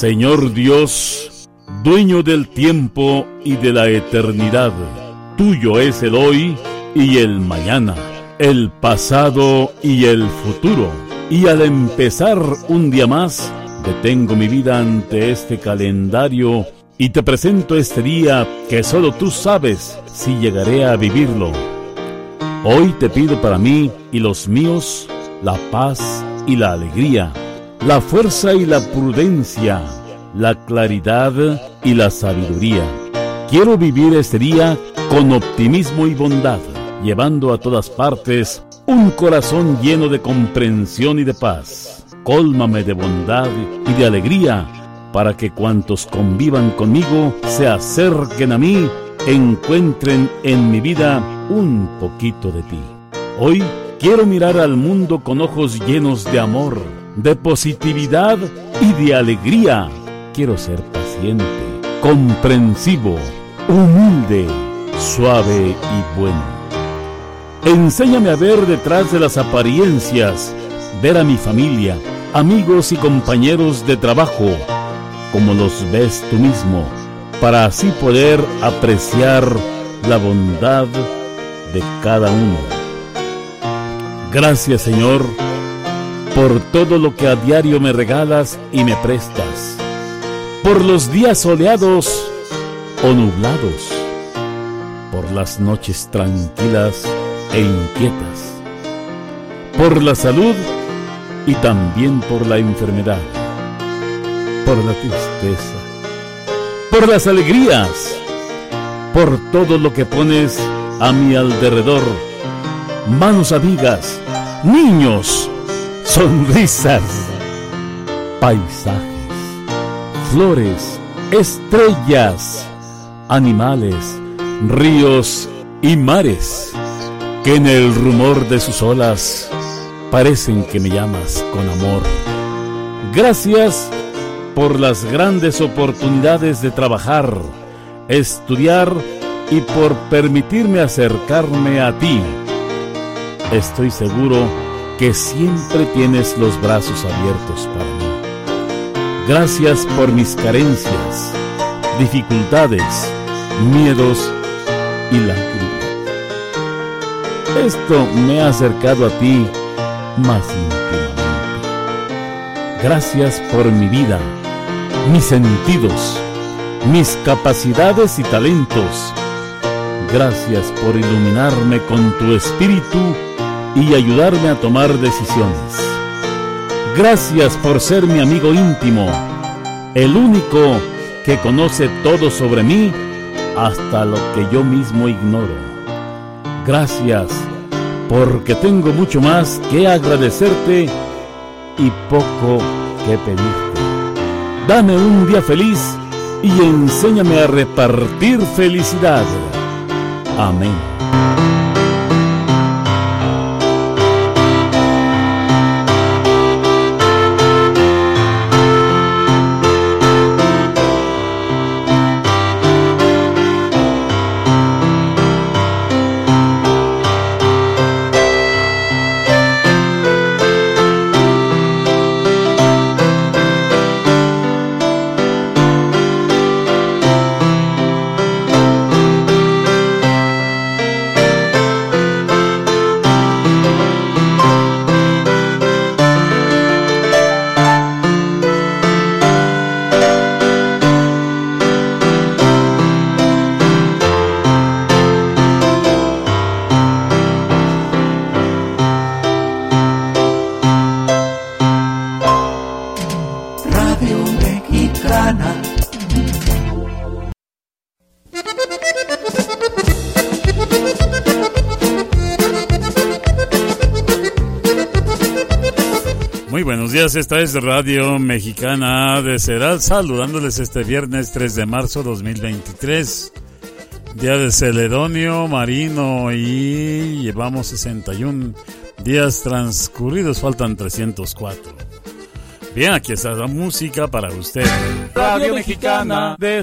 Señor Dios, dueño del tiempo y de la eternidad, tuyo es el hoy y el mañana, el pasado y el futuro. Y al empezar un día más, detengo mi vida ante este calendario y te presento este día que solo tú sabes si llegaré a vivirlo. Hoy te pido para mí y los míos la paz y la alegría, la fuerza y la prudencia, la claridad y la sabiduría. Quiero vivir este día con optimismo y bondad llevando a todas partes un corazón lleno de comprensión y de paz. Cólmame de bondad y de alegría para que cuantos convivan conmigo se acerquen a mí, encuentren en mi vida un poquito de ti. Hoy quiero mirar al mundo con ojos llenos de amor, de positividad y de alegría. Quiero ser paciente, comprensivo, humilde, suave y bueno. Enséñame a ver detrás de las apariencias, ver a mi familia, amigos y compañeros de trabajo, como los ves tú mismo, para así poder apreciar la bondad de cada uno. Gracias Señor por todo lo que a diario me regalas y me prestas, por los días soleados o nublados, por las noches tranquilas e inquietas, por la salud y también por la enfermedad, por la tristeza, por las alegrías, por todo lo que pones a mi alrededor, manos amigas, niños, sonrisas, paisajes, flores, estrellas, animales, ríos y mares que en el rumor de sus olas parecen que me llamas con amor. Gracias por las grandes oportunidades de trabajar, estudiar y por permitirme acercarme a ti. Estoy seguro que siempre tienes los brazos abiertos para mí. Gracias por mis carencias, dificultades, miedos y lágrimas. Esto me ha acercado a ti más íntimamente. Gracias por mi vida, mis sentidos, mis capacidades y talentos. Gracias por iluminarme con tu espíritu y ayudarme a tomar decisiones. Gracias por ser mi amigo íntimo, el único que conoce todo sobre mí hasta lo que yo mismo ignoro. Gracias, porque tengo mucho más que agradecerte y poco que pedirte. Dame un día feliz y enséñame a repartir felicidad. Amén. Esta es Radio Mexicana de Ceral, saludándoles este viernes 3 de marzo 2023, día de Celedonio Marino y llevamos 61 días transcurridos, faltan 304. Bien, aquí está la música para usted. Radio Mexicana de.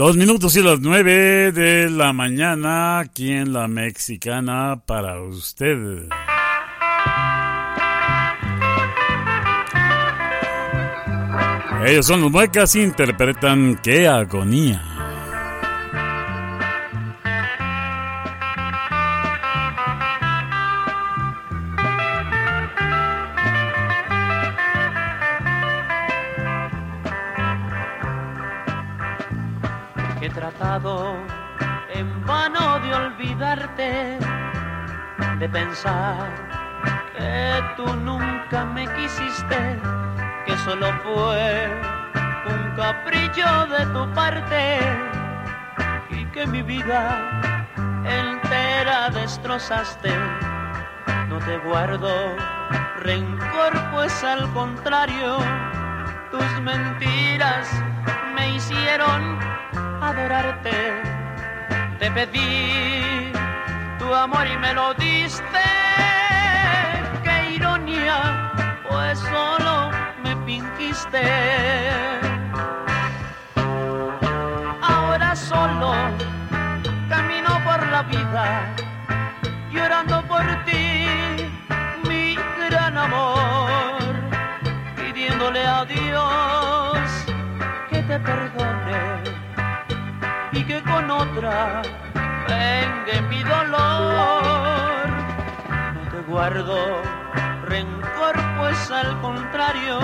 Dos minutos y las nueve de la mañana aquí en la mexicana para usted. Ellos son los muecas interpretan qué agonía. No te guardo rencor, pues al contrario, te guardo rencor, pues al contrario,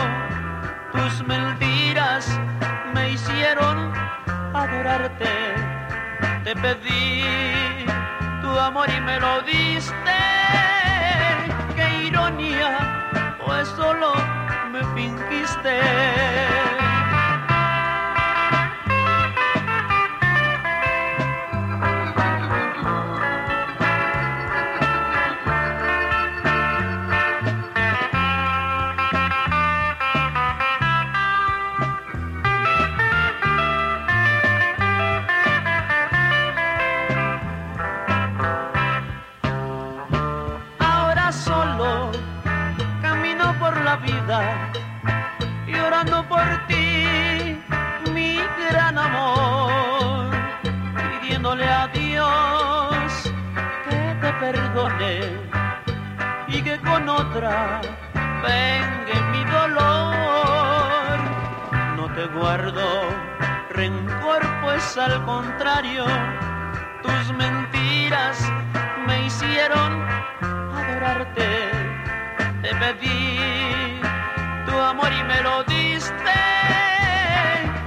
tus mentiras me hicieron adorarte. Te pedí tu amor y me lo diste. Qué ironía, pues solo me fingiste. Lo diste.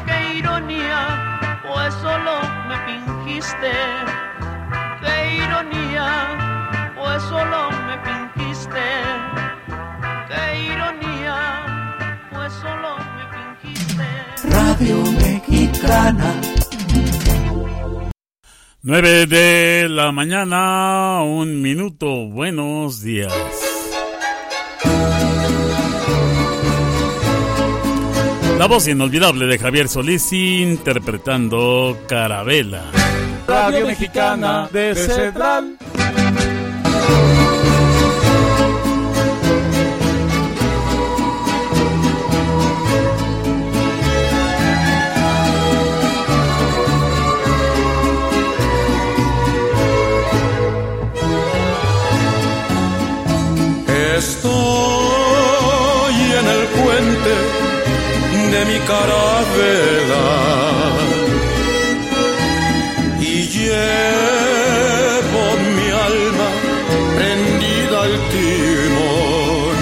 Qué ironía, pues solo me fingiste. Qué ironía, pues solo me fingiste. Qué ironía, pues solo me fingiste. Radio Mexicana. 9 de la mañana, un minuto, buenos días. La voz inolvidable de Javier Solís interpretando Carabela. Radio Mexicana de Central. De mi carabela y llevo mi alma prendida al timón.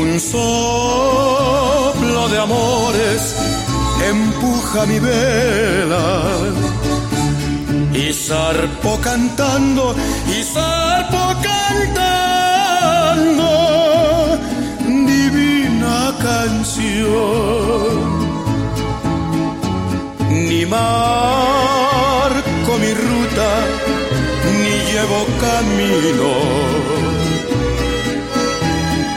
Un soplo de amores empuja mi vela. Y zarpo cantando y zarpo cantando ni marco mi ruta ni llevo camino.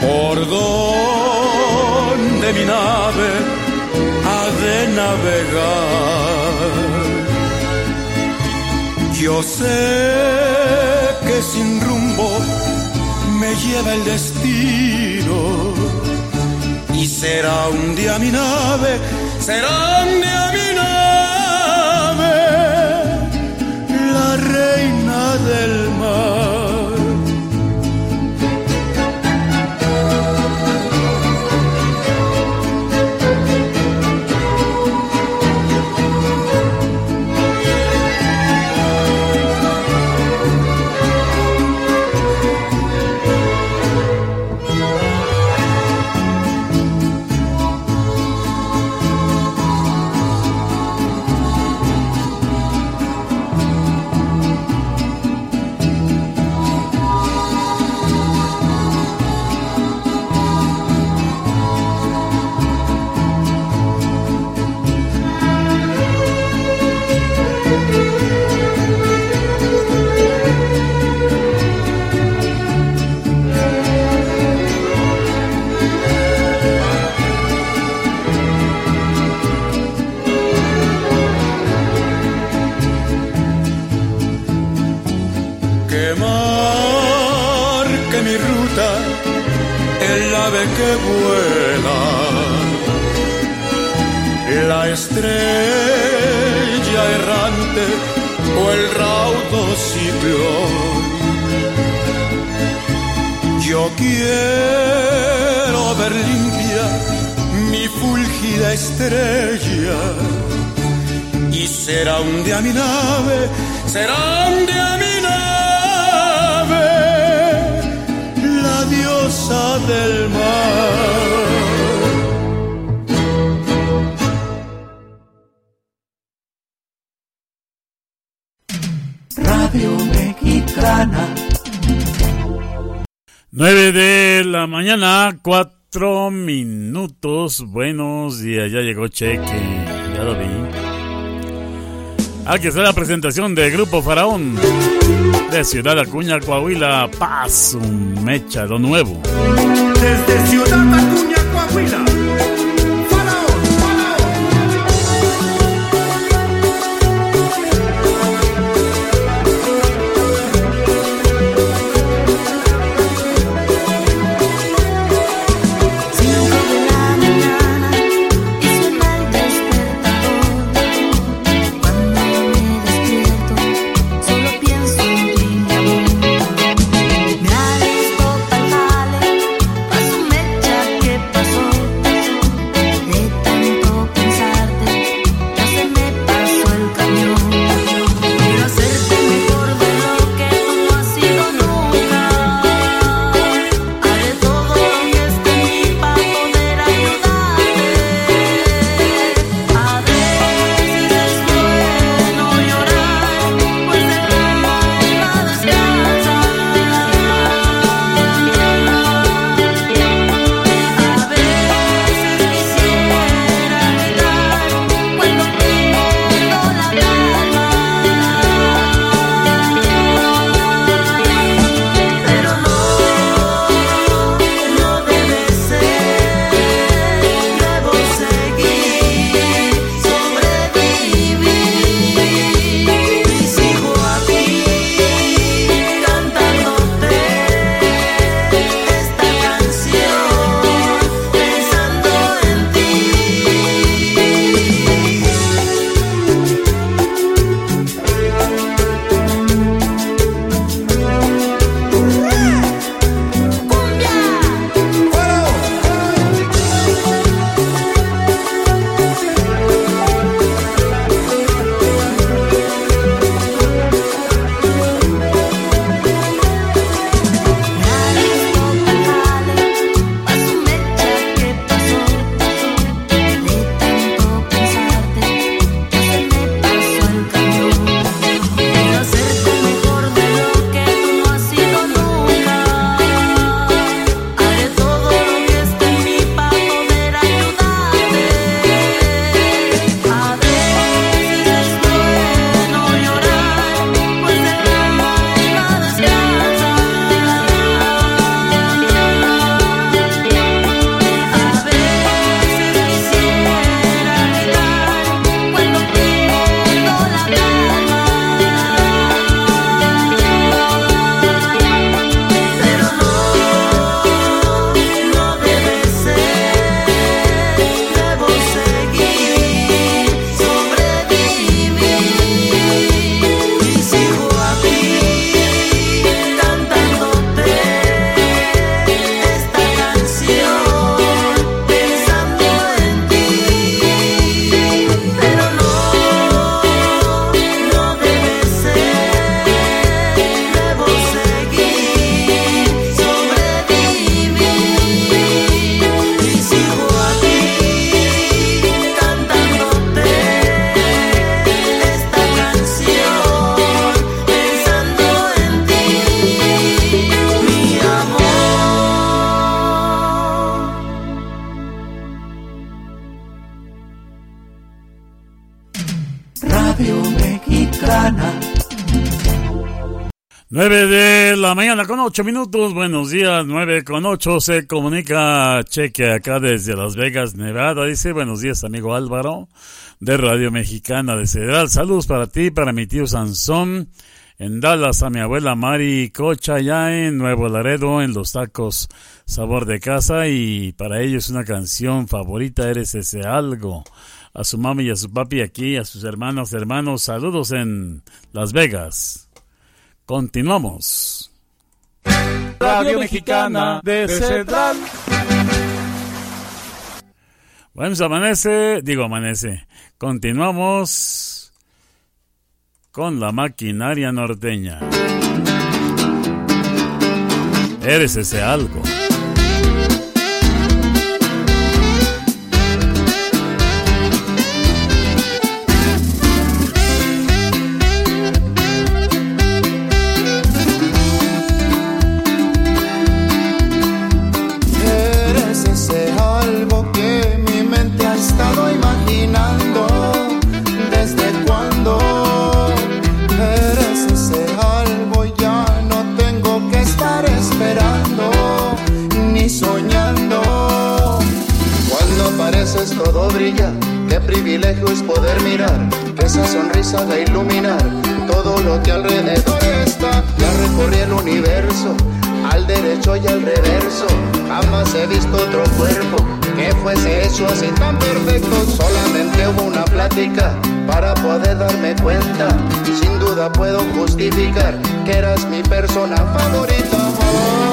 Por donde mi nave ha de navegar. Yo sé que sin rumbo me lleva el destino será un día mi nave, será un día mi nave, estrella errante o el raudo ciclón. Yo quiero ver limpia mi fulgida estrella. Y será un día mi nave, será un día mi nave, la diosa del mar. Mañana, 4 minutos. Buenos días, ya llegó Cheque, ya lo vi. Aquí está la presentación del Grupo Faraón de Ciudad Acuña, Coahuila. Paz, un mechado nuevo. Desde Ciudad Acuña, Coahuila. Con ocho minutos. Buenos días, nueve con ocho. Se comunica Cheque acá desde Las Vegas, Nevada. Dice, buenos días, amigo Álvaro, de Radio Mexicana de Cedral. Saludos para ti, para mi tío Sansón. En Dallas, a mi abuela Mari Cocha, ya en Nuevo Laredo, en los tacos Sabor de Casa. Y para ellos una canción favorita, Eres ese algo. A su mami y a su papi aquí, a sus hermanos, hermanos. Saludos en Las Vegas. Continuamos. Radio Mexicana de Central. Bueno, se amanece, digo amanece. Continuamos con la maquinaria norteña. Eres ese algo. Privilegio es poder mirar, esa sonrisa a iluminar todo lo que alrededor está. Ya recorrí el universo, al derecho y al reverso, jamás he visto otro cuerpo que fuese hecho así tan perfecto. Solamente hubo una plática para poder darme cuenta. Sin duda puedo justificar que eras mi persona favorita.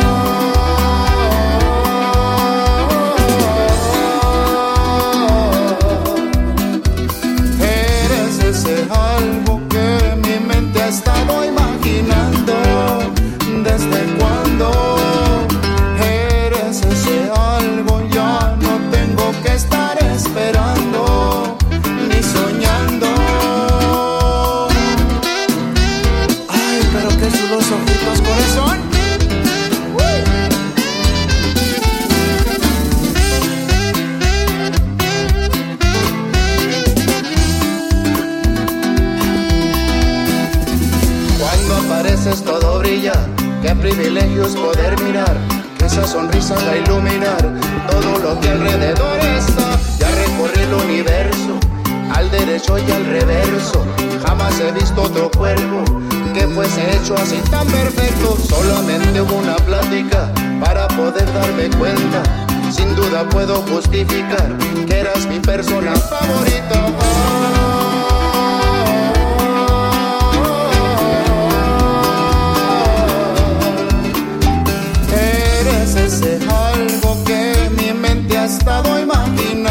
Qué privilegio es poder mirar, que esa sonrisa va iluminar todo lo que alrededor está. Ya recorrí el universo, al derecho y al reverso, jamás he visto otro cuerpo que fuese hecho así tan perfecto. Solamente hubo una plática para poder darme cuenta. Sin duda puedo justificar que eras mi persona favorita. Ese algo que mi mente ha estado imaginando.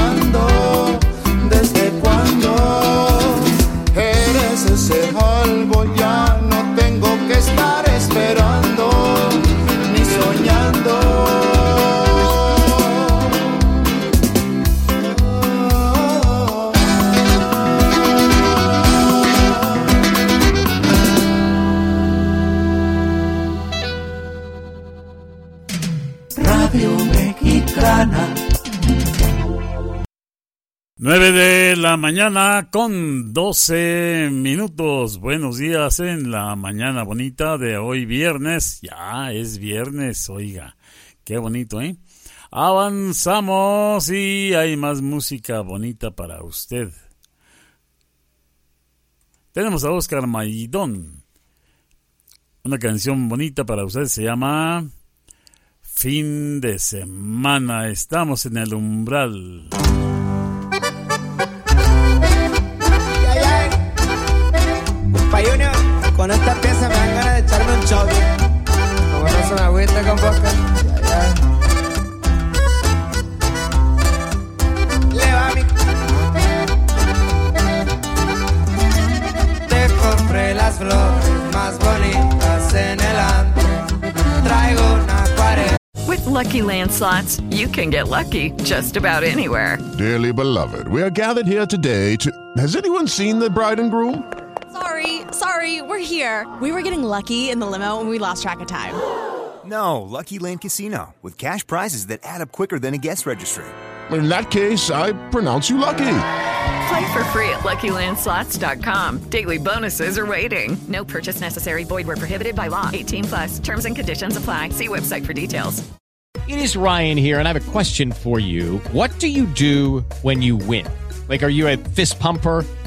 La mañana con 12 minutos. Buenos días en la mañana bonita de hoy viernes. Ya es viernes, oiga. Qué bonito, ¿eh? Avanzamos y hay más música bonita para usted. Tenemos a Oscar Maidón. Una canción bonita para usted se llama Fin de semana. Estamos en el umbral. Con esta pieza me dan ganas de echarme un shot. Como no se me agüita con vodka. Ya, ya. Le va mi... Te compré las flores más bonitas en el antro. Traigo una acuarela. With Lucky Land slots, you can get lucky just about anywhere. Dearly beloved, we are gathered here today to. Has anyone seen the bride and groom? Sorry, sorry, we're here. We were getting lucky in the limo and we lost track of time. No, Lucky Land Casino, with cash prizes that add up quicker than a guest registry. In that case, I pronounce you lucky. Play for free at LuckyLandSlots.com. Daily bonuses are waiting. No purchase necessary. Void where prohibited by law. 18 plus. Terms and conditions apply. See website for details. It is Ryan here, and I have a question for you. What do you do when you win? Like, are you a fist pumper?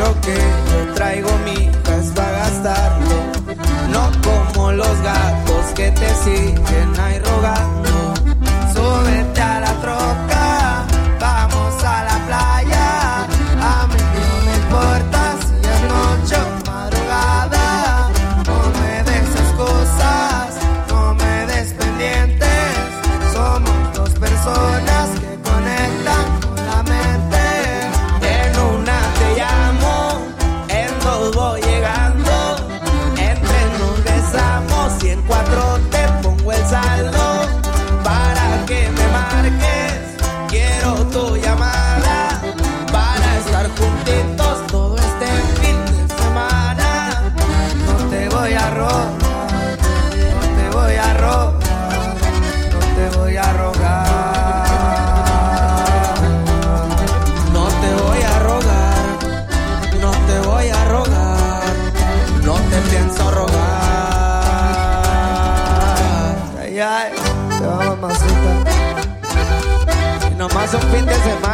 dinero que yo traigo mientras va a gastarlo. No como los gatos que te siguen ahí rogando. Súbete a la troca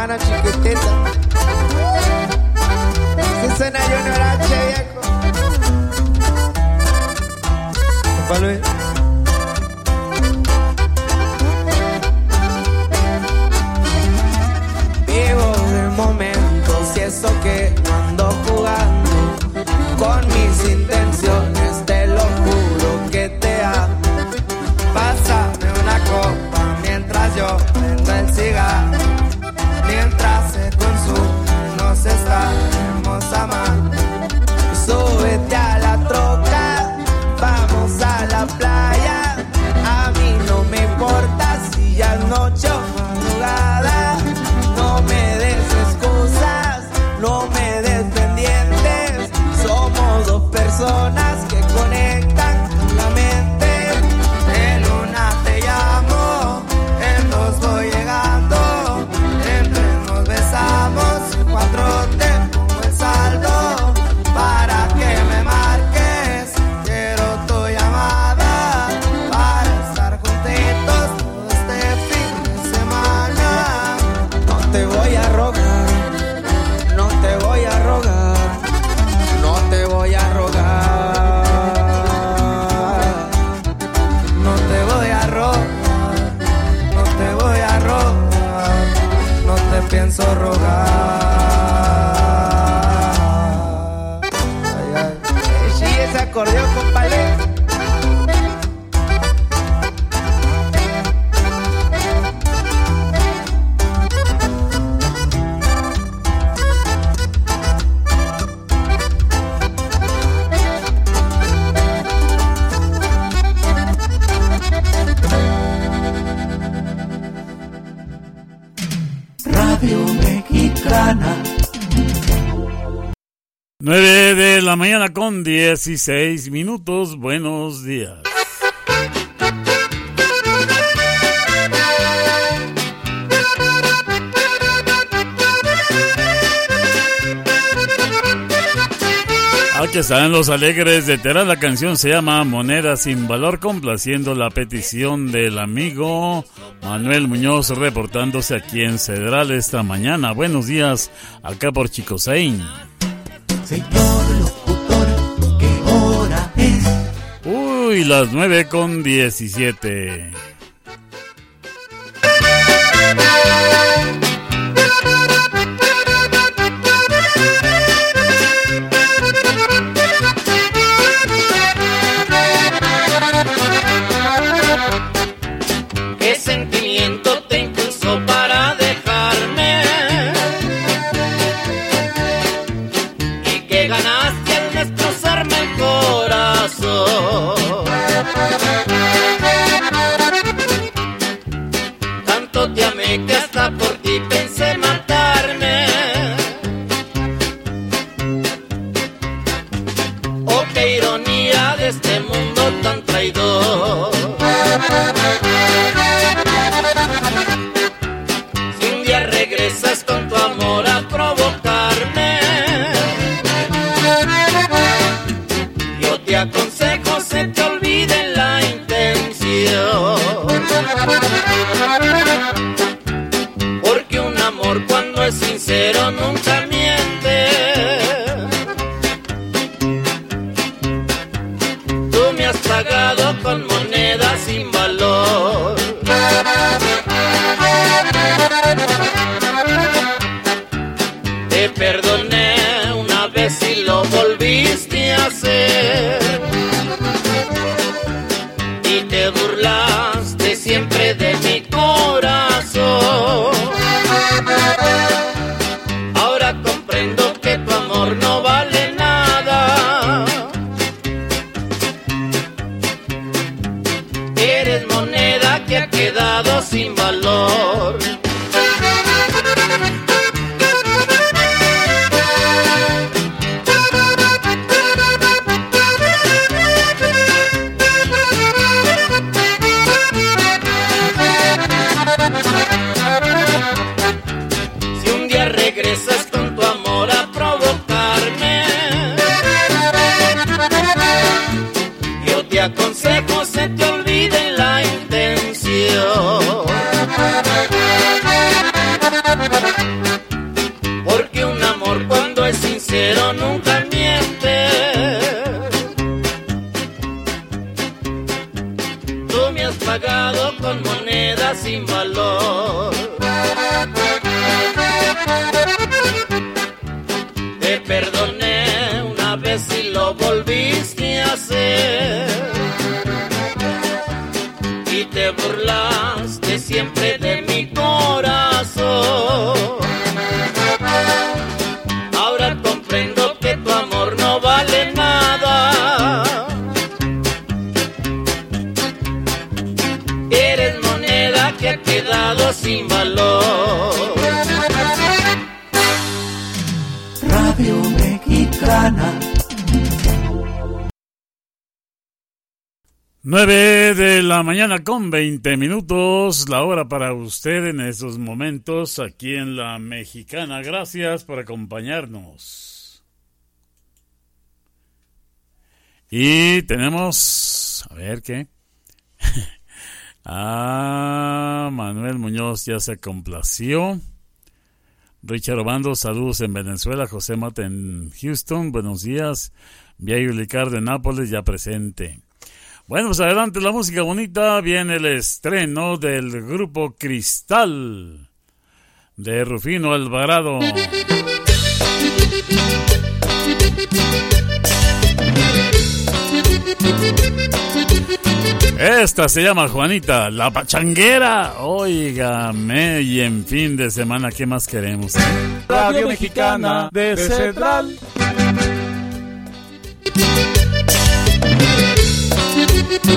hermana chiquitita. Susana Junior H, viejo. Papá Luis. 10 y 6 minutos. Buenos días. Ah, aquí están los alegres de Tera. La canción se llama Moneda sin valor, complaciendo la petición del amigo Manuel Muñoz, reportándose aquí en Cedral esta mañana. Buenos días, acá por Chicosain. Señor, y las 9 con 17. Mañana con 20 minutos, la hora para usted en estos momentos aquí en la Mexicana. Gracias por acompañarnos. Y tenemos, a ver qué. ah, Manuel Muñoz ya se complació. Richard Obando, saludos en Venezuela. José Mata en Houston, buenos días. Viejo Licar de Nápoles ya presente. Bueno, pues adelante la música bonita. Viene el estreno del grupo Cristal de Rufino Alvarado. Esta se llama Juanita, la pachanguera. Óigame, y en fin de semana, ¿qué más queremos? Radio Mexicana de Central.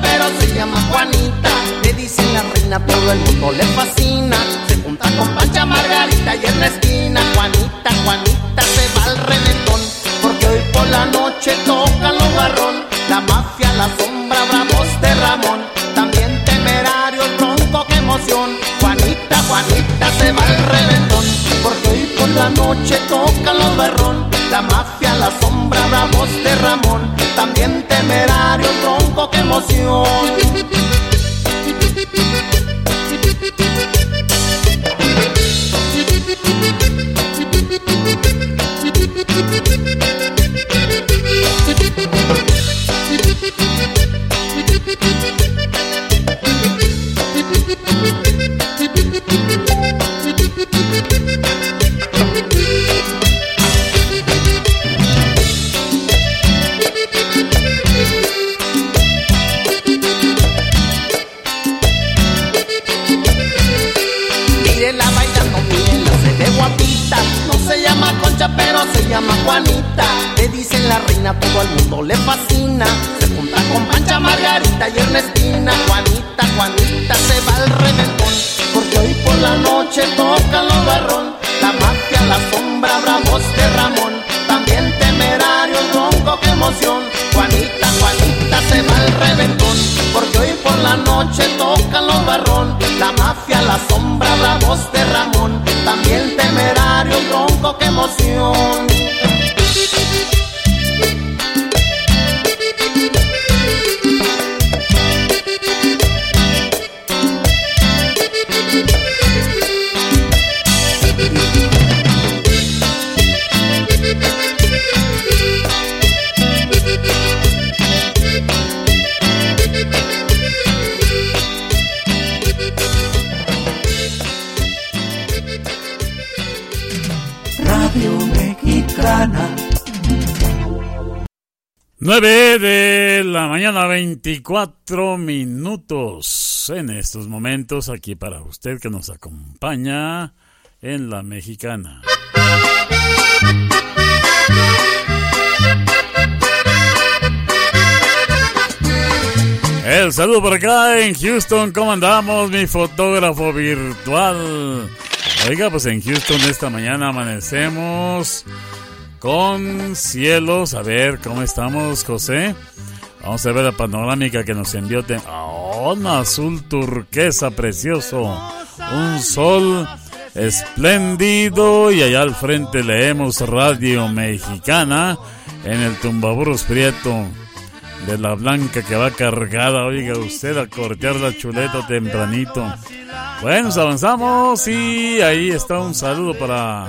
pero se llama Juanita. Le dicen la reina, todo el mundo le fascina. Se junta con Pancha, Margarita y en la esquina. Juanita, Juanita se va al reventón. Porque hoy por la noche tocan los barrón. La mafia, la sombra, bravos de Ramón. También temerario, tronco, qué emoción. Juanita, Juanita se va al reventón. Porque la noche tocan los barrón. La mafia, la sombra, bravos de Ramón. También temerario, tronco, qué emoción. Llama Juanita. Le dicen la reina, todo el mundo le fascina. Se junta con Pancha, Margarita y Ernestina. Juanita, Juanita se va al reventón. Porque hoy por la noche tocan los barrón. La mafia, la sombra, bravos de Ramón. También temerario, ronco, qué emoción. Juanita Porque hoy por la noche tocan los barrón. La mafia, la sombra, bravos de Ramón. También temerario, ronco, qué emoción. 9 de la mañana, 24 minutos. En estos momentos, aquí para usted que nos acompaña en la mexicana. El saludo por acá en Houston. ¿Cómo andamos, mi fotógrafo virtual? Oiga, pues en Houston esta mañana amanecemos con cielos. A ver, ¿cómo estamos, José? Vamos a ver la panorámica que nos envió. Te- Oh, un azul turquesa precioso. Un sol espléndido. Y allá al frente leemos Radio Mexicana en el Tumbaburros Prieto. de la blanca que va cargada, oiga usted, a cortear la chuleta tempranito. Bueno, nos avanzamos y ahí está un saludo para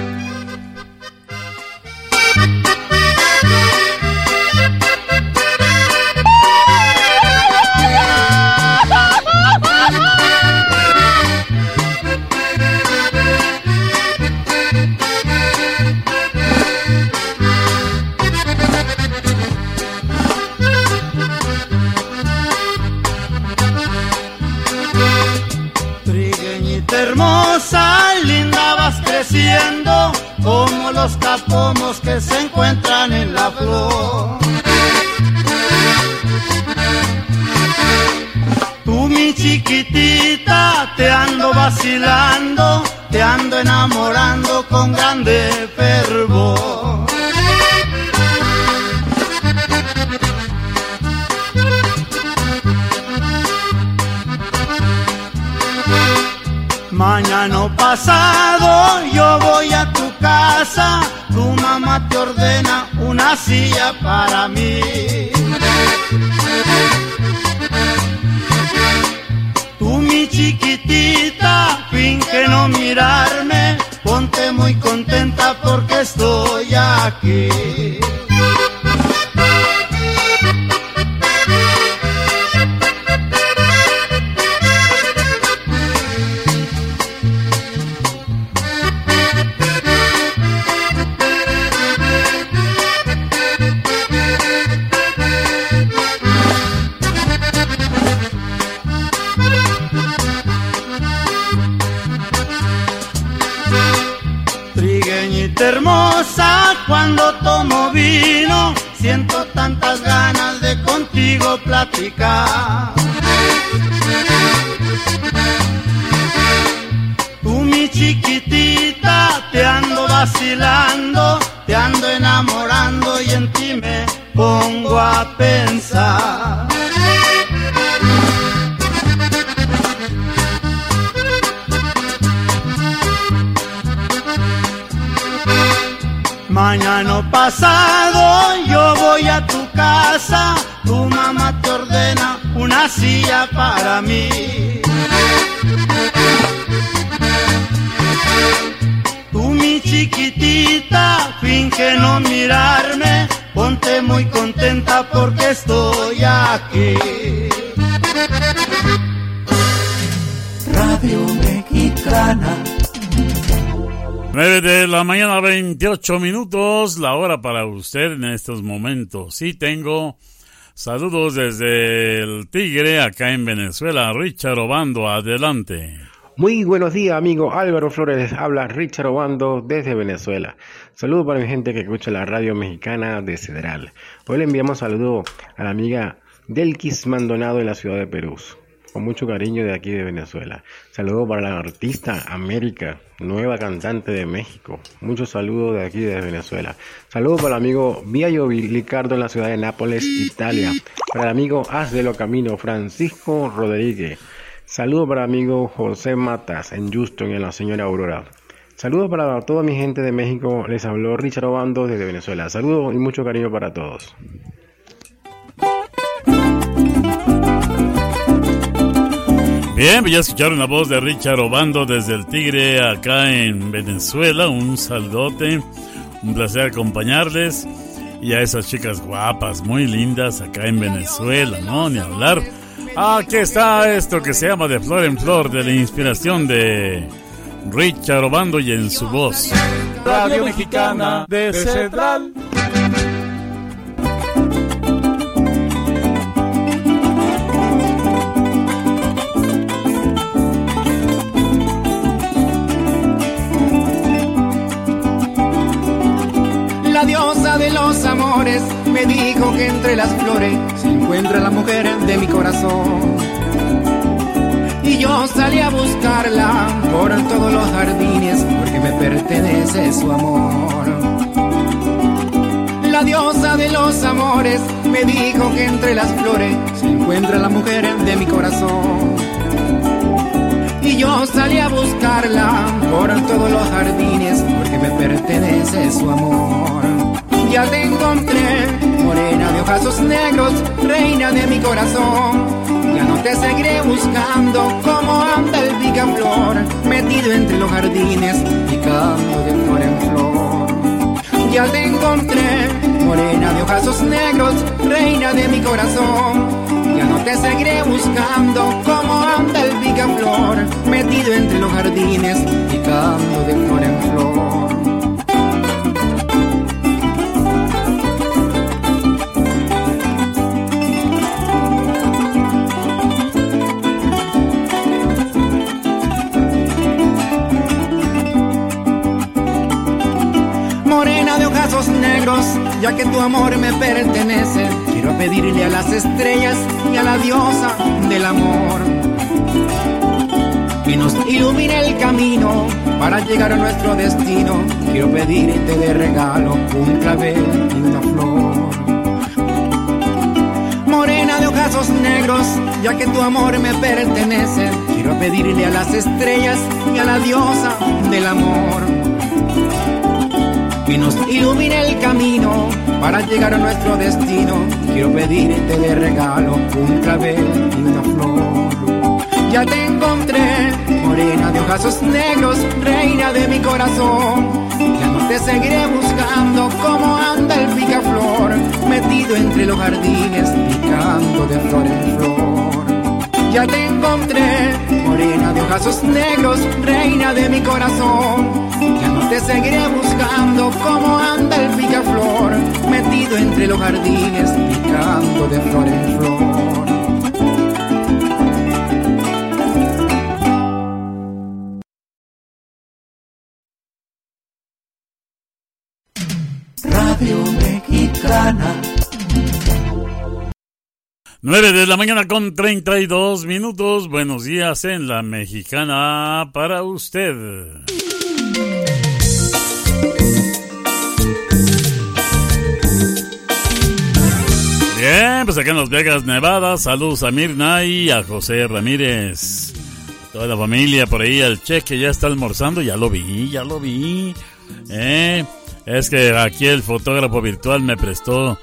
Hermosa, linda vas creciendo, como los capomos que se encuentran en la flor. Tú mi chiquitita, te ando vacilando, te ando enamorando con grande fervor. Mañana pasado yo voy a tu casa, tu mamá te ordena una silla para mí. Tú mi chiquitita, finge no mirarme, ponte muy contenta porque estoy aquí. Hermosa, cuando tomo vino, siento tantas ganas de contigo platicar. Tú mi chiquitita, te ando vacilando, te ando enamorando y en ti me pongo a pensar. Mañana pasado yo voy a tu casa, tu mamá te ordena una silla para mí. Tú mi chiquitita, finge no mirarme, ponte muy contenta porque estoy aquí. Radio Mexicana. 9 de la mañana, 28 minutos, la hora para usted en estos momentos. Sí, tengo saludos desde el Tigre, acá en Venezuela. Richard Obando, adelante. Muy buenos días, amigo Álvaro Flores. Habla Richard Obando desde Venezuela. Saludos para mi gente que escucha la radio mexicana de Cedral. Hoy le enviamos saludo a la amiga Delkis Maldonado en la ciudad de Perú. Con mucho cariño de aquí de Venezuela. Saludos para la artista América, nueva cantante de México. Muchos saludos de aquí de Venezuela. Saludos para el amigo Viaggio Licardo en la ciudad de Nápoles, Italia. Para el amigo Haz de lo Camino, Francisco Rodríguez. Saludos para el amigo José Matas en Houston, en la señora Aurora. Saludos para toda mi gente de México. Les habló Richard Obando desde Venezuela. Saludos y mucho cariño para todos. Bien, pues ya escucharon la voz de Richard Obando desde el Tigre acá en Venezuela. Un saludote, un placer acompañarles. Y a esas chicas guapas, muy lindas acá en Venezuela, ¿no? Ni hablar. Aquí está esto que se llama De Flor en Flor, de la inspiración de Richard Obando y en su voz. Radio Mexicana de Central. Me dijo que entre las flores se encuentra la mujer de mi corazón. Y yo salí a buscarla por todos los jardines porque me pertenece su amor. La diosa de los amores me dijo que entre las flores se encuentra la mujer de mi corazón. Y yo salí a buscarla por todos los jardines porque me pertenece su amor. Ya te encontré, morena de ojazos negros, reina de mi corazón. Ya no te seguiré buscando como anda el picaflor, metido entre los jardines, picando de flor en flor. Ya te encontré, morena de ojazos negros, reina de mi corazón. Ya no te seguiré buscando como anda el picaflor, metido entre los jardines, picando de flor en flor. Ya que tu amor me pertenece, quiero pedirle a las estrellas y a la diosa del amor que nos ilumine el camino para llegar a nuestro destino. Quiero pedirte de regalo un clavel y una flor. Morena de ojazos negros, ya que tu amor me pertenece, quiero pedirle a las estrellas y a la diosa del amor que nos el camino para llegar a nuestro destino. Quiero pedirte de regalo un clavel y una flor. Ya te encontré, morena de ojazos negros, reina de mi corazón. Ya no te seguiré buscando como anda el picaflor, metido entre los jardines, picando de flor en flor. Ya te encontré, morena de ojazos negros, reina de mi corazón. Te seguiré buscando como anda el picaflor, metido entre los jardines, picando de flor en flor. Radio Mexicana. 9 de la mañana con 32 minutos. Buenos días en la mexicana para usted. Bien, pues acá en Las Vegas, Nevada. Saludos a Mirna y a José Ramírez. Toda la familia por ahí, el cheque ya está almorzando. Ya lo vi, ya lo vi. Eh, es que aquí el fotógrafo virtual me prestó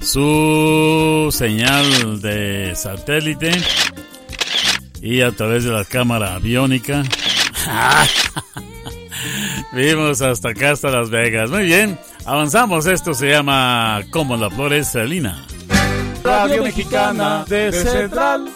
su señal de satélite y a través de la cámara aviónica. Vimos hasta acá, hasta Las Vegas. Muy bien, avanzamos. Esto se llama Como la Flores Salina. Radio Mexicana de Central.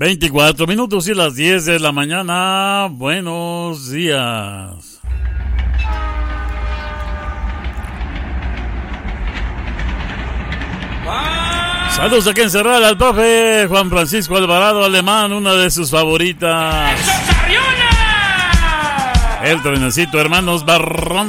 24 minutos y las 10 de la mañana. Buenos días. Saludos aquí en Cerral al profe Juan Francisco Alvarado Alemán, una de sus favoritas. El trenecito, hermanos Barrón.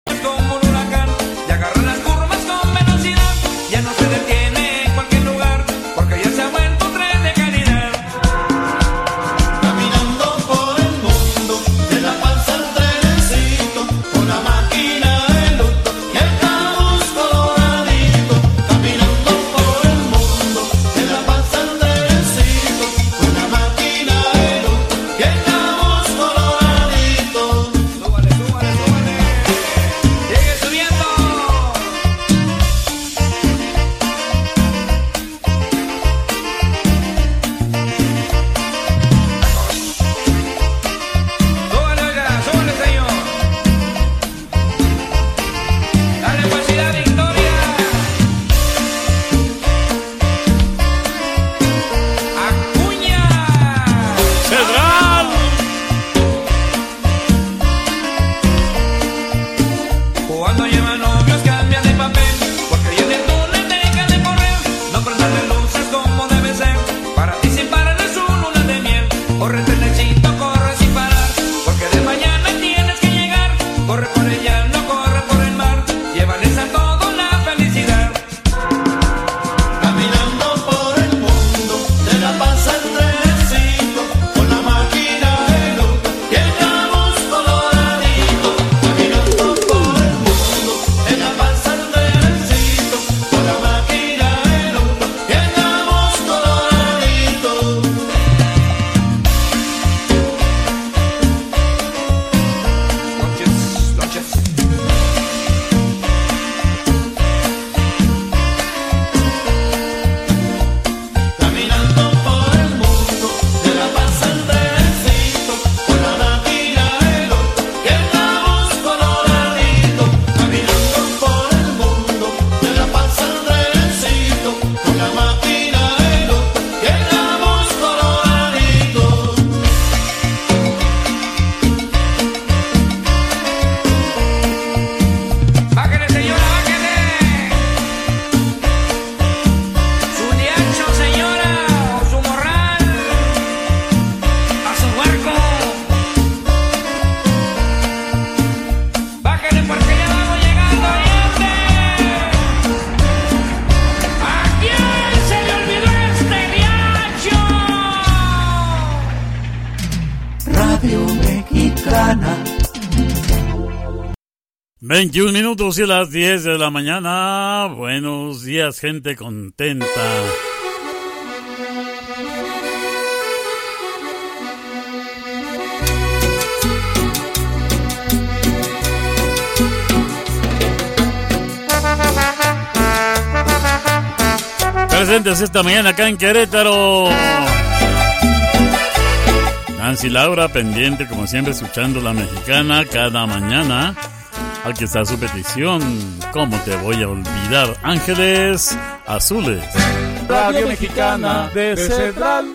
21 minutos y las 10 de la mañana. Buenos días, gente contenta. Presentes esta mañana acá en Querétaro. Nancy Laura pendiente, como siempre, escuchando la mexicana cada mañana. Aquí está su petición. ¿Cómo te voy a olvidar? Ángeles Azules. Radio Mexicana de Central.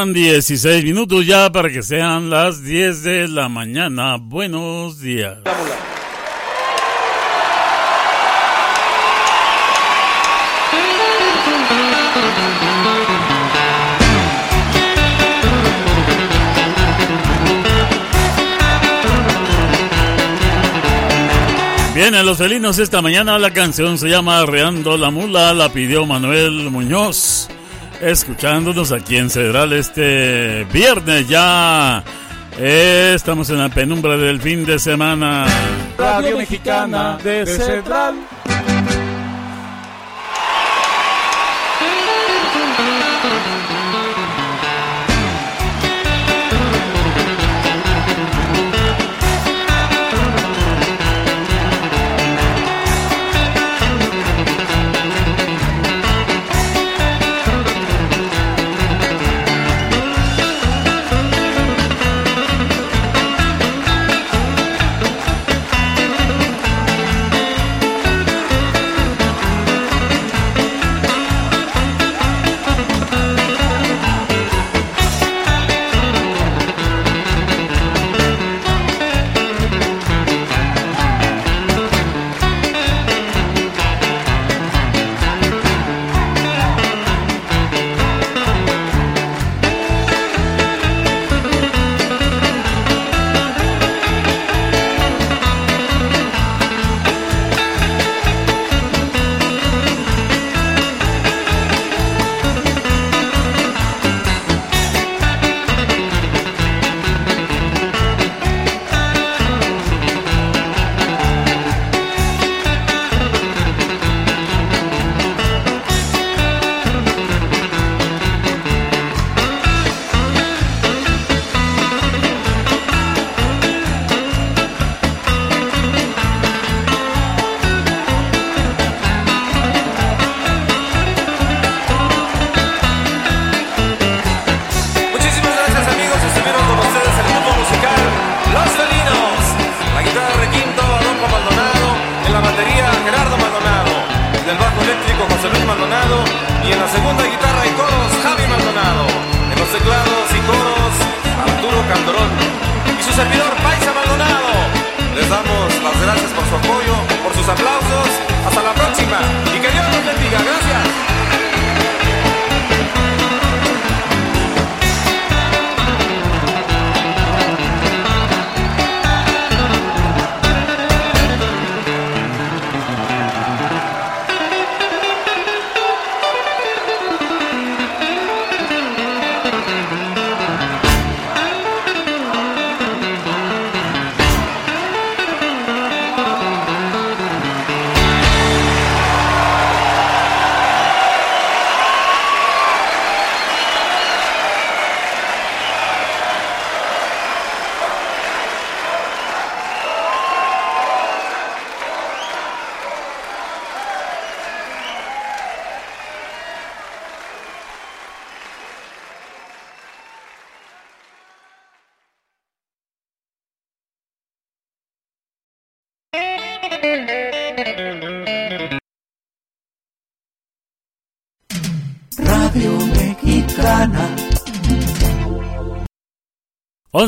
Faltan 16 minutos ya para que sean las 10 de la mañana. Buenos días. Vienen los felinos esta mañana. La canción se llama Arreando la Mula. La pidió Manuel Muñoz. Escuchándonos aquí en Cedral este viernes ya. Eh, estamos en la penumbra del fin de semana. Radio Mexicana de Central.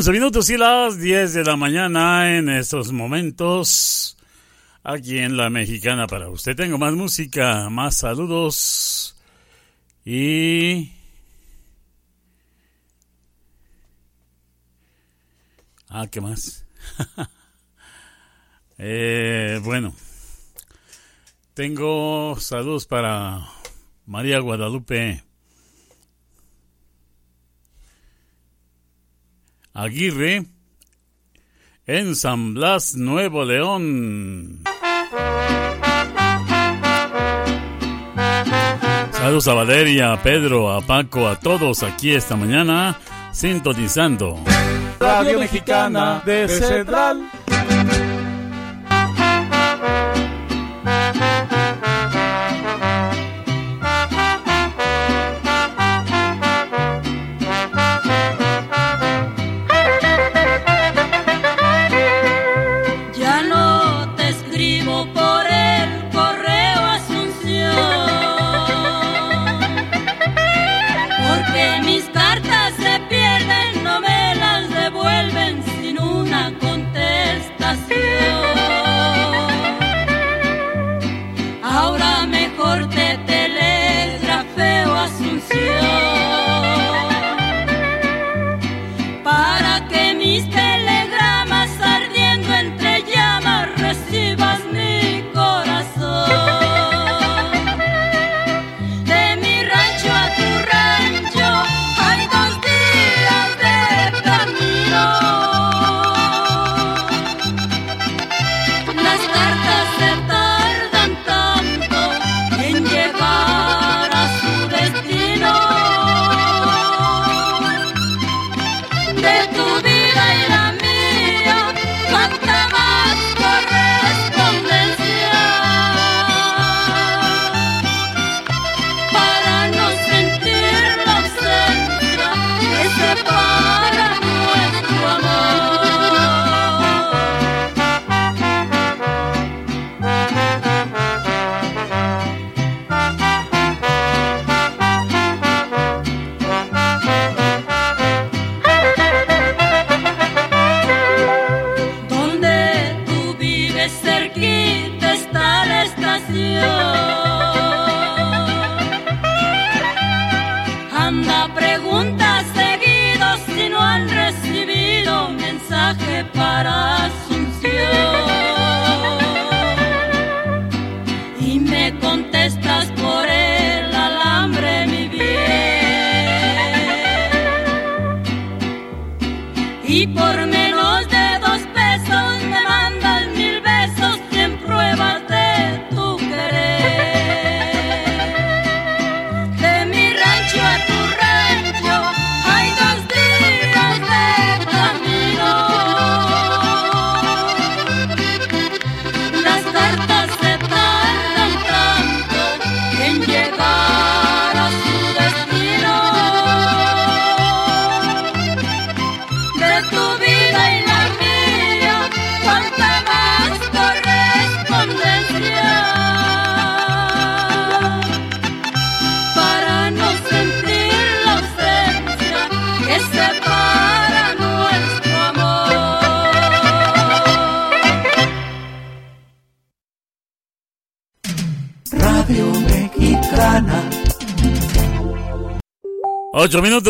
11 minutos y las 10 de la mañana en estos momentos. Aquí en La Mexicana para usted. Tengo más música, más saludos. Y... Ah, ¿qué más? Eh, bueno. Tengo saludos para María Guadalupe Aguirre en San Blas, Nuevo León. Saludos a Valeria, a Pedro, a Paco, a todos aquí esta mañana, sintonizando. Radio Mexicana de Central.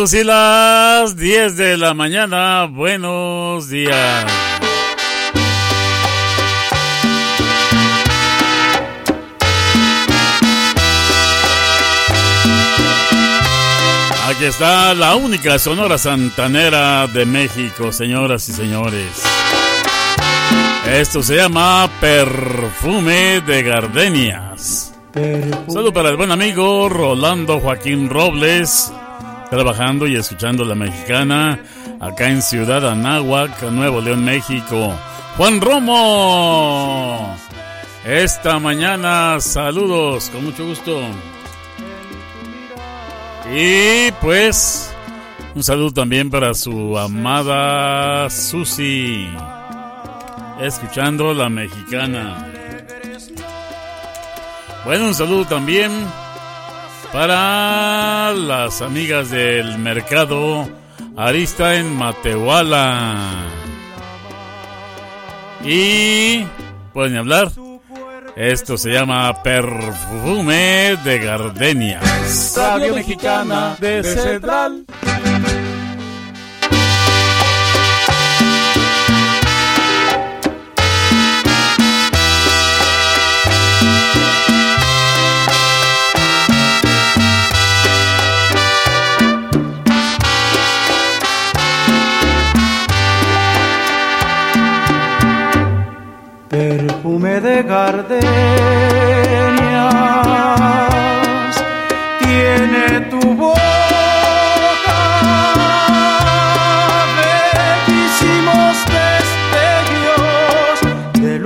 Minutos y las 10 de la mañana. Buenos días. Aquí está la única Sonora Santanera de México, señoras y señores. Esto se llama Perfume de Gardenias. Saludo para el buen amigo Rolando Joaquín Robles, trabajando y escuchando la mexicana acá en Ciudad Anáhuac, Nuevo León, México. Juan Romo, esta mañana saludos, con mucho gusto. Y pues, un saludo también para su amada Susi, escuchando la mexicana. Bueno, un saludo también para las amigas del mercado Arista en Matehuala. Y pueden hablar. Esto se llama perfume de gardenias. Radio Mexicana de Central. De gardenias. Tiene tu boca bellísimos destellos de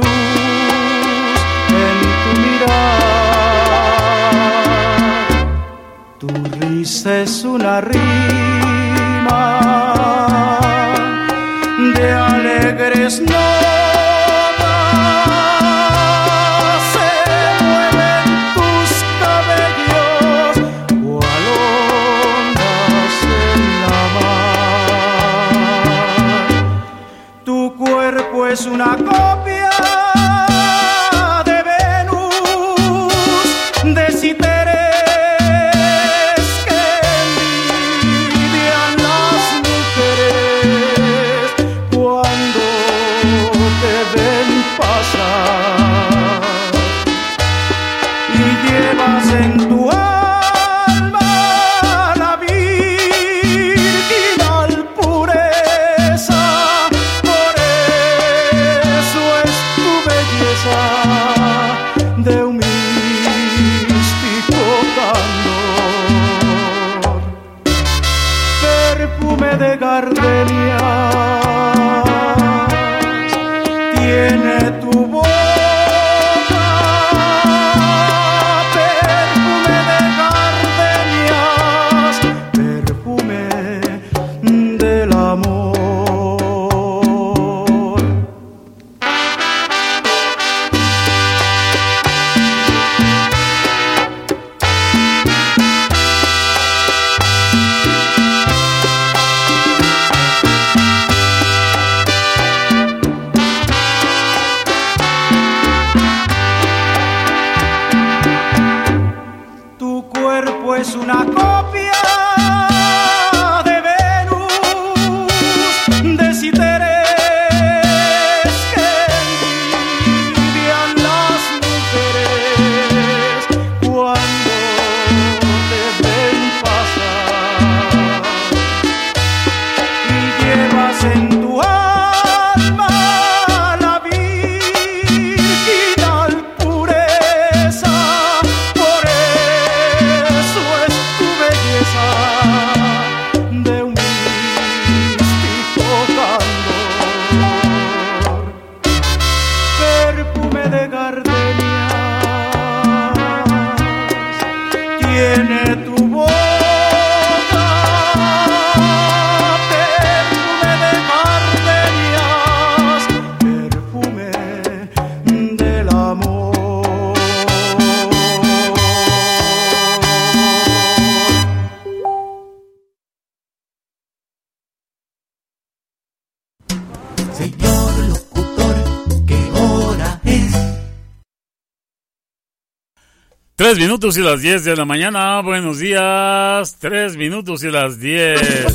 minutos y las diez de la mañana. Buenos días. Tres minutos y las diez.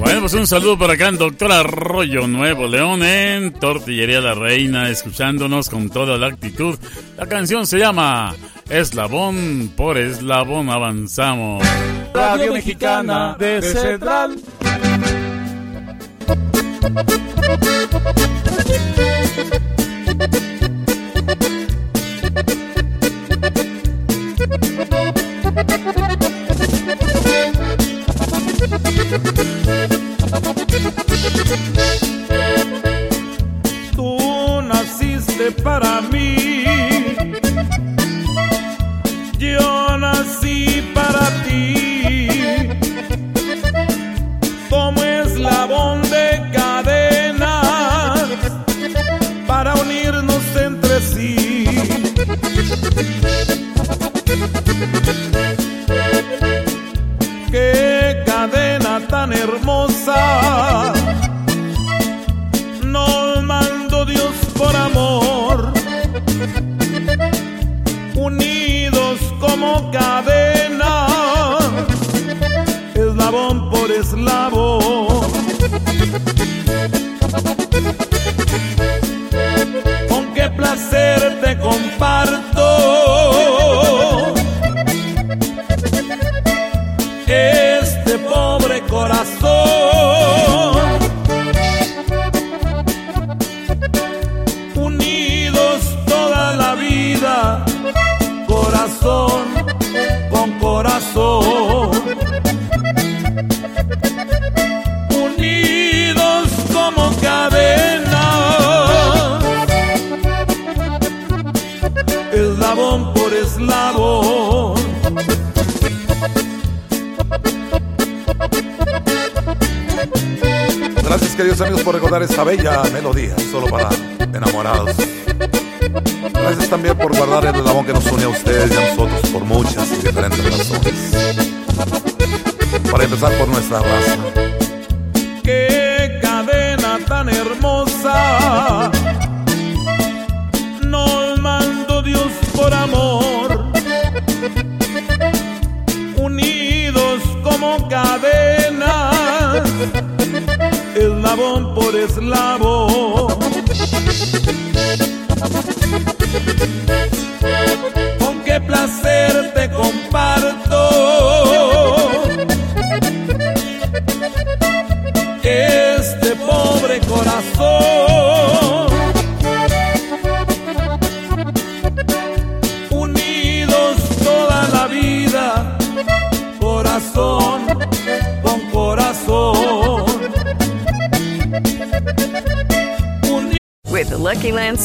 Bueno, pues un saludo para acá en Doctor Arroyo Nuevo León en Tortillería La Reina, escuchándonos con toda la actitud. La canción se llama Eslabón por Eslabón Avanzamos. Radio Mexicana de Central. Tú naciste para mí, hermosa recordar esta bella melodía, solo para enamorados. Gracias también por guardar el eslabón que nos une a ustedes y a nosotros por muchas y diferentes razones. Para empezar por nuestra raza.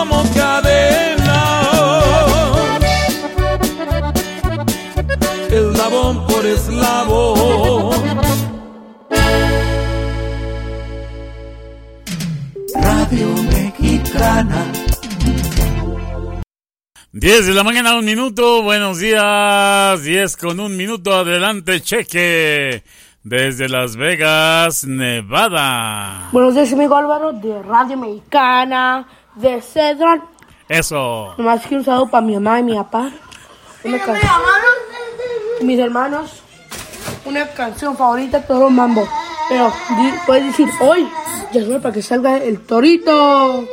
Como cadena, eslabón por eslabón. Radio Mexicana. 10 de la mañana, un minuto. Buenos días. 10 con un minuto. Adelante, cheque. Desde Las Vegas, Nevada. Buenos días, amigo Álvaro, de Radio Mexicana, de Cedral. Eso. Nomás quiero un saludo para mi mamá y mi papá. Una canción. Mis hermanos. Una canción favorita, todos los mambo. Pero di- puedes decir hoy, ya es para que salga el torito.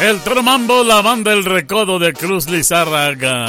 El Toro Mambo, la banda El Recodo de Cruz Lizárraga.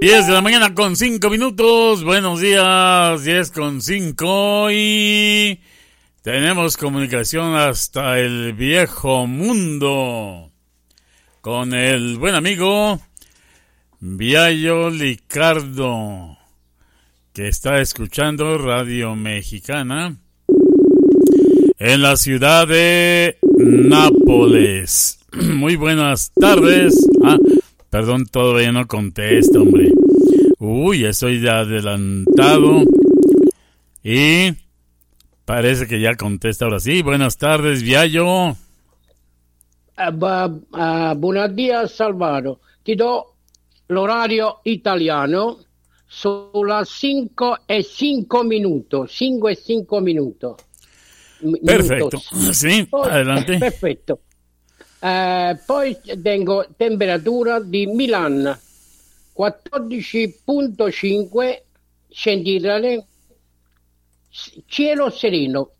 10 de la mañana con 5 minutos. Buenos días, 10 con 5 y tenemos comunicación hasta el viejo mundo con el buen amigo Viallo Licardo que está escuchando Radio Mexicana en la ciudad de Nápoles. Muy buenas tardes. Ah, perdón, todavía no contesta, hombre. Uy, estoy ya adelantado. Y parece que ya contesta ahora sí. Buenas tardes, Viallo. Ah, ah, buenos días Salvador. Ti do l'orario italiano sulle 5 e 5 minuti. 5 e 5 minuti. Mi- Perfecto. minutos. Sí, adelante. Perfetto. Eh, poi tengo temperatura di Milan 14.5 centigradi, cielo sereno,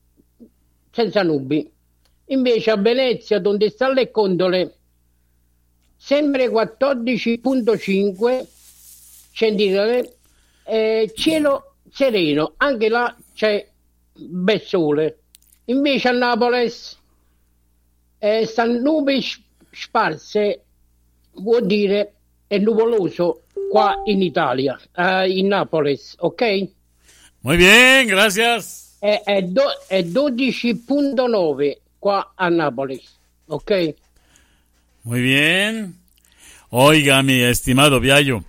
senza nubi. Invece a Venezia, dove stanno le condole, sempre 14.5 centigradi, eh, cielo sereno, anche là c'è bel sole. Invece a Napoles eh, stanno nubi s- sparse, vuol dire è nuvoloso qua in Italia, eh, in Napoles, ok? Muy bien, gracias. È, è do- è 12.9 qua a Napoli, ok? Muy bien. Oiga, mi estimado Viallo.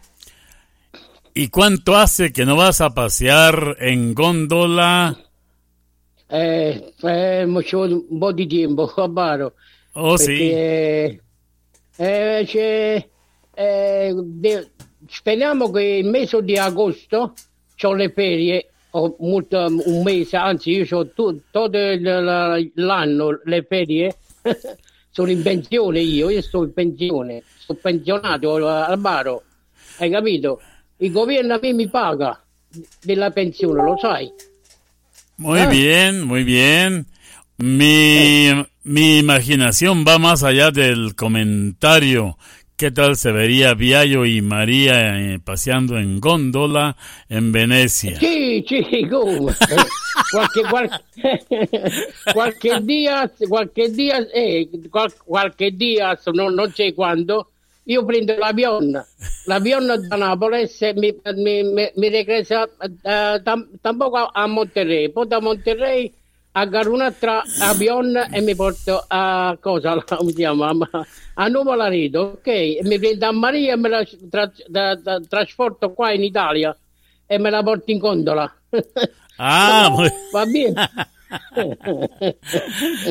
¿Y cuánto hace que no vas a pasear en góndola? Eh, eh, ci vuole un po' di tempo, Fabaro. Oh, perché, eh, c'è- eh, de- speriamo che il mese di agosto ho le ferie, ho molto, un mese, anzi io ho tutto il- la- l'anno le ferie, sono in pensione io, io sto in pensione, sto pensionato al baro, hai capito? Il governo a me mi paga della pensione, lo sai? Muy Ah. bien, muy bien. Mi, mi imaginación va más allá del comentario. ¿Qué tal se vería Viallo y María eh, paseando en góndola en Venecia? Come? Eh, qualche, qualche, qualche dia, qualche dia, eh, qualche dia, non, non so quando, io prendo l'avion, l'avion da Napoli e mi, mi, mi, mi eh, tam- tampoco a, Monterrey, poi da Monterrey agarro un altro avion e mi porto a cosa, come si chiama, a, Nuovo Laredo, ok? E mi prendo a Maria e me la tra- da- da- trasporto qua in Italia e me la porto in gondola. Ah, Va bene.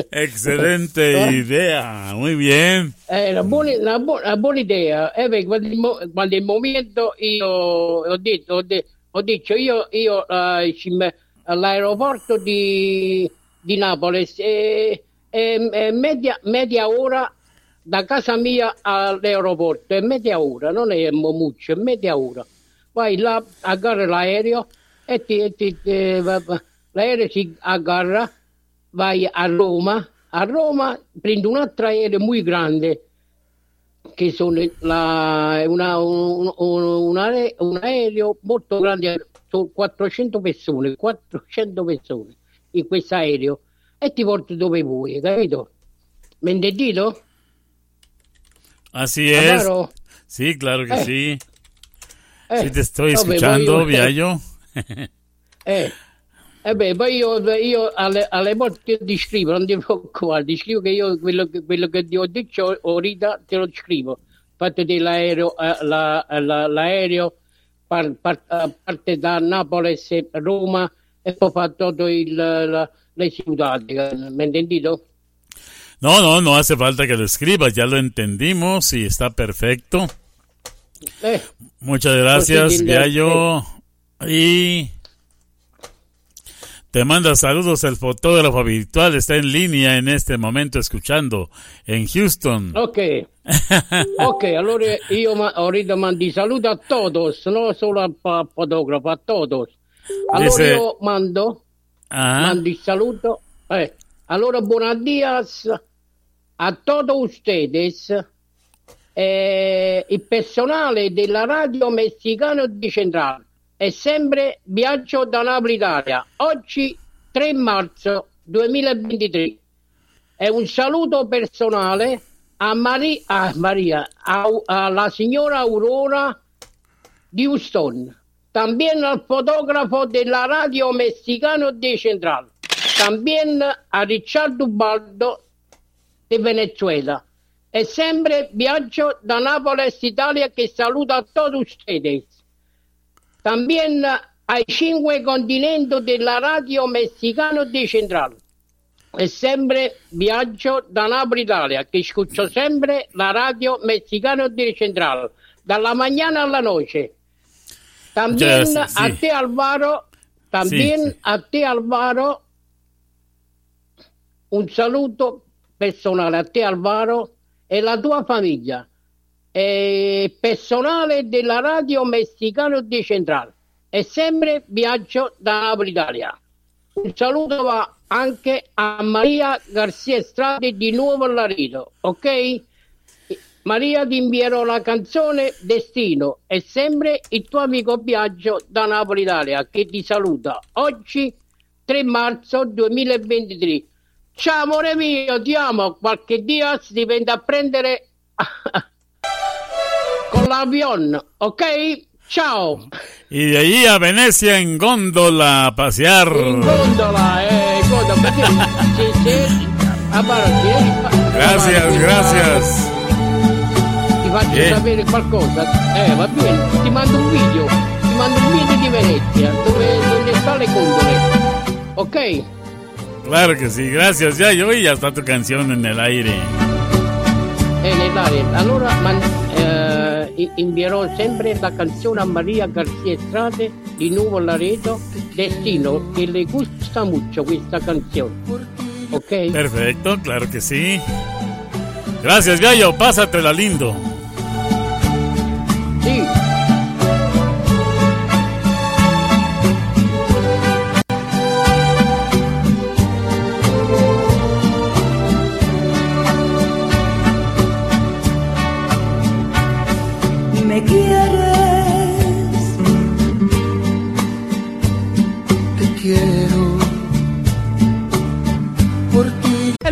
excelente idea. Muy bien. È una buona, una bu- una buona idea. Eh, quando, quando il momento io ho detto, ho, de- ho detto io, io eh, me- all'aeroporto di, di Napoli è, è- è media, media ora da casa mia all'aeroporto, è media ora, non è muccio, è media ora. Vai là, aggarra l'aereo e ti, ti- eh, va- va- l'aereo si aggarra, vai a Roma, a Roma prendi un altro aereo molto grande che sono la- una- un, un- un aereo molto grande, sono 400 persone, 400 persone in questo aereo e ti porto dove vuoi, capito? Mi hai intendito? Así es. Claro. Sí, claro que Eh. sí. Eh, Sí, te estoy escuchando, io- Viallo. Eh, eh beh, poi io, io alle, alle volte ti scrivo, non ti preoccupare, ti scrivo che io quello, che- quello che ti ho detto ora te lo scrivo. Fate dell'aereo, eh, la- la- l'aereo par- par- eh, parte da Napoli e Roma e poi fa tutto il, la- le ciudad, mi hai intendito? No, no, no hace falta que lo escribas, ya lo entendimos y está perfecto. Eh, Muchas gracias, Viallo. Y te manda saludos el fotógrafo virtual, está en línea en este momento escuchando en Houston. ok, ok, allora io ma- ora mando i saluti a todos, non solo al pa- fotografo, a todos. Allora Dice- io mando Ah, mando il saluto. Eh, allora, buenos días a todos ustedes, eh, il personale della radio messicano di Centrale. È sempre viaggio da Napoli Italia. Oggi 3 marzo 2023. E un saluto personale a, Mari- a Maria, alla signora Aurora di Houston, también al fotógrafo de la radio mexicano de Central, también a Riccardo Baldo de Venezuela. E sempre viaggio da Nápoles, Italia, che saluta a todos ustedes. También ai cinque continenti della radio mexicano de Central. E sempre viaggio da Napoli, Italia, che ascolto sempre la radio mexicano di Central, dalla mañana alla noche. También gracias, a sí. te, Alvaro, también sí. a te, Alvaro, un saluto personale a te, Alvaro, e la tua famiglia e il personale della radio messicano di Centrale. E sempre viaggio da Napoli Italia. Un saluto va anche a Maria Garcia Strade di Nuovo Laredo, ok? Maria ti invierò la canzone Destino e sempre il tuo amico Biagio da Napoli Italia che ti saluta oggi 3 marzo 2023. Ciao amore mio, ti amo, qualche dia si viene a prendere con l'avion, ok? Ciao! Y de allí a Venecia en góndola a pasear. In gondola, eh, se- Gracias, gracias. Ti faccio Eh. sapere qualcosa. Eh, va bene, ti mando un video, ti mando un video di Venezia, dove, dove sta le gondole. Ok? Claro que sí, gracias Yayo. Y ya está tu canción en el aire. E nell'aria. Allora man- eh, i- invierò sempre la canzone a Maria Garcia Strade di Nuovo Laredo, Destino, che le gusta mucho questa canzone. Ok? Perfecto, claro que sí. Gracias Yayo, pásatela lindo. Sí.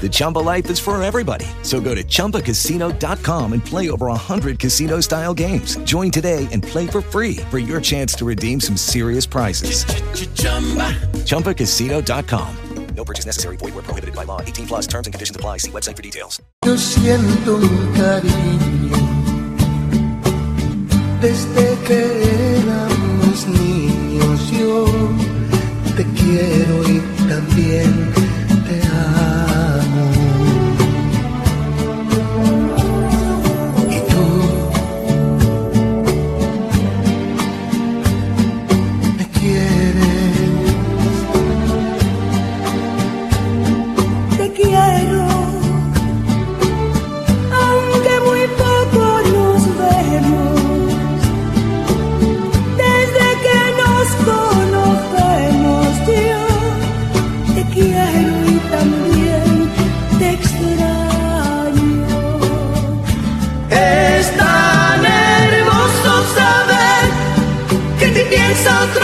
The Chumba life is for everybody. So go to ChumbaCasino.com and play over 100 casino-style games. Join today and play for free for your chance to redeem some serious prizes. ChumbaCasino.com. No purchase necessary. Void where prohibited by law. 18 plus terms and conditions apply. See website for details. Yo siento un cariño desde que éramos niños. Yo te quiero y también te amo. so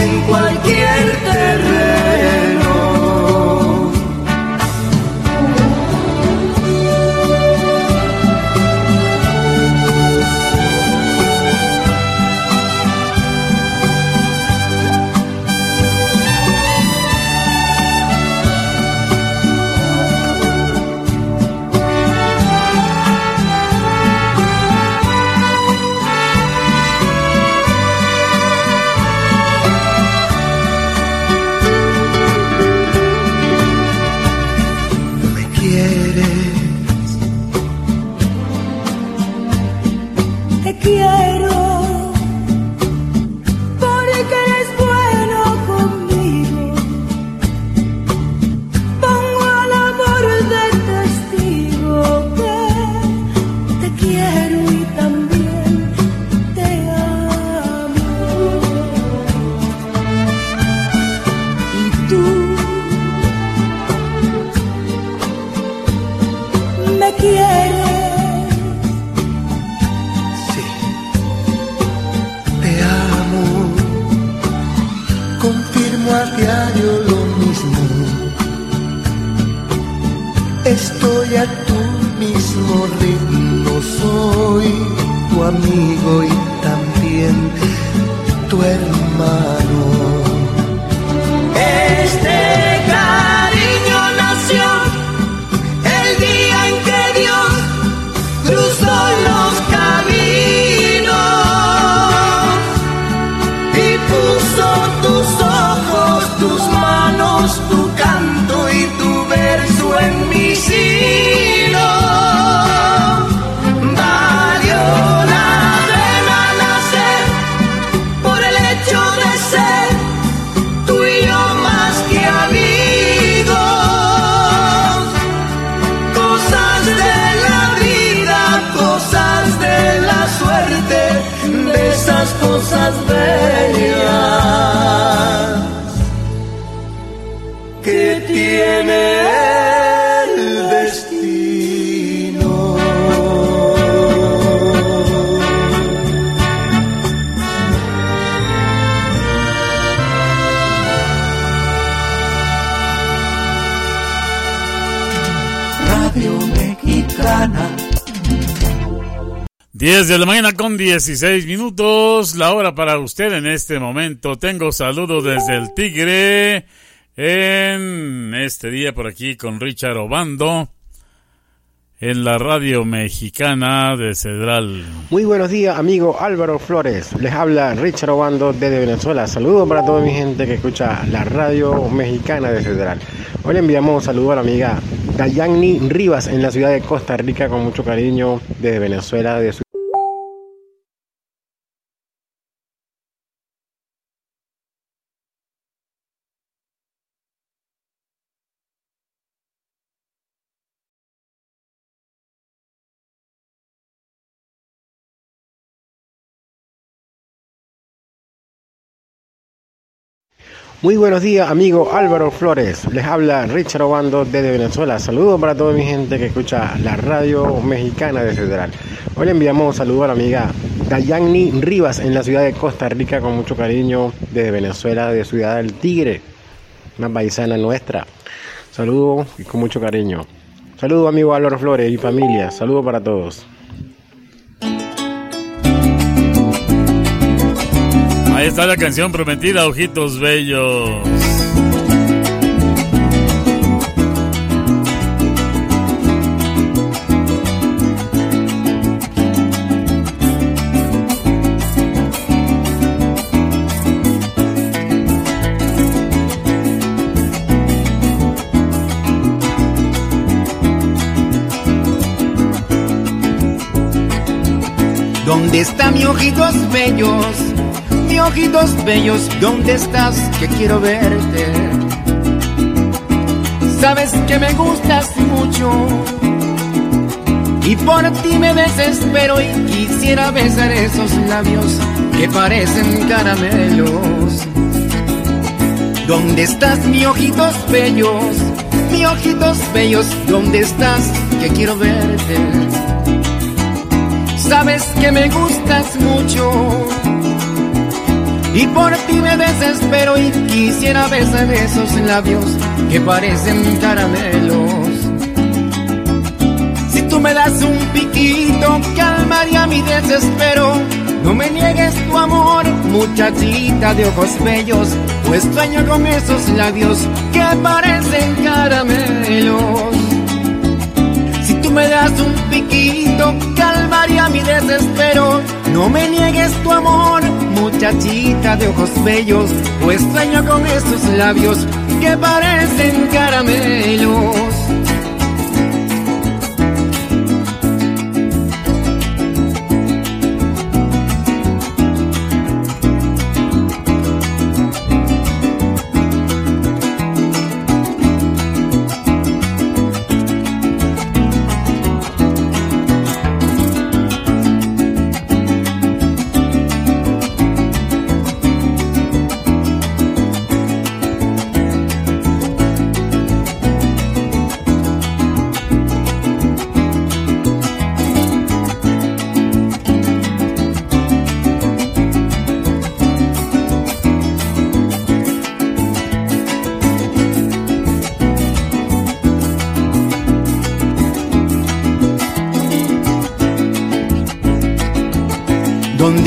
尽管 Estoy a tu mismo ritmo, soy tu amigo y también tu hermano. 10 de la mañana con 16 minutos, la hora para usted en este momento. Tengo saludos desde el Tigre en este día por aquí con Richard Obando en la radio mexicana de Cedral. Muy buenos días, amigo Álvaro Flores. Les habla Richard Obando desde Venezuela. Saludos para toda mi gente que escucha la radio mexicana de Cedral. Hoy le enviamos un saludo a la amiga Dayani Rivas en la ciudad de Costa Rica con mucho cariño desde Venezuela, de su Muy buenos días, amigo Álvaro Flores. Les habla Richard Obando desde Venezuela. Saludos para toda mi gente que escucha la radio mexicana de Federal. Hoy le enviamos un saludo a la amiga Dayani Rivas en la ciudad de Costa Rica con mucho cariño desde Venezuela, de Ciudad del Tigre, una paisana nuestra. Saludos y con mucho cariño. Saludos, amigo Álvaro Flores y familia. Saludos para todos. Ahí está la canción prometida, Ojitos Bellos. ¿Dónde están mis ojitos bellos? Mis ojitos bellos, ¿dónde estás? Que quiero verte. Sabes que me gustas mucho y por ti me desespero y quisiera besar esos labios que parecen caramelos. ¿Dónde estás, mis ojitos bellos? Mis ojitos bellos, ¿dónde estás? Que quiero verte. Sabes que me gustas mucho y por ti me desespero y quisiera besar esos labios que parecen caramelos. Si tú me das un piquito, calmaría mi desespero. No me niegues tu amor, muchachita de ojos bellos, pues sueño con esos labios que parecen caramelos. Si tú me das un piquito, calmaría mi desespero. No me niegues tu amor, muchachita de ojos bellos, pues sueño con esos labios que parecen caramelos.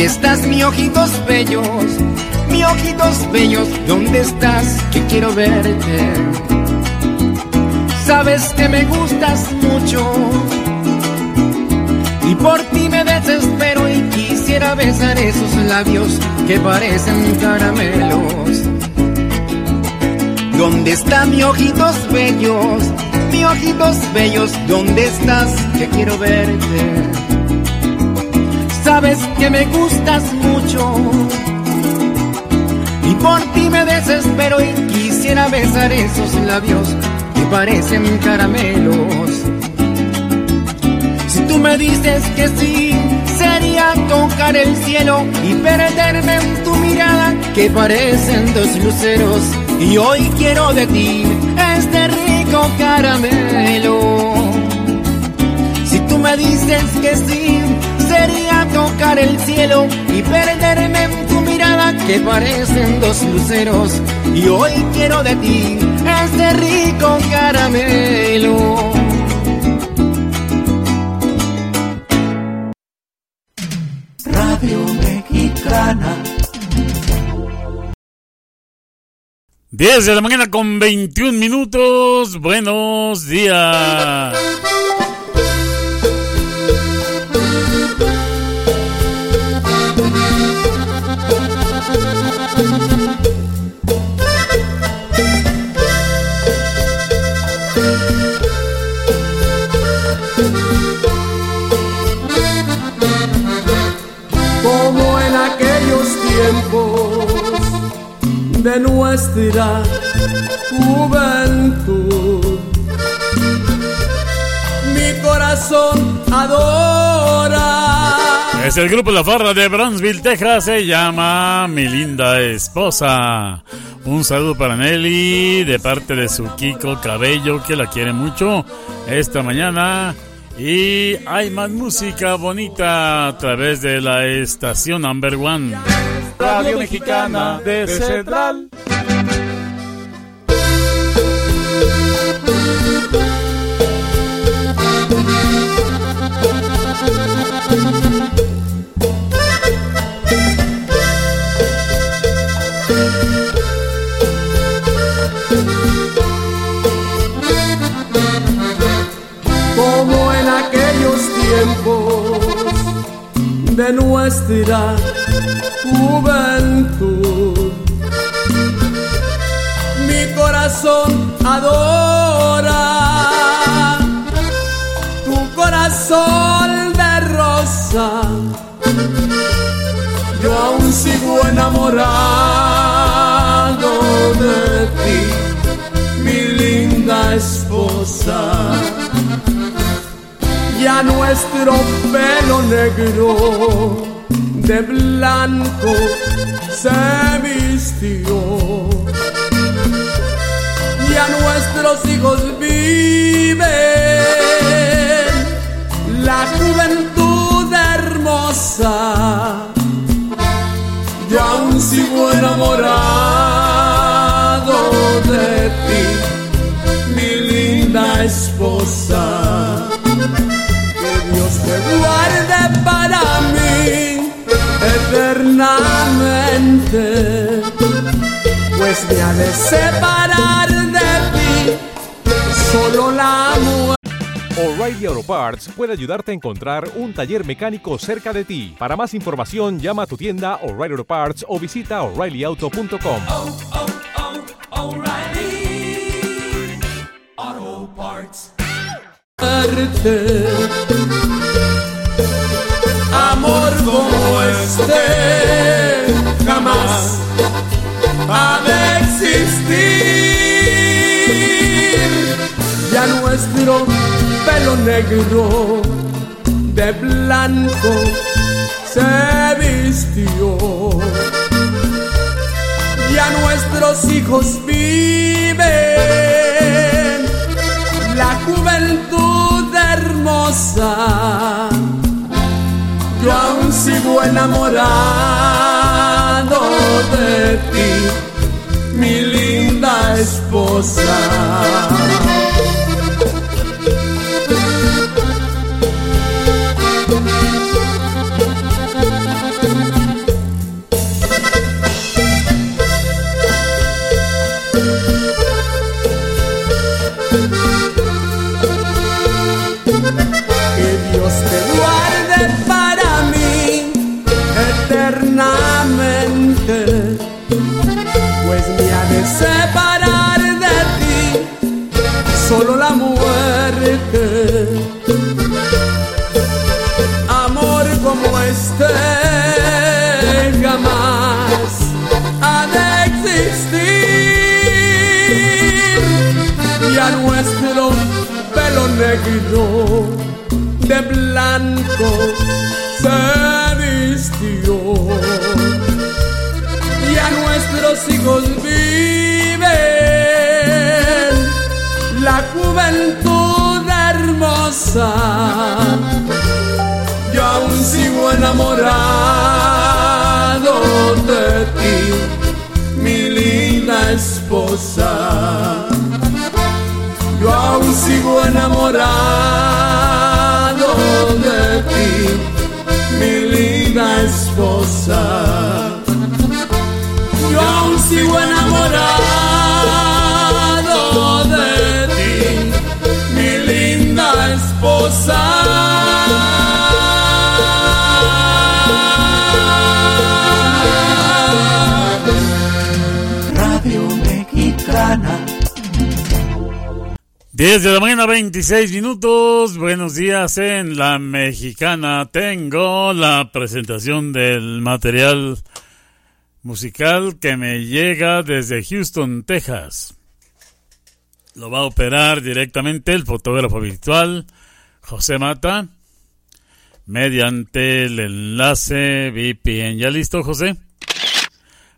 ¿Dónde estás, mi ojitos bellos? Mi ojitos bellos, ¿dónde estás? Que quiero verte. Sabes que me gustas mucho y por ti me desespero y quisiera besar esos labios que parecen caramelos. ¿Dónde están mis ojitos bellos? Mis ojitos bellos, ¿dónde estás? Que quiero verte. Sabes que me gustas mucho y por ti me desespero y quisiera besar esos labios que parecen caramelos. Si tú me dices que sí, sería tocar el cielo y perderme en tu mirada que parecen dos luceros. Y hoy quiero de ti este rico caramelo. Si tú me dices que sí, tocar el cielo y perderme en tu mirada que parecen dos luceros. Y hoy quiero de ti este rico caramelo. Radio Mexicana. 10 de la mañana con 21 minutos. Buenos días. De nuestra juventud. Mi corazón adora. Es el grupo La Farra de Brownsville, Texas. Se llama Mi Linda Esposa. Un saludo para Nelly de parte de su Kiko Cabello, que la quiere mucho esta mañana. Y hay más música bonita a través de la estación Number One. Radio Mexicana de Central. Tiempos de nuestra juventud. Mi corazón adora tu corazón de rosa. Yo aún sigo enamorado de ti, mi linda esposa ya nuestro pelo negro de blanco se vistió. Ya nuestros hijos viven la juventud hermosa. Yo aún sigo enamorado para mí eternamente, pues me ha de separar de ti solo la muerte. O'Reilly Auto Parts puede ayudarte a encontrar un taller mecánico cerca de ti. Para más información, llama a tu tienda O'Reilly Auto Parts o visita oreillyauto.com. Auto Parts. Amor como este jamás ha de existir. Ya nuestro pelo negro de blanco se vistió. Ya nuestros hijos viven la juventud hermosa. Yo aún sigo enamorado de ti, mi linda esposa. Blanco se vistió. Y a nuestros hijos viven la juventud hermosa. Yo aún sigo enamorado de ti mi linda esposa. Yo aún sigo enamorado mi linda esposa. Yo aún sigo enamorado de ti, mi linda esposa. 10 de la mañana, 26 minutos. Buenos días en la mexicana. Tengo la presentación del material musical que me llega desde Houston, Texas. Lo va a operar directamente el fotógrafo virtual José Mata mediante el enlace VPN. ¿Ya listo, José?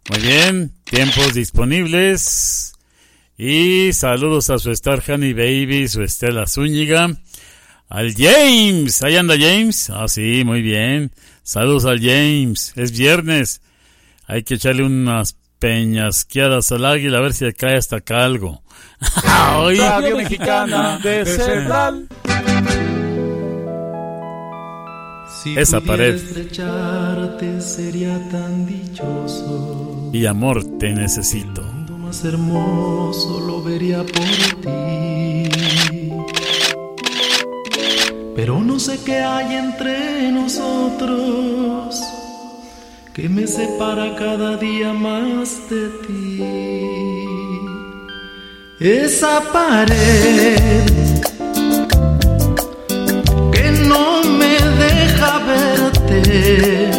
Muy bien, tiempos disponibles. Y saludos a su Star Honey Baby, su Estela Zúñiga. Al James, ahí anda James. Ah, sí, muy bien. Saludos al James. Es viernes. Hay que echarle unas peñasqueadas al águila a ver si le cae hasta acá algo. Radio Mexicana de Central. Si Esa pared. sería tan dichoso. Y amor, te necesito. Hermoso lo vería por ti. Pero no sé qué hay entre nosotros que me separa cada día más de ti. Esa pared que no me deja verte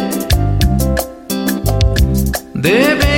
debe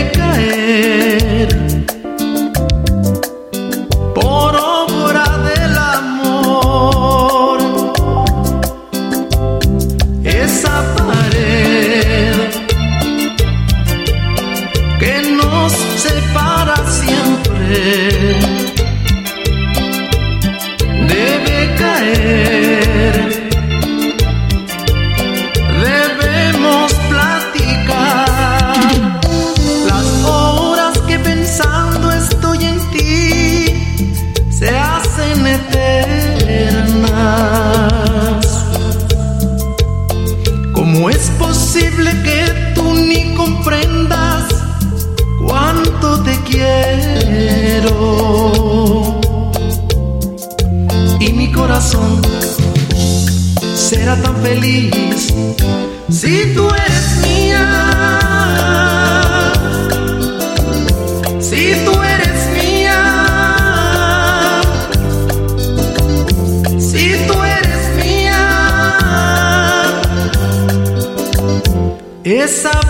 feliz si tú eres mía. Si tú eres mía. Si tú eres mía. Esa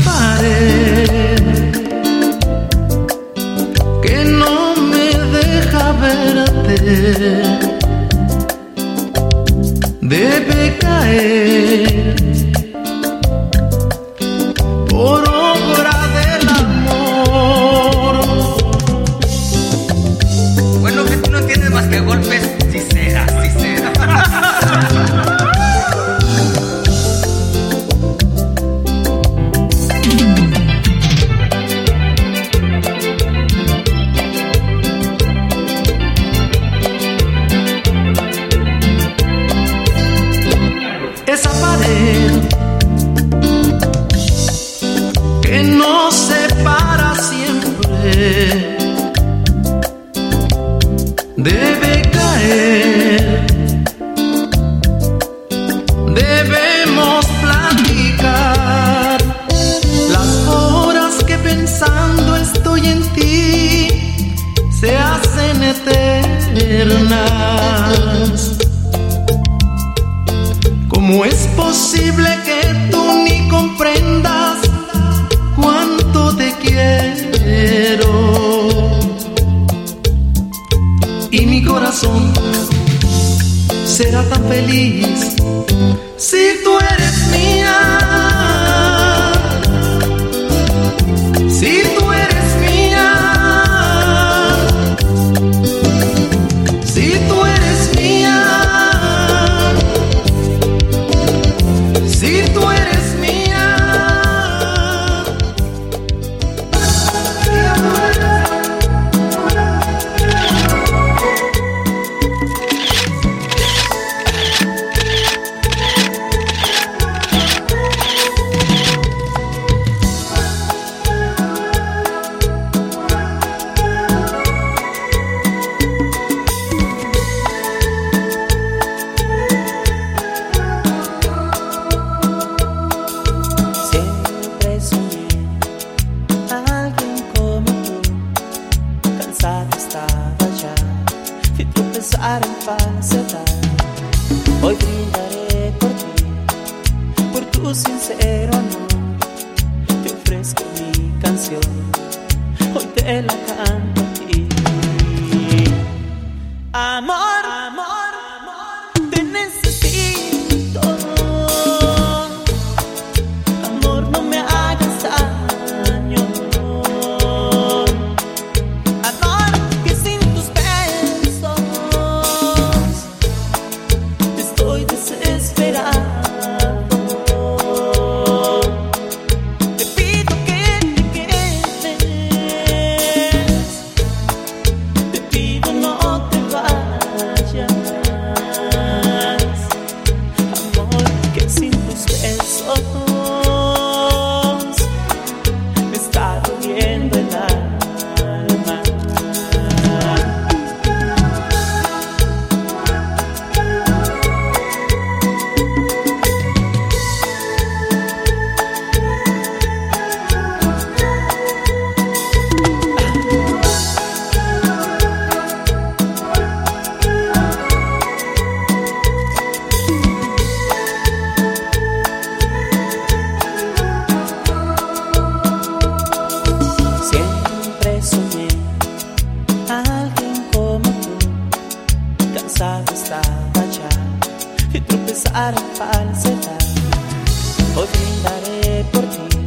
por ti,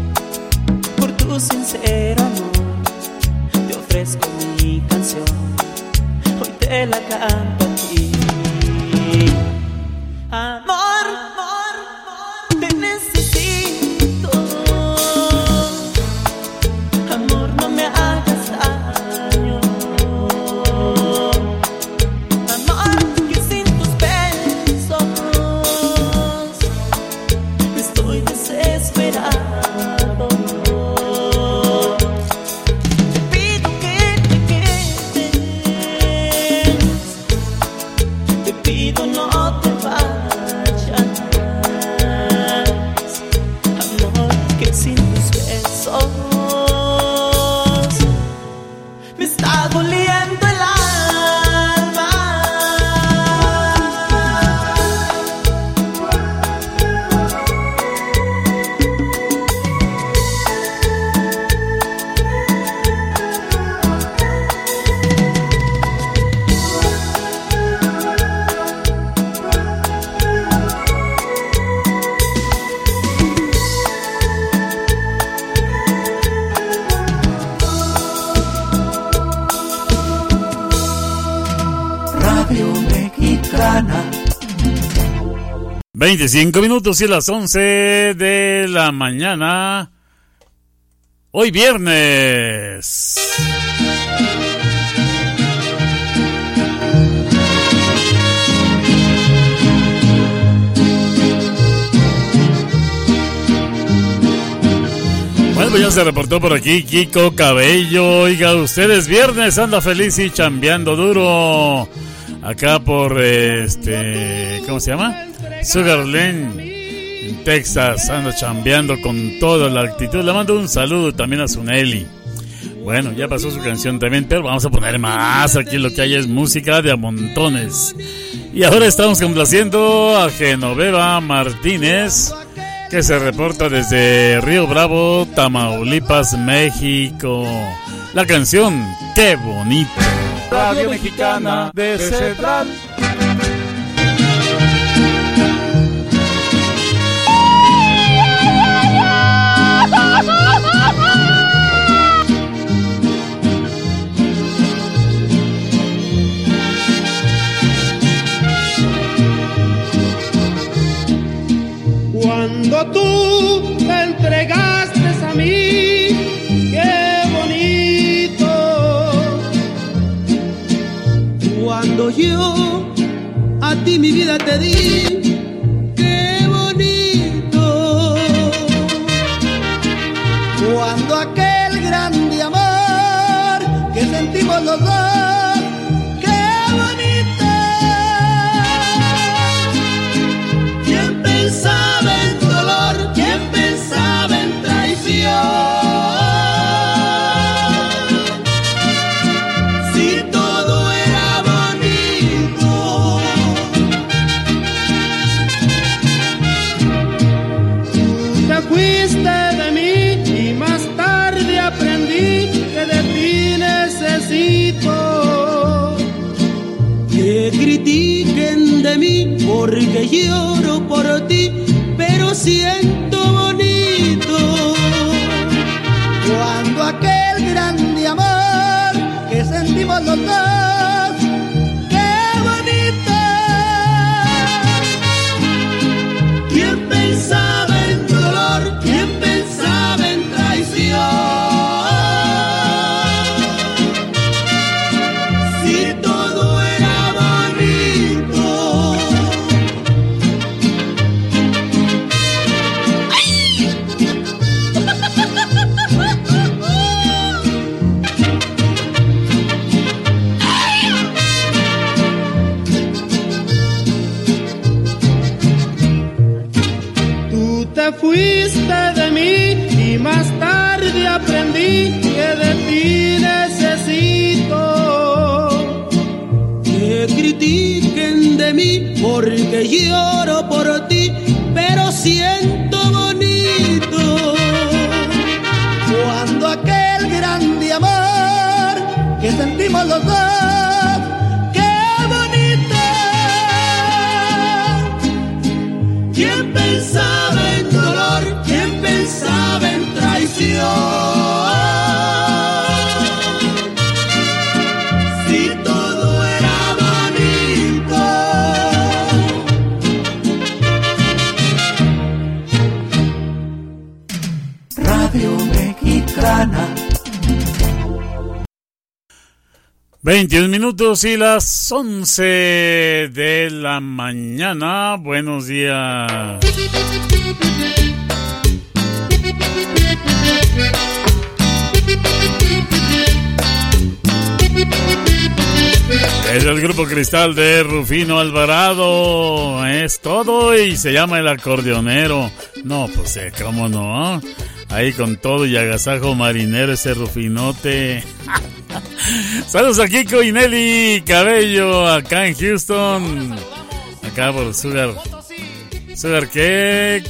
por tu sincero amor. Te ofrezco mi canción, hoy te la canto. y cinco minutos y las 11 de la mañana. Hoy viernes. Bueno, ya se reportó por aquí Kiko Cabello. Oiga, ustedes viernes anda feliz y chambeando duro. Acá por este, ¿cómo se llama? Sugar Lane, en Texas, anda chambeando con toda la actitud. Le mando un saludo también a su Nelly. Bueno, ya pasó su canción también, pero vamos a poner más. Aquí lo que hay es música de a montones. Y ahora estamos complaciendo a Genoveva Martínez, que se reporta desde Río Bravo, Tamaulipas, México. La canción, qué bonito. Radio Mexicana de Central. Tú te entregaste a mí, qué bonito. Cuando yo a ti mi vida te di, siento 21 minutos y las 11 de la mañana. Buenos días. Es el grupo cristal de Rufino Alvarado. Es todo y se llama el acordeonero. No, pues eh, cómo no. Ahí con todo y agasajo marinero ese Rufinote. Saludos a Kiko y Nelly Cabello acá en Houston. Acá por Sugar. ¿Sugar qué?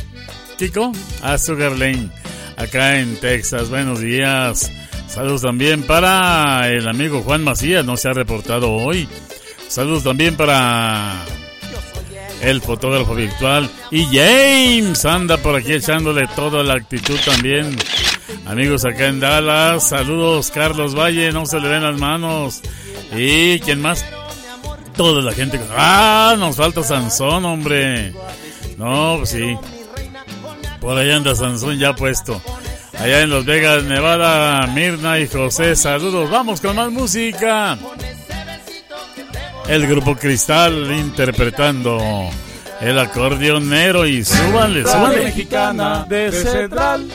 Kiko? Ah, Sugar Lane. Acá en Texas. Buenos días. Saludos también para el amigo Juan Macías, no se ha reportado hoy. Saludos también para el fotógrafo virtual. Y James anda por aquí echándole toda la actitud también. Amigos acá en Dallas, saludos Carlos Valle, no se le ven las manos. ¿Y quién más? Toda la gente. Ah, nos falta Sansón, hombre. No, pues sí. Por ahí anda Sansón ya puesto. Allá en Las Vegas, Nevada, Mirna y José, saludos. Vamos con más música. El grupo Cristal interpretando el acordeonero y súbanle, Radio súbanle. Mexicana de Central.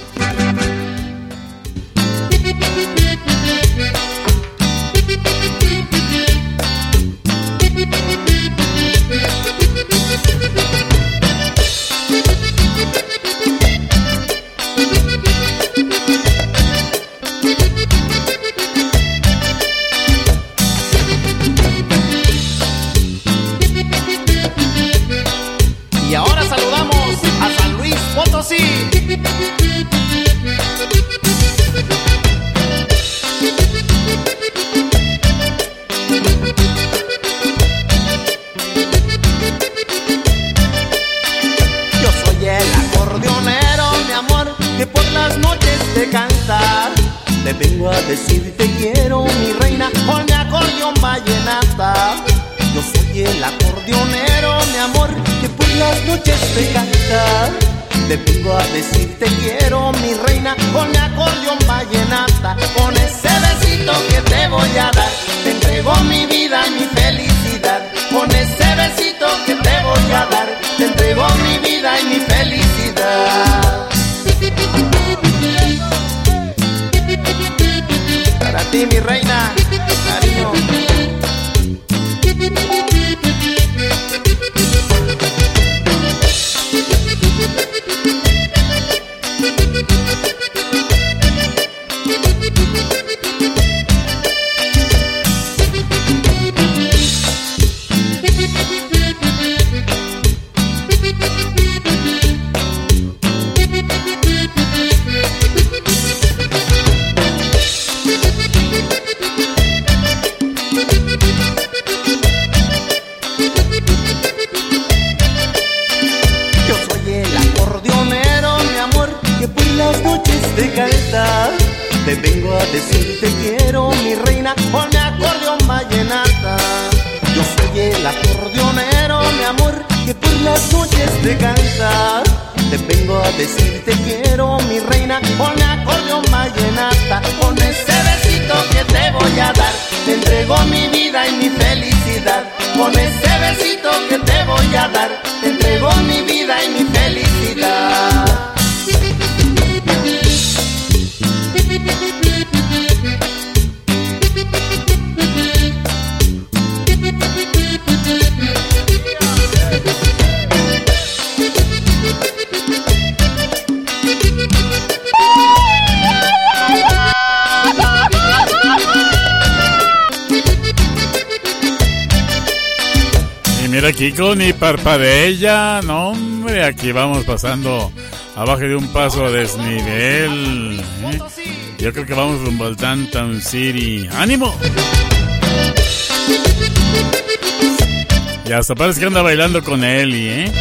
parpadea ella. No, hombre, aquí vamos pasando abajo de un paso a desnivel. ¿eh? Yo creo que vamos rumbo al Downtown City. ¡Ánimo! Y hasta parece que anda bailando con Eli, ¿eh?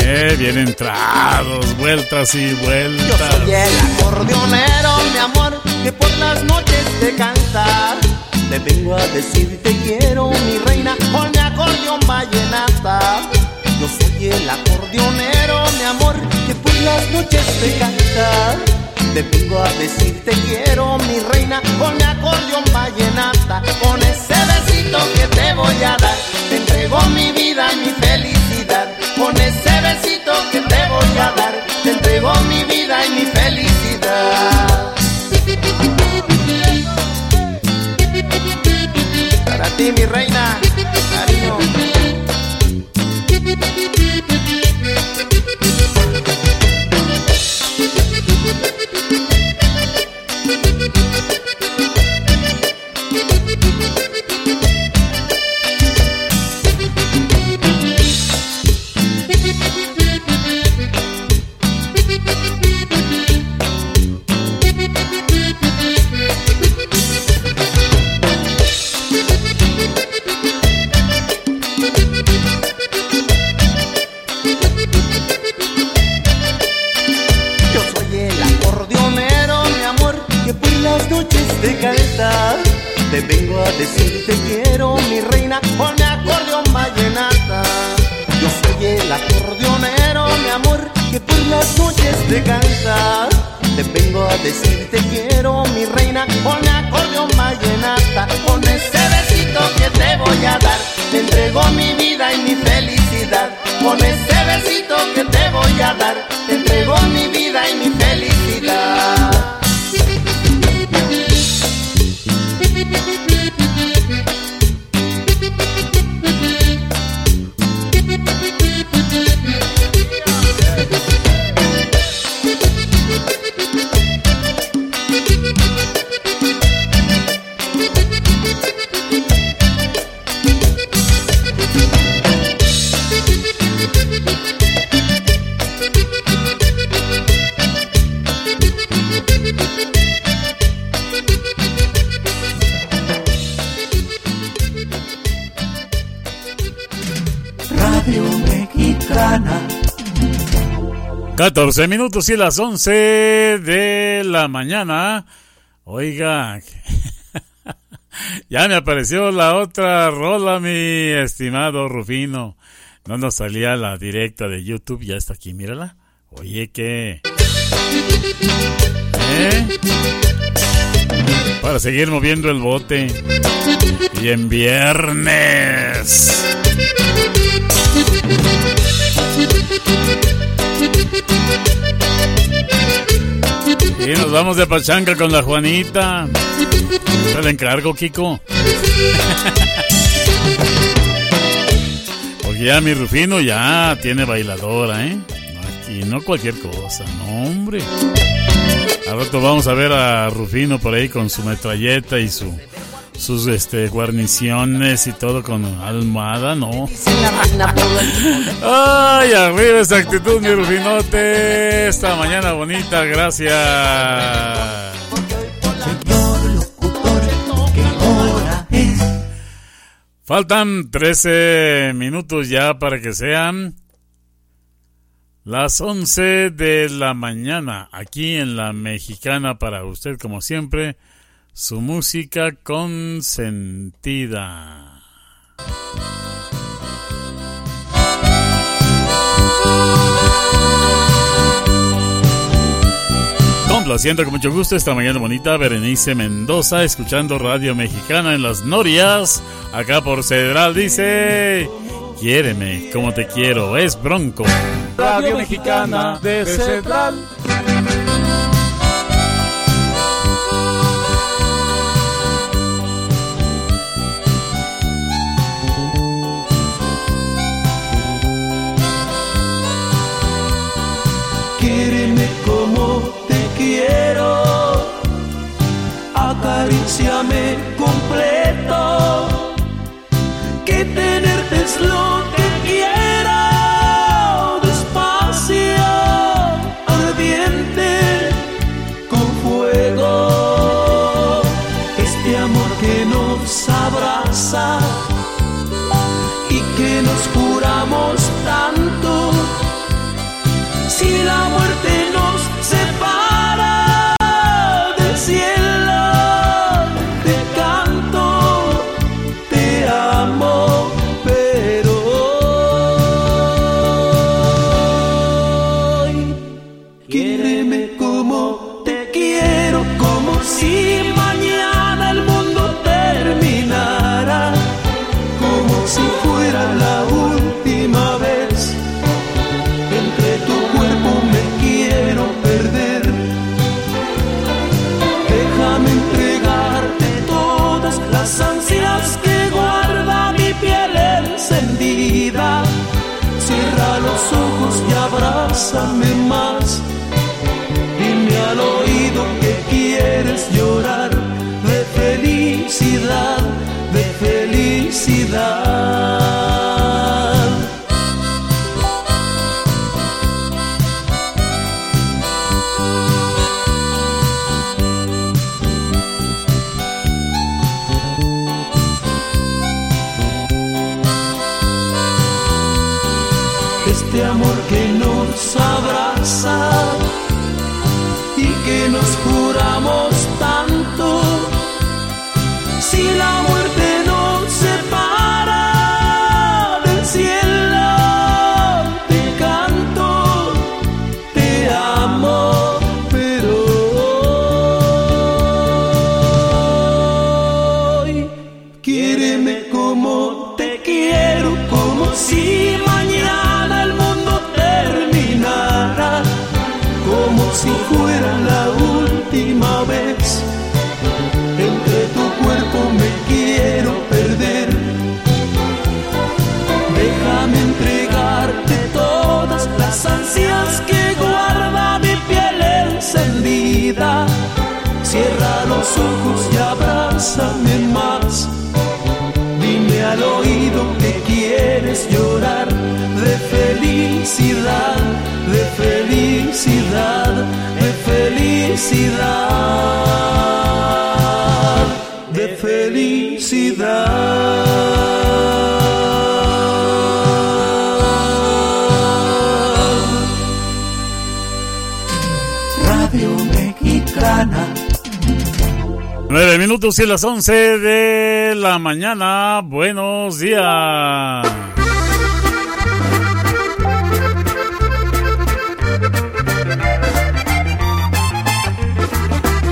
Eh, bien entrados, vueltas y vueltas. Yo soy el acordeonero, mi amor, que por las noches te canta. Te vengo a decir te quiero, mi reina, con mi acordeón vallenata. Yo soy el acordeonero, mi amor, que por las noches te canta. Te vengo a decir te quiero, mi reina, con mi acordeón vallenata. Con ese besito que te voy a dar, te entrego mi vida, mi felicidad. Con ese besito que te voy a dar, te entrego mi vida y mi felicidad. ti, mi reina. Cariño. 14 minutos y las 11 de la mañana. Oiga, ya me apareció la otra rola, mi estimado Rufino. No nos salía la directa de YouTube, ya está aquí, mírala. Oye, ¿qué? ¿Eh? Para seguir moviendo el bote. Y en viernes. Y nos vamos de pachanga con la Juanita. Te la encargo, Kiko. Porque ya mi Rufino ya tiene bailadora, ¿eh? Aquí no cualquier cosa, no, hombre. Al rato vamos a ver a Rufino por ahí con su metralleta y su sus este guarniciones y todo con almohada, no. Ay, arriba esa actitud, mi Rufinote. Esta mañana bonita, gracias. Faltan 13 minutos ya para que sean las 11 de la mañana aquí en la mexicana para usted como siempre su música consentida. Complaciendo con mucho gusto esta mañana bonita Berenice Mendoza escuchando Radio Mexicana en las Norias. Acá por Cedral dice, quiéreme como te quiero, es Bronco. Radio Mexicana de Cedral. Que tenerte es lo abrázame más. Dime al oído que quieres llorar de felicidad, de felicidad. Abrázame más. Dime al oído que quieres llorar de felicidad, de felicidad, de felicidad, de felicidad. Nueve minutos y las once de la mañana. Buenos días.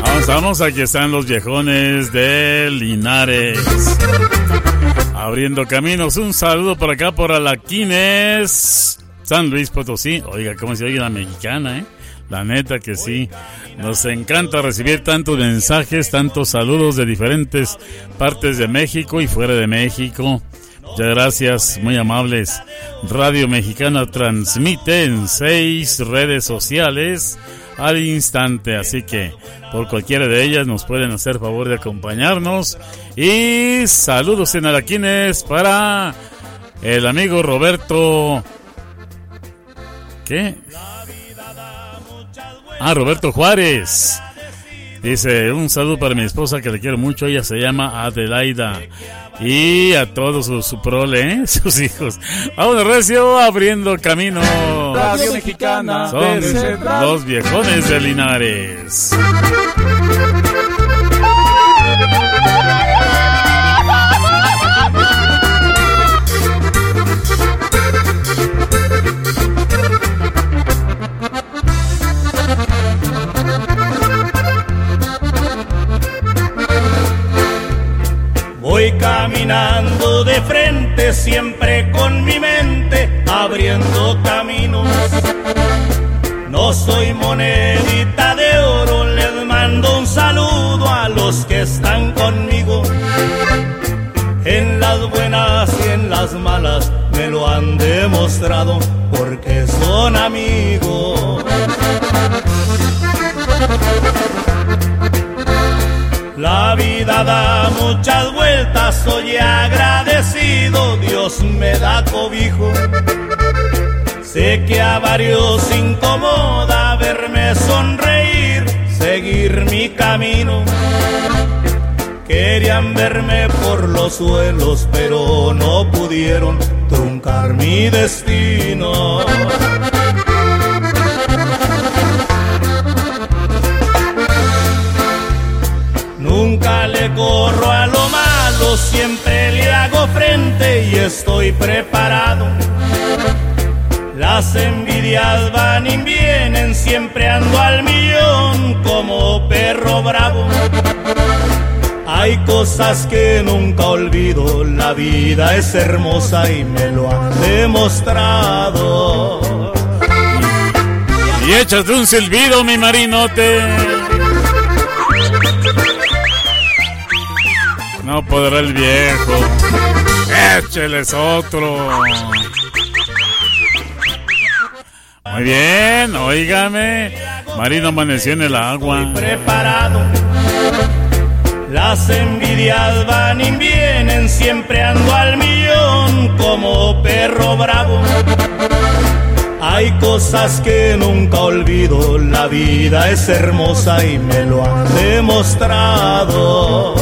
Avanzamos, aquí están los viejones de Linares. Abriendo caminos, un saludo por acá por Alaquines, San Luis Potosí. Oiga, ¿cómo se oye la mexicana, eh? La neta que sí. Nos encanta recibir tantos mensajes, tantos saludos de diferentes partes de México y fuera de México. Muchas gracias, muy amables. Radio Mexicana transmite en seis redes sociales al instante, así que por cualquiera de ellas nos pueden hacer favor de acompañarnos. Y saludos en Araquines para el amigo Roberto. ¿Qué? Ah, Roberto Juárez. Dice, un saludo para mi esposa que le quiero mucho. Ella se llama Adelaida. Y a todos su, prole, ¿eh? sus hijos. Vamos, Recio, abriendo camino. Radio Mexicana. Son los viejones de Linares. Caminando de frente, siempre con mi mente abriendo caminos. No soy monedita de oro, les mando un saludo a los que están conmigo. En las buenas y en las malas me lo han demostrado porque son amigos. Da muchas vueltas, soy agradecido, Dios me da cobijo. Sé que a varios incomoda verme sonreír, seguir mi camino. Querían verme por los suelos, pero no pudieron truncar mi destino. Corro a lo malo, siempre le hago frente y estoy preparado. Las envidias van y vienen, siempre ando al millón como perro bravo. Hay cosas que nunca olvido, la vida es hermosa y me lo han demostrado. Y échate un silbido, mi marinote. No podrá el viejo. Écheles otro. Muy bien, óigame. Marino amaneció en el agua. Las envidias van y vienen, siempre ando al millón como perro bravo. Hay cosas que nunca olvido, la vida es hermosa y me lo han demostrado.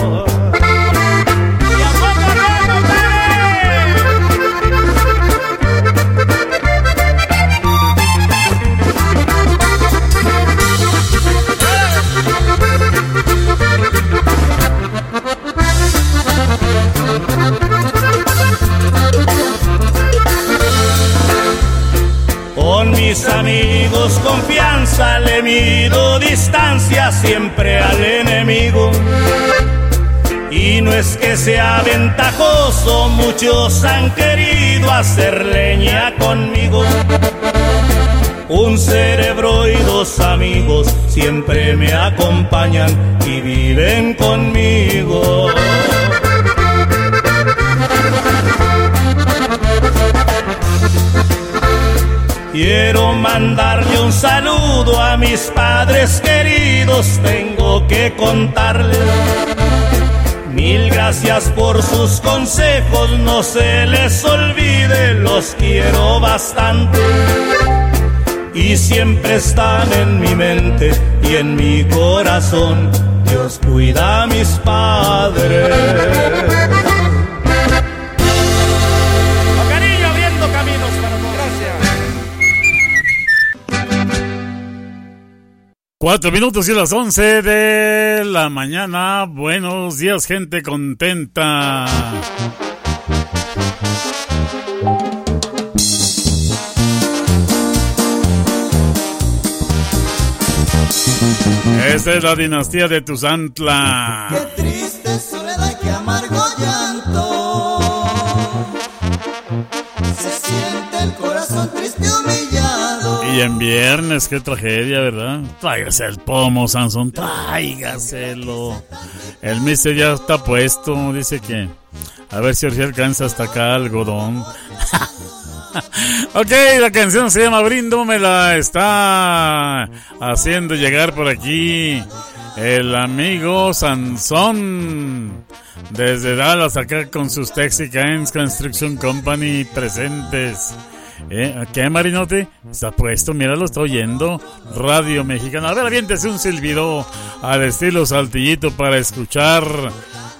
Confianza le mido distancia siempre al enemigo. Y no es que sea ventajoso, muchos han querido hacer leña conmigo. Un cerebro y dos amigos siempre me acompañan y viven conmigo. Quiero mandarle un saludo a mis padres queridos, tengo que contarles. Mil gracias por sus consejos, no se les olvide, los quiero bastante. Y siempre están en mi mente y en mi corazón. Dios cuida a mis padres. Cuatro minutos y las once de la mañana. Buenos días, gente contenta. Esta es la dinastía de Tuzantla. Y en viernes, qué tragedia, ¿verdad? Tráigase el pomo, Sansón, tráigaselo. El mister ya está puesto, dice que. A ver si ahora alcanza hasta acá algodón. ok, la canción se llama Brindo, me la está haciendo llegar por aquí el amigo Sansón. Desde Dallas, acá con sus Texicans Construction Company presentes. ¿Eh? ¿Qué, Marinote? Está puesto, mira, lo está oyendo. Radio Mexicana. A ver, aviéntese un silbido al estilo saltillito para escuchar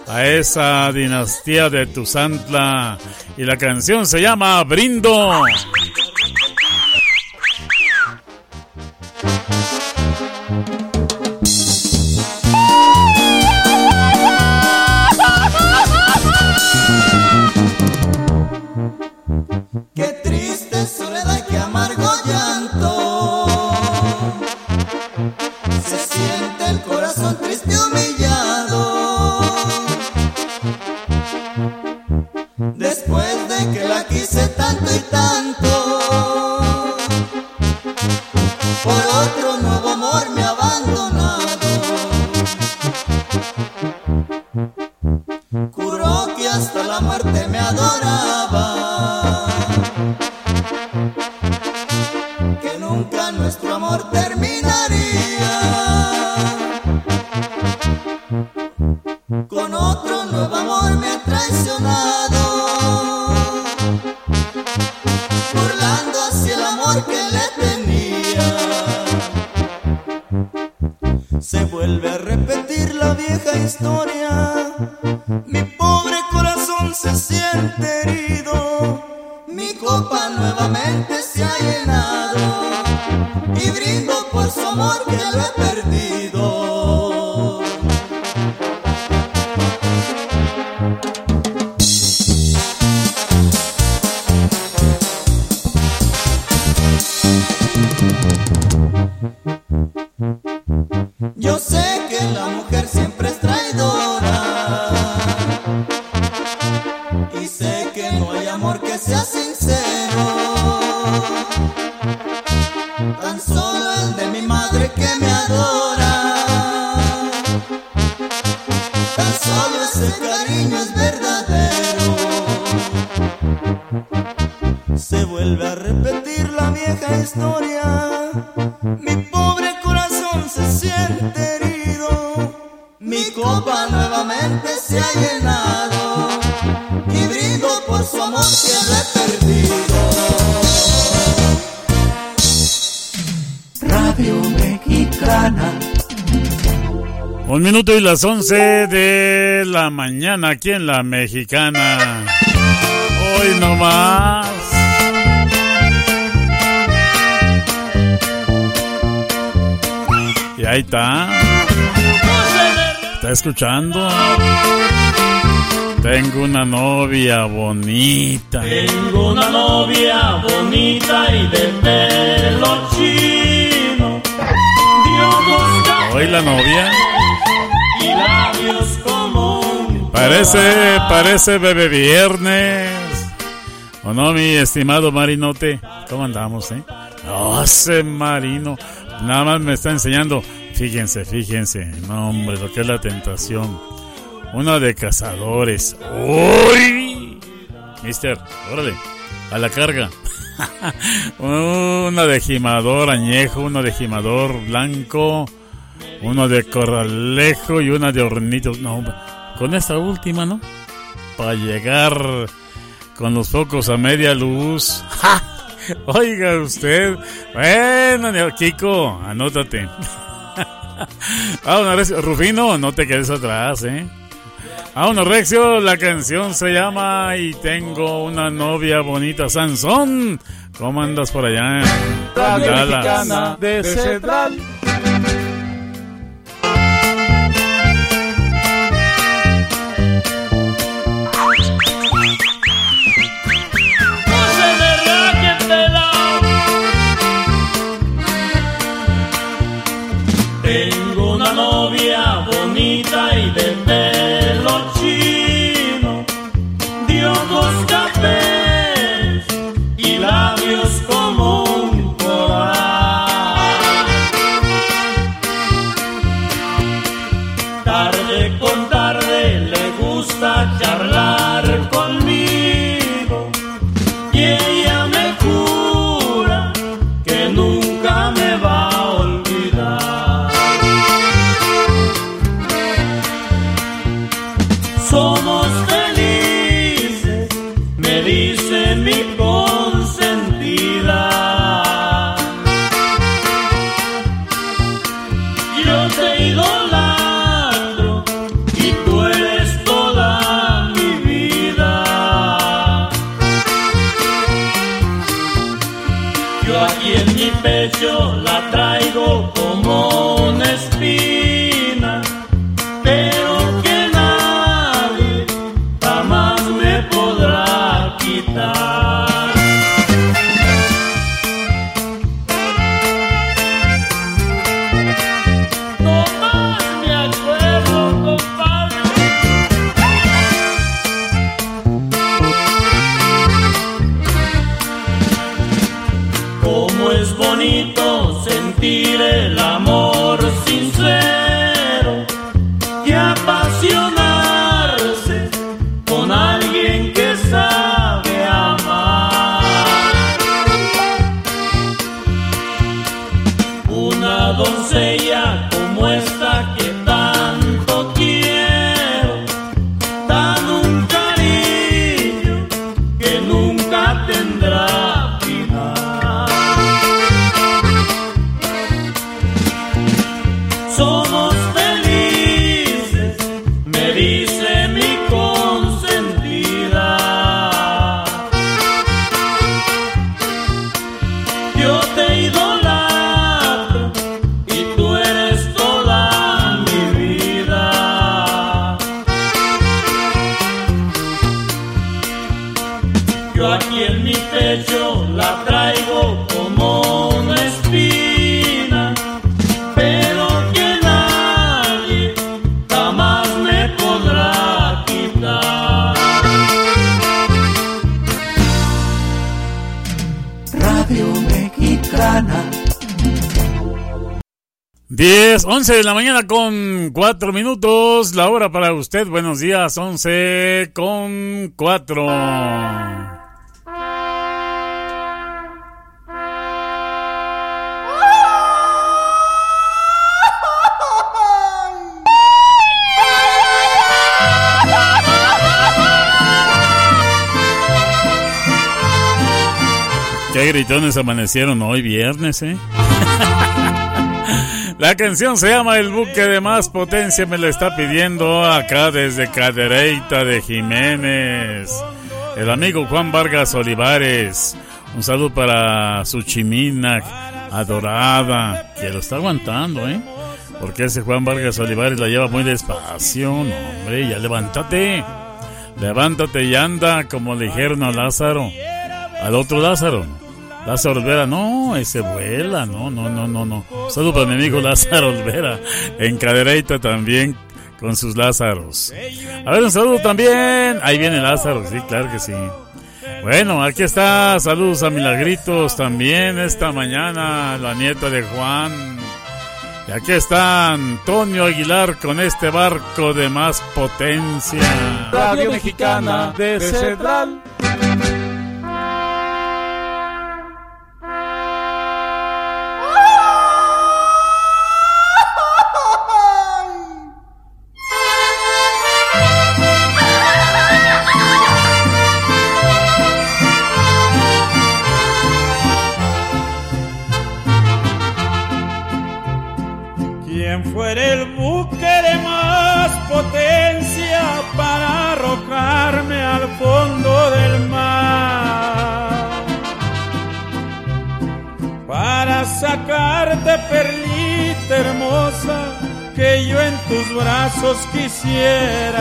a esa dinastía de Tuzantla. Y la canción se llama Brindo. Nuestro amor terminaría. Con otro nuevo amor me ha traicionado. Burlando hacia el amor que le tenía. Se vuelve a repetir la vieja historia. Mi pobre corazón se siente herido. Mi copa nuevamente se ha las once de la mañana aquí en la mexicana. Hoy no más. Y ahí está. ¿Está escuchando? Tengo una novia bonita. Tengo una novia bonita y de pelo chino. Hoy la novia. Parece, parece bebé viernes. ¿O no, mi estimado Marinote? ¿Cómo andamos, eh? No, ese Marino. Nada más me está enseñando. Fíjense, fíjense. No, hombre, lo que es la tentación. Una de cazadores. ¡Uy! Mister, órale. A la carga. Una de gimador añejo, una de gimador blanco, uno de corralejo y una de hornitos. No, con esta última, ¿no? Para llegar con los focos a media luz. ¡Ja! Oiga usted. Bueno, Kiko, anótate. Vámonos, Recio. Rufino, no te quedes atrás, ¿eh? Vámonos, Rexio, la canción se llama Y tengo una novia bonita, Sansón. ¿Cómo andas por allá? en Dallas? De Central. 10, 11 de la mañana con 4 minutos. La hora para usted. Buenos días, 11 con 4. Qué gritones amanecieron hoy viernes, ¿eh? La canción se llama El buque de más potencia, me la está pidiendo acá desde Cadereyta de Jiménez. El amigo Juan Vargas Olivares. Un saludo para su chimina adorada, que lo está aguantando, ¿eh? Porque ese Juan Vargas Olivares la lleva muy despacio, no, hombre, ya levántate. Levántate y anda, como le dijeron Lázaro. Al otro Lázaro. Lázaro Olvera, no, ese vuela, no, no, no, no, no. Saludo para mi amigo Lázaro Olvera, en Cadereyta también, con sus Lázaros. A ver, un saludo también. Ahí viene Lázaro, sí, claro que sí. Bueno, aquí está, saludos a Milagritos también esta mañana, la nieta de Juan. Y aquí está Antonio Aguilar con este barco de más potencia. Radio Mexicana de Central.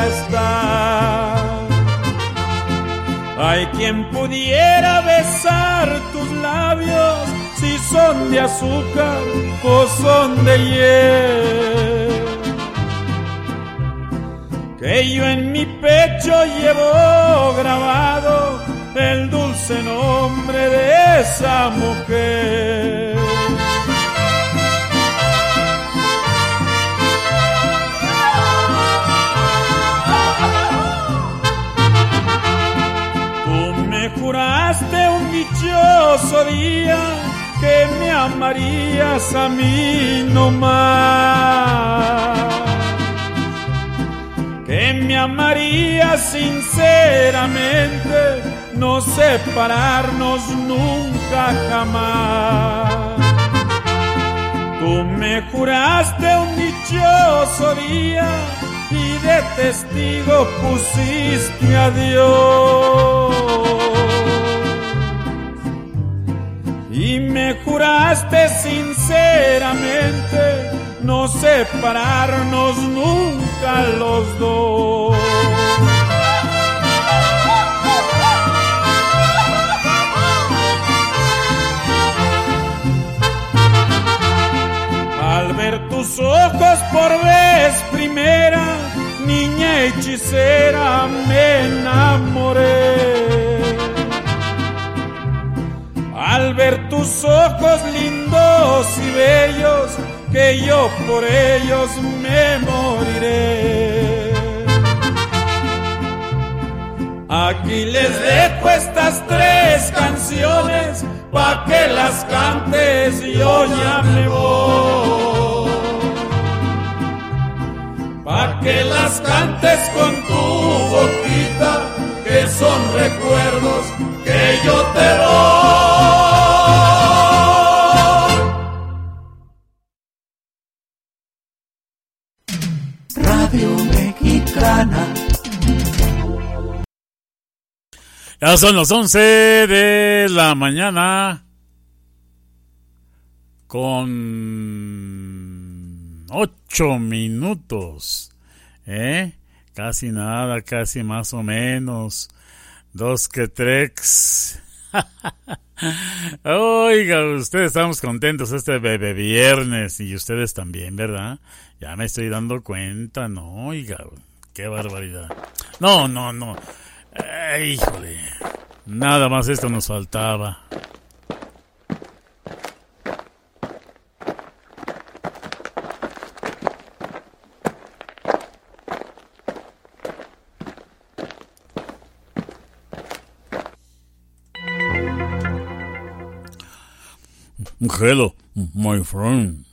Estar. Hay quien pudiera besar tus labios si son de azúcar o son de hiel. Que yo en mi pecho llevo grabado el dulce nombre de esa mujer. Día que me amarías a mí no más. Que me amarías sinceramente, no separarnos nunca jamás. Tú me juraste un dichoso día y de testigo pusiste a Dios. Y me juraste sinceramente no separarnos nunca los dos. Al ver tus ojos por vez primera, niña hechicera, me enamoré. Ver tus ojos lindos y bellos, que yo por ellos me moriré. Aquí les dejo estas tres canciones pa' que las cantes yo ya me voy. Pa' que las cantes con tu boquita, que son recuerdos que yo te doy. Ya son las 11 de la mañana con 8 minutos. ¿Eh? Casi nada, casi más o menos. Dos que tres. Oiga, ustedes estamos contentos este bebé viernes y ustedes también, ¿verdad? Ya me estoy dando cuenta, no, oiga, qué barbaridad. No, no, no. Eh, híjole, nada más esto nos faltaba. Hello, my friend.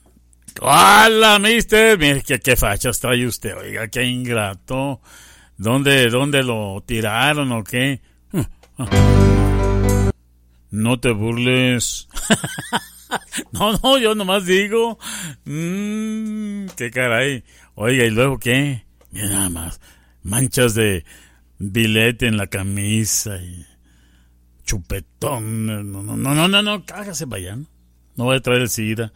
¡Hola, mister! Mire, ¿qué, qué fachas trae usted? Oiga, qué ingrato. ¿Dónde, dónde lo tiraron o qué? No te burles. no, no, yo nomás digo. Mmm, qué caray. Oiga, ¿y luego qué? Mira nada más. Manchas de bilete en la camisa y chupetón. No, no, no, no, no, no, cágase vaya. ¿no? No voy a traer el SIDA.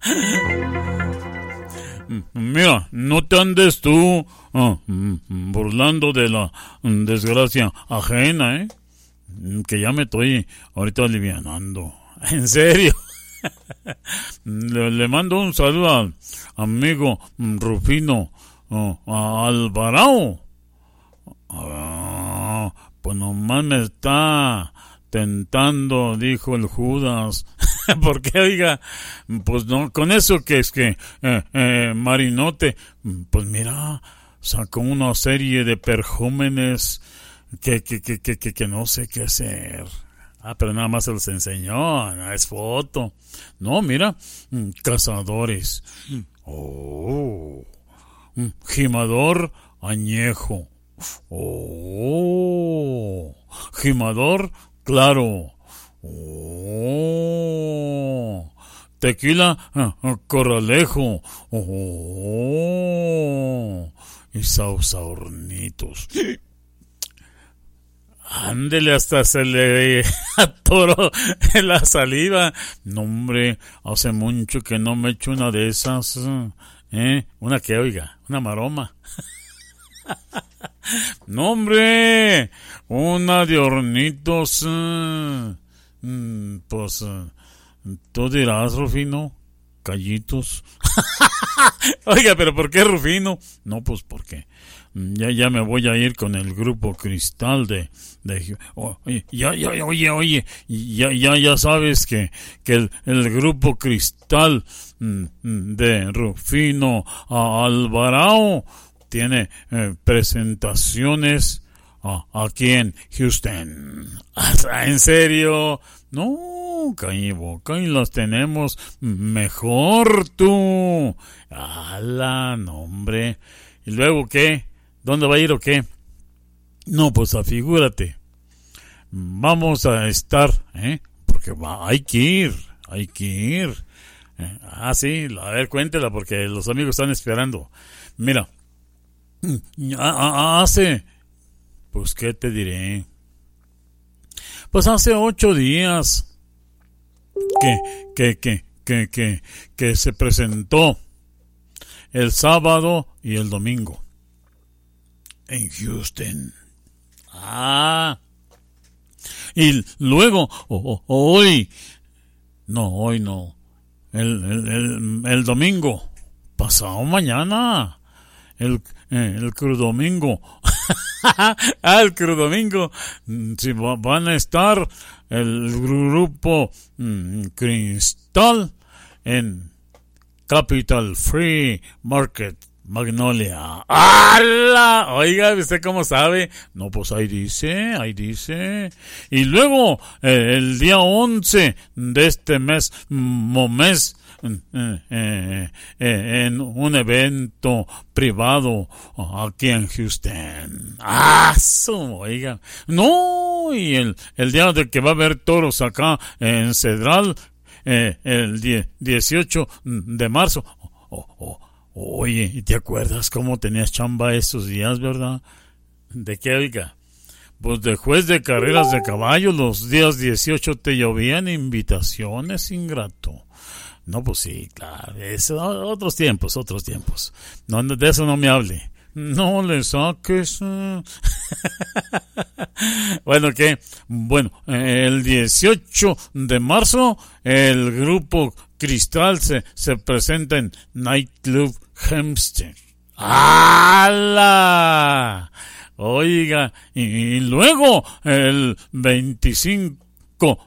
Mira, no te andes tú ah, mm, burlando de la mm, desgracia ajena, ¿eh? Que ya me estoy ahorita alivianando. En serio. le, mando un saludo al amigo mm, Rufino ah, Alvarado. Ah, pues nomás me está tentando, dijo el Judas. Porque, oiga, pues no, con eso que es que eh, eh, Marinote, pues mira, sacó una serie de perjúmenes que, que, que, que, que, no sé qué hacer. Ah, pero nada más se los enseñó, es foto. No, mira, mm, cazadores. Oh, mm, gimador añejo. Oh, gimador claro. Oh, tequila ah, ah, corralejo. Oh, y sausaurnitos. Ándele, hasta se le atoró la saliva. No, hombre, hace mucho que no me echo una de esas. ¿Eh? Una que oiga, una maroma. no, hombre, una de hornitos. mm, pues, eh, tú dirás, Rufino, callitos. Oiga, pero ¿por qué Rufino? No, pues porque ya, ya me voy a ir con el grupo Cristal de... de ya, ya, oye, oye, ya, ya, ya sabes que, que el, el grupo Cristal mm, mm, de Rufino Alvarado tiene eh, presentaciones aquí en Houston. ¿En serio? No, Caíbo, y los tenemos mejor tú. ¡Hala, nombre! ¿Y luego qué? ¿Dónde va a ir o qué? No, pues afigúrate. Vamos a estar, ¿eh? Porque va, hay que ir, hay que ir. Eh, Ah, sí, a ver, cuéntela porque los amigos están esperando. Mira, hace, pues, ¿qué te diré? Pues hace ocho días que, que, que, que, que, que se presentó el sábado y el domingo en Houston. Ah. Y luego, hoy, no, hoy no, el, el, el domingo, pasado mañana, el, eh, el crudomingo. ah, el crudomingo. Mm, va- van a estar el grupo mm, Cristal en Capital Free Market Magnolia. ¡Hala! Oiga, ¿usted cómo sabe? No, pues ahí dice, ahí dice. Y luego, eh, el día 11 de este mes, mo- mes, en un evento privado aquí en Houston. ¡Ah! Oiga. No, y el, el día de que va a haber toros acá en Cedral, eh, el die- 18 de marzo. Oh, oh, oye, ¿y te acuerdas cómo tenías chamba esos días, verdad? ¿De qué, oiga? Pues de juez de carreras de caballo, los días 18 te llovían invitaciones, ingrato. No, pues sí, claro, eso, otros tiempos, otros tiempos. No, de eso no me hable. No le saques. eh. bueno, ¿qué? Bueno, el 18 de marzo, el grupo Cristal se, se presenta en Nightclub Hempstead. ¡Hala! Oiga, y luego, el 25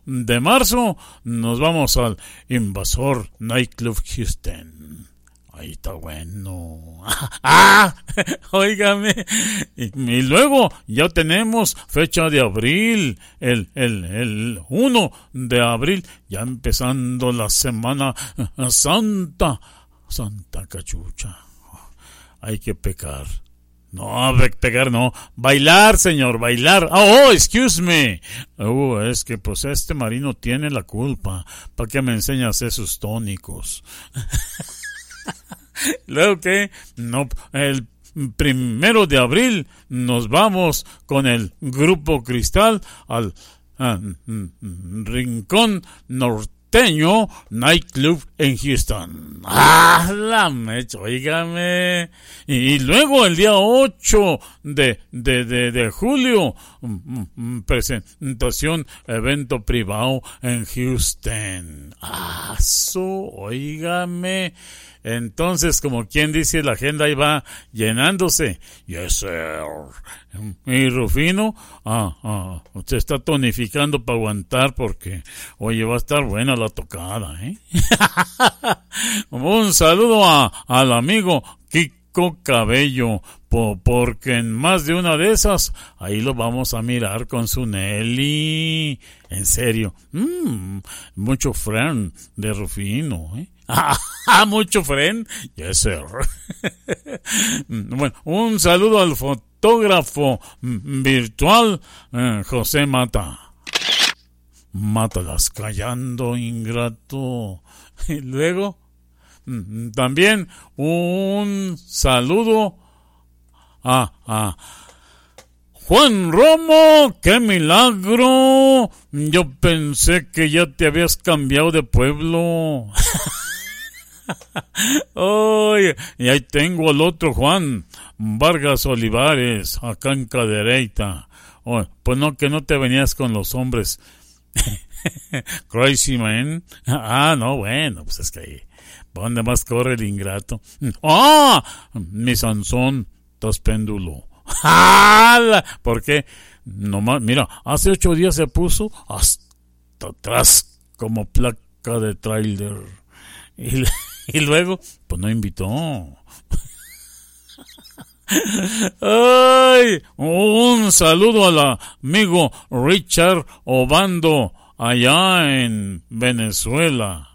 de marzo, nos vamos al Invasor Nightclub Houston. Ahí está bueno. ¡Ah! Óigame. Y, y luego ya tenemos fecha de abril. El, el, el 1 de abril. Ya empezando la semana santa. Santa cachucha. Hay que pecar. No, pe- pegar no. Bailar, señor, bailar. Ah, Oh, excuse me. Oh, es que pues este marino tiene la culpa. ¿Para qué me enseñas esos tónicos? Luego que, no, el primero de abril nos vamos con el grupo Cristal al ah, mm, mm, Rincón Norteño Nightclub en Houston. ¡Ah, la mecha! Óigame. Y, luego el día 8 de, de, de, de julio, mm, mm, presentación, evento privado en Houston. ¡Ah, su! Óigame. Entonces, como quien dice, la agenda ahí va llenándose. Yes, sir. Y Rufino, ah, ah, usted está tonificando para aguantar porque, oye, va a estar buena la tocada, ¿eh? Un saludo a, al amigo Kiko Cabello, po- porque en más de una de esas, ahí lo vamos a mirar con su Nelly. En serio, mm, mucho friend de Rufino, ¿eh? Ah, mucho friend. Yes, sir. bueno, un saludo al fotógrafo virtual eh, José Mata. Mátalas callando, ingrato. Y luego, mm, también un saludo a, a Juan Romo, qué milagro. Yo pensé que ya te habías cambiado de pueblo. Oye, y ahí tengo al otro Juan, Vargas Olivares, acá en Cadereyta. Oh, pues no, que no te venías con los hombres. Crazy man. Ah, no, bueno, pues es que ahí. ¿Dónde más corre el ingrato? ¡Ah! Mi Sansón, estás péndulo. ¿Por qué? Nomás, mira, hace ocho días se puso hasta atrás como placa de trailer. Y, y luego, pues no invitó. Ay, un saludo al amigo Richard Obando allá en Venezuela.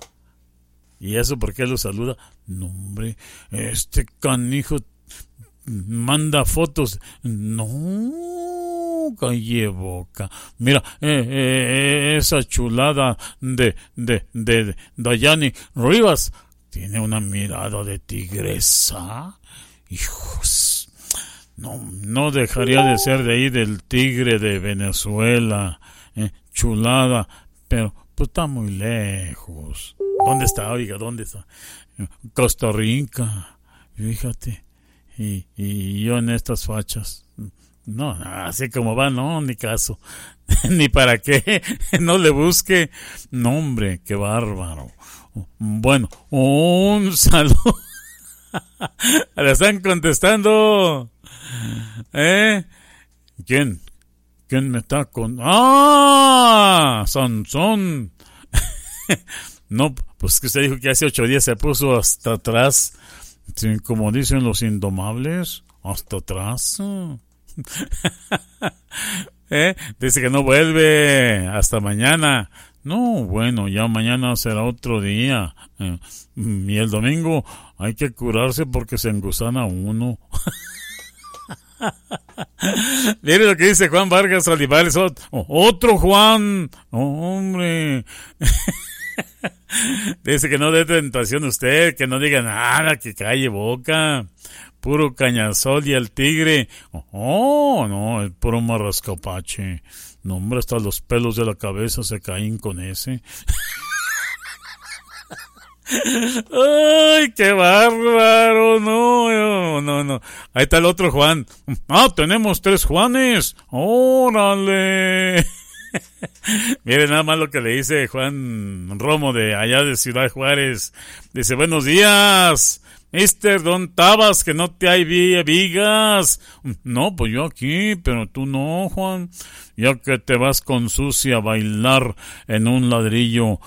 ¿Y eso por qué lo saluda? No, hombre, este canijo manda fotos. No, calle boca. Mira, eh, eh, esa chulada de, de, de Dayani Rivas tiene una mirada de tigresa. Hijos. No, no dejaría de ser de ahí del tigre de Venezuela. Eh, chulada. Pero, pues está muy lejos. ¿Dónde está? Oiga, ¿dónde está? Costa Rica. Fíjate. Y, y yo en estas fachas. No, así como va, no, ni caso. ni para qué. no le busque. No, hombre, qué bárbaro. Bueno, un saludo. Le están contestando. ¿Eh? ¿Quién? ¿Quién me está con.? ¡Ah! Sansón. no, pues que usted dijo que hace ocho días se puso hasta atrás. como dicen los indomables, hasta atrás. ¿Eh? Dice que no vuelve hasta mañana. No, bueno, ya mañana será otro día. Eh, y el domingo hay que curarse porque se engusana uno. Mire lo que dice Juan Vargas Olivares. Otro Juan. Hombre. dice que no dé tentación usted, que no diga nada, que calle boca. Puro cañazol y el tigre. Oh, no, es puro marrascapache. No, hombre, hasta los pelos de la cabeza se caen con ese. ¡Ay, qué bárbaro! No, no, no. Ahí está el otro Juan. Ah, tenemos tres Juanes. ¡Órale! Miren nada más lo que le dice Juan Romo de allá de Ciudad Juárez. Dice, buenos días. Mister Don Tabas, que no te hay vigas. No, pues yo aquí, pero tú no, Juan. Ya que te vas con sucia a bailar en un ladrillo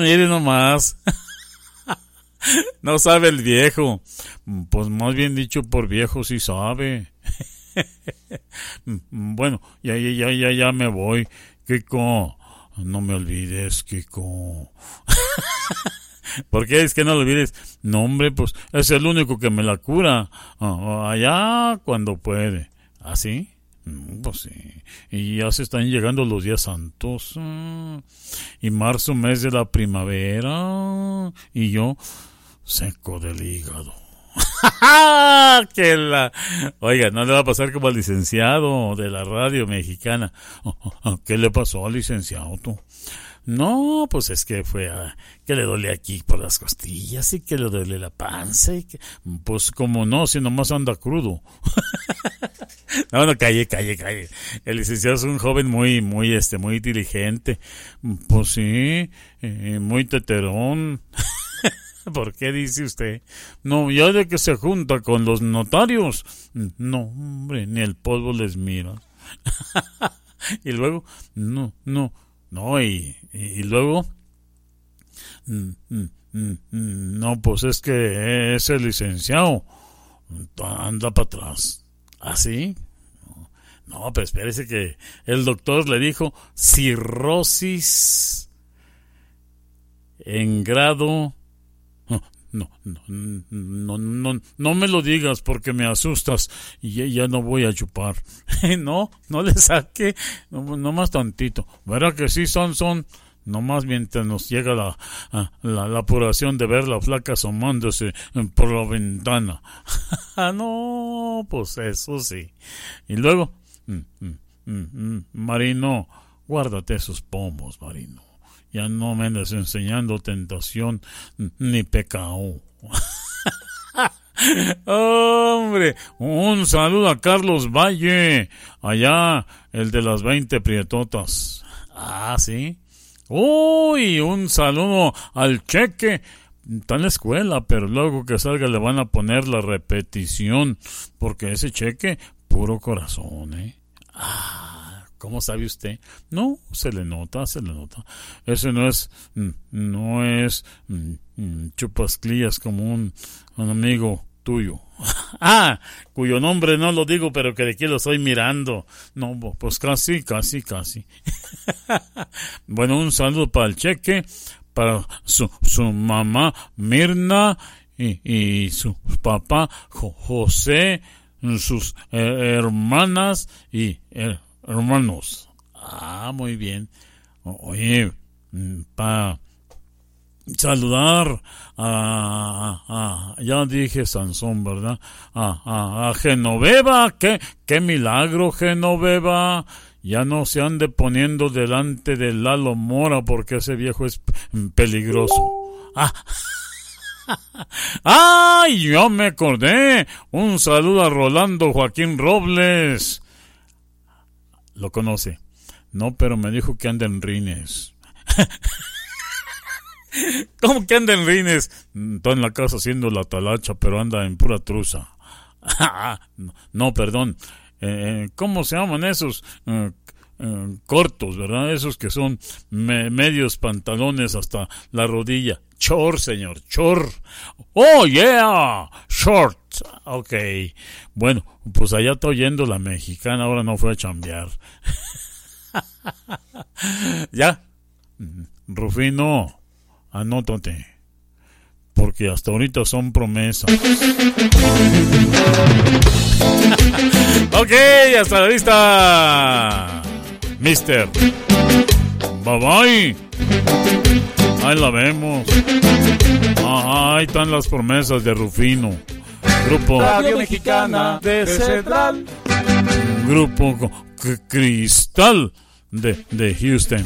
Mire nomás. No sabe el viejo. Pues más bien dicho por viejo sí sabe. Bueno, ya, ya, ya, ya me voy. Kiko, no me olvides, Kiko. ¿Por qué es que no lo olvides? No, hombre, pues es el único que me la cura. Ah, allá cuando puede. ¿Así? ¿Ah, Mm, pues sí. Y ya se están llegando los días santos. Mm. Y marzo, mes de la primavera. Y yo, seco del hígado. que la... Oiga, no le va a pasar como al licenciado de la radio mexicana. ¿Qué le pasó al licenciado tú? No, pues es que fue a, que le duele aquí por las costillas y que le duele la panza y que, pues como no, si nomás anda crudo. no, no, calle, calle, calle. El licenciado es un joven muy, muy, este, muy inteligente. Pues sí, eh, muy teterón. ¿Por qué dice usted? No, ya de que se junta con los notarios. No, hombre, ni el polvo les mira. y luego, no, no, no, y, y, luego... No, pues es que ese licenciado anda para atrás. ¿Así? ¿Ah, no, pero espérese que el doctor le dijo cirrosis en grado no, no, no, no, no me lo digas porque me asustas y ya, no voy a chupar. no, no le saque, no, más tantito. Verá que sí son, son, más mientras nos llega la, la, la, apuración de ver la flaca asomándose por la ventana. Ah, no, pues eso sí. Y luego, mm, mm, mm, Marino, guárdate esos pomos, Marino. Ya no me andes enseñando tentación ni pecado. Hombre, un saludo a Carlos Valle, allá, el de las 20 prietotas. Ah, sí. Uy, un saludo al cheque. Está en la escuela, pero luego que salga le van a poner la repetición, porque ese cheque, puro corazón, ¿eh? Ah. ¿Cómo sabe usted? No, se le nota, se le nota. Ese no es, mm, no es mm, mm, chupasclillas como un, amigo tuyo. ah, cuyo nombre no lo digo, pero que de aquí lo estoy mirando. No, pues casi, casi, casi. bueno, un saludo para el cheque, para su, mamá Mirna y, su papá José, sus eh, hermanas y hermanos. Ah, muy bien. Oye, mm, pa saludar a, ya dije Sansón, ¿verdad? A, a, Genoveva, qué, qué milagro Genoveva. Ya no se ande poniendo delante de Lalo Mora porque ese viejo es peligroso. Ah. ¡Ay! Yo me acordé. Un saludo a Rolando Joaquín Robles. Lo conoce. No, pero me dijo que anda en rines. ¿Cómo que anda en rines? Está en la casa haciendo la talacha, pero anda en pura truza. no, perdón. Eh, ¿Cómo se llaman esos? Eh, cortos, ¿verdad? Esos que son medios pantalones hasta la rodilla. Chor, señor, chor. Oh, yeah, short. Ok. Bueno, pues allá está oyendo la mexicana, ahora no fue a chambear. ya. Rufino, anótate. Porque hasta ahorita son promesas. ok, hasta la vista. Mister. Bye bye. Ahí la vemos. ahí están las promesas de Rufino. Grupo Radio Mexicana de Central. Grupo Cristal de, de Houston.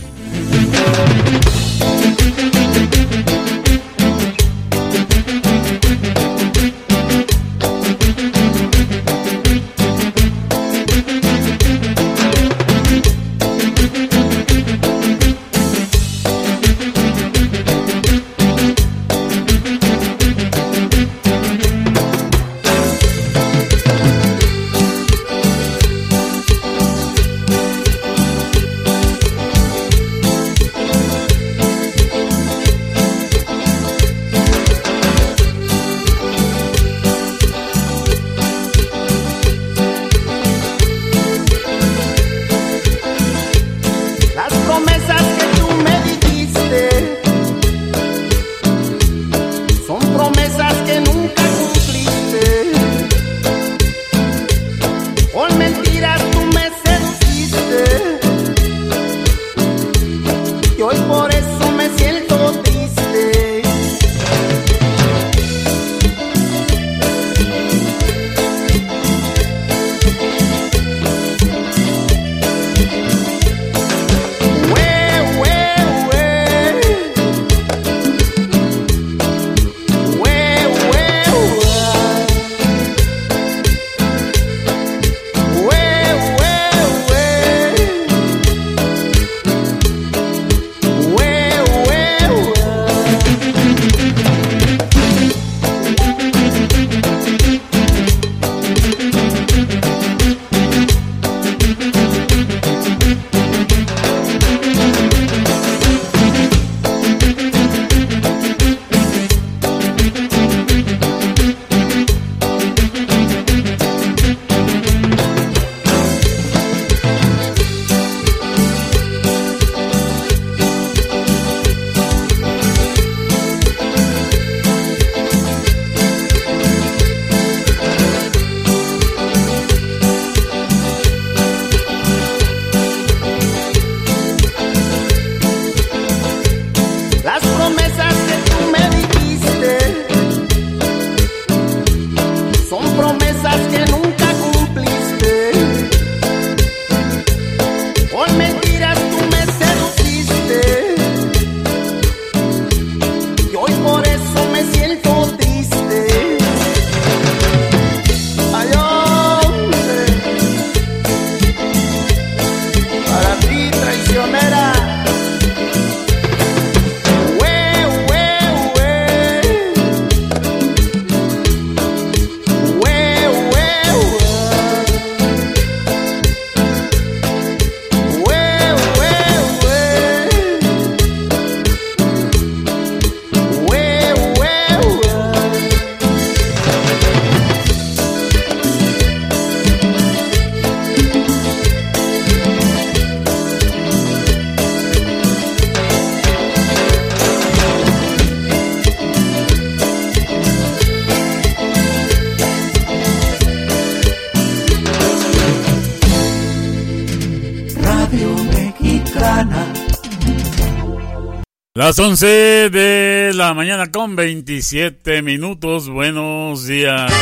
Las 11 de la mañana con 27 minutos. Buenos días.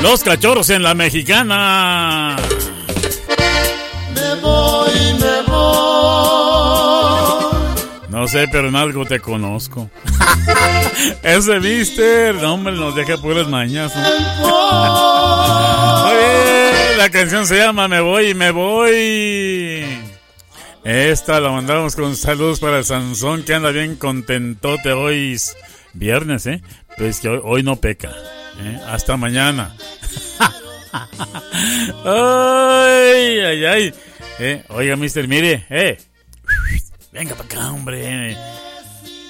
Los cachorros en la mexicana. Sé, pero en algo te conozco. Ese mister, no, hombre, nos deja puras mañas. Oye, la canción se llama Me voy, me voy. Esta la mandamos con saludos para Sansón que anda bien contentote hoy. Viernes, ¿eh? Pues que hoy, hoy no peca. ¿eh? Hasta mañana. ay, ay, ay. Eh, oiga, mister, mire, eh. Venga para acá, hombre.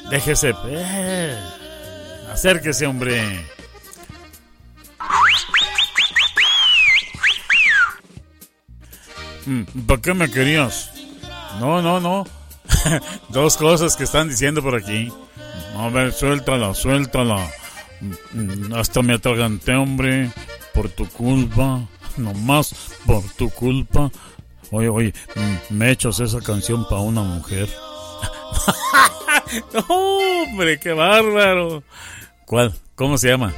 Déjese. Eh. Acérquese, hombre. Mm, ¿Para qué me querías? No, no, no. Dos cosas que están diciendo por aquí. A ver, suéltala, suéltala. Mm, Hasta me atraganté, hombre. Por tu culpa. Nomás por tu culpa. Oye, oye, mm, me echas esa canción para una mujer. hombre, qué bárbaro. ¿Cuál? ¿Cómo se llama?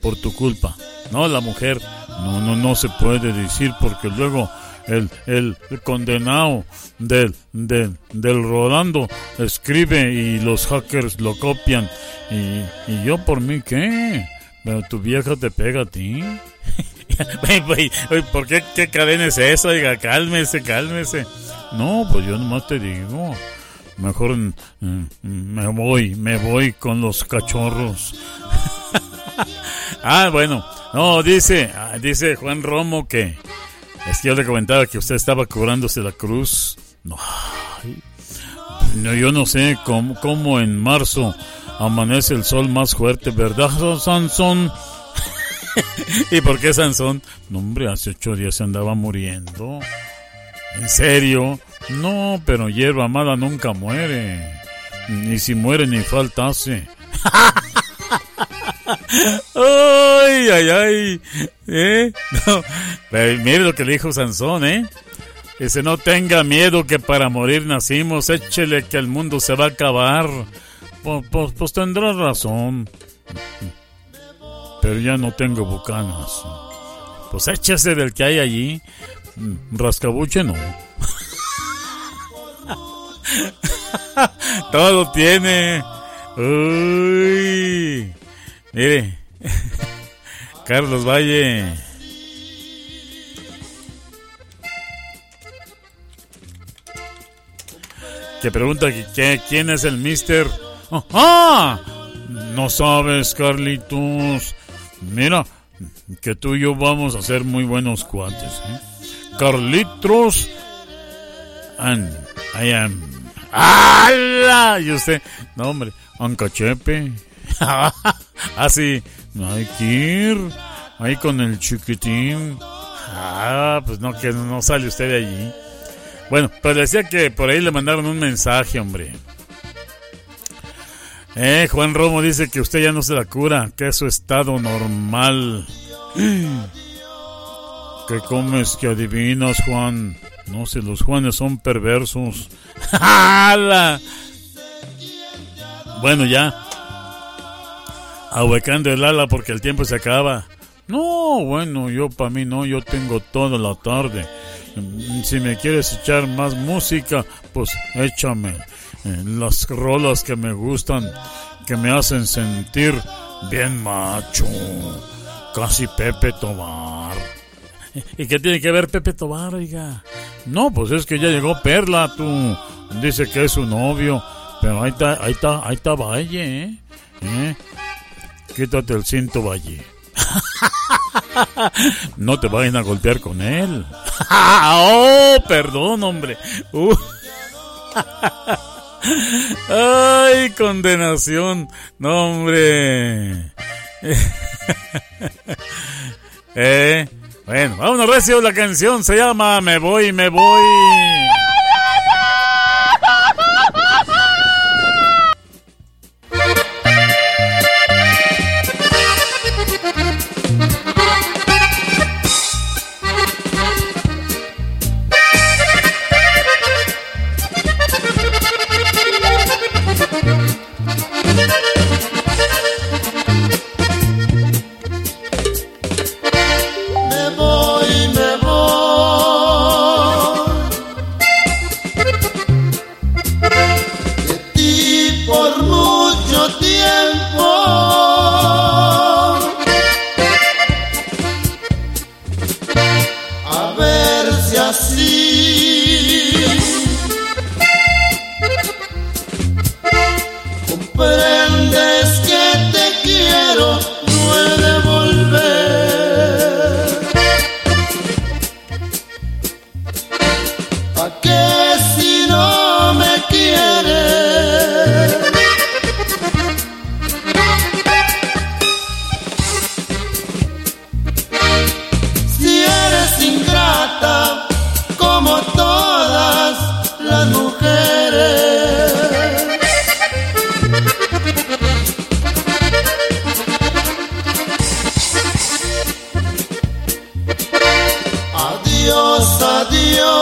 Por tu culpa. No, la mujer. No, no, no se puede decir porque luego el, el condenado del, del, del Rolando escribe y los hackers lo copian. Y, y yo por mí, ¿qué? Pero tu vieja te pega a ti. ¿Por qué, qué cadena es eso? Oiga, cálmese, cálmese. No, pues yo nomás te digo. Mejor mm, mm, me voy, me voy con los cachorros. ah, bueno. No, dice, ah, dice Juan Romo que es que yo le comentaba que usted estaba cobrándose la cruz. No yo no sé cómo, cómo en marzo amanece el sol más fuerte, ¿verdad, Sansón? ¿Y por qué Sansón? No, hombre, hace ocho días se andaba muriendo. ¿En serio? No, pero hierba mala nunca muere. Ni si muere ni falta hace. ay, ay, ay. ¿Eh? Mire lo que le dijo Sansón, ¿eh? Dice, no tenga miedo que para morir nacimos, échele que el mundo se va a acabar. Pues, pues, pues tendrá razón. Pero ya no tengo bucanas. Pues échese del que hay allí. Rascabuche no. Todo tiene. Uy. Mire. Carlos Valle. Que pregunta que- quién es el mister. ¡Ah! No sabes, Carlitos. Mira, que tú y yo vamos a ser muy buenos cuates. ¿eh? Carlitos and I am. ¡Hala! Y usted, no hombre, Ancachepe. Así, hay que. Ahí con el chiquitín. Ah, pues no, que no sale usted de allí. Bueno, pero decía que por ahí le mandaron un mensaje, hombre. Eh, Juan Romo dice que usted ya no se la cura, que es su estado normal. ¿Qué comes que adivinas, Juan? No sé, los Juanes son perversos. ¡Hala! Bueno, ya. Ahuecando el ala porque el tiempo se acaba. No, bueno, yo para mí no, yo tengo toda la tarde. Si me quieres echar más música, pues échame las rolas que me gustan, que me hacen sentir bien macho. Casi Pepe Tobar. ¿Y qué tiene que ver Pepe Tobar, oiga? No, pues es que ya llegó Perla, tú. Dice que es su novio. Pero ahí está, ahí está, ahí está Valle, ¿eh? ¿Eh? Quítate el cinto, Valle. no te vayan a golpear con él. oh, perdón, hombre. Uh. ¡Ay, condenación! ¡No, hombre! eh, bueno, vámonos recio. La canción se llama Me voy, me voy.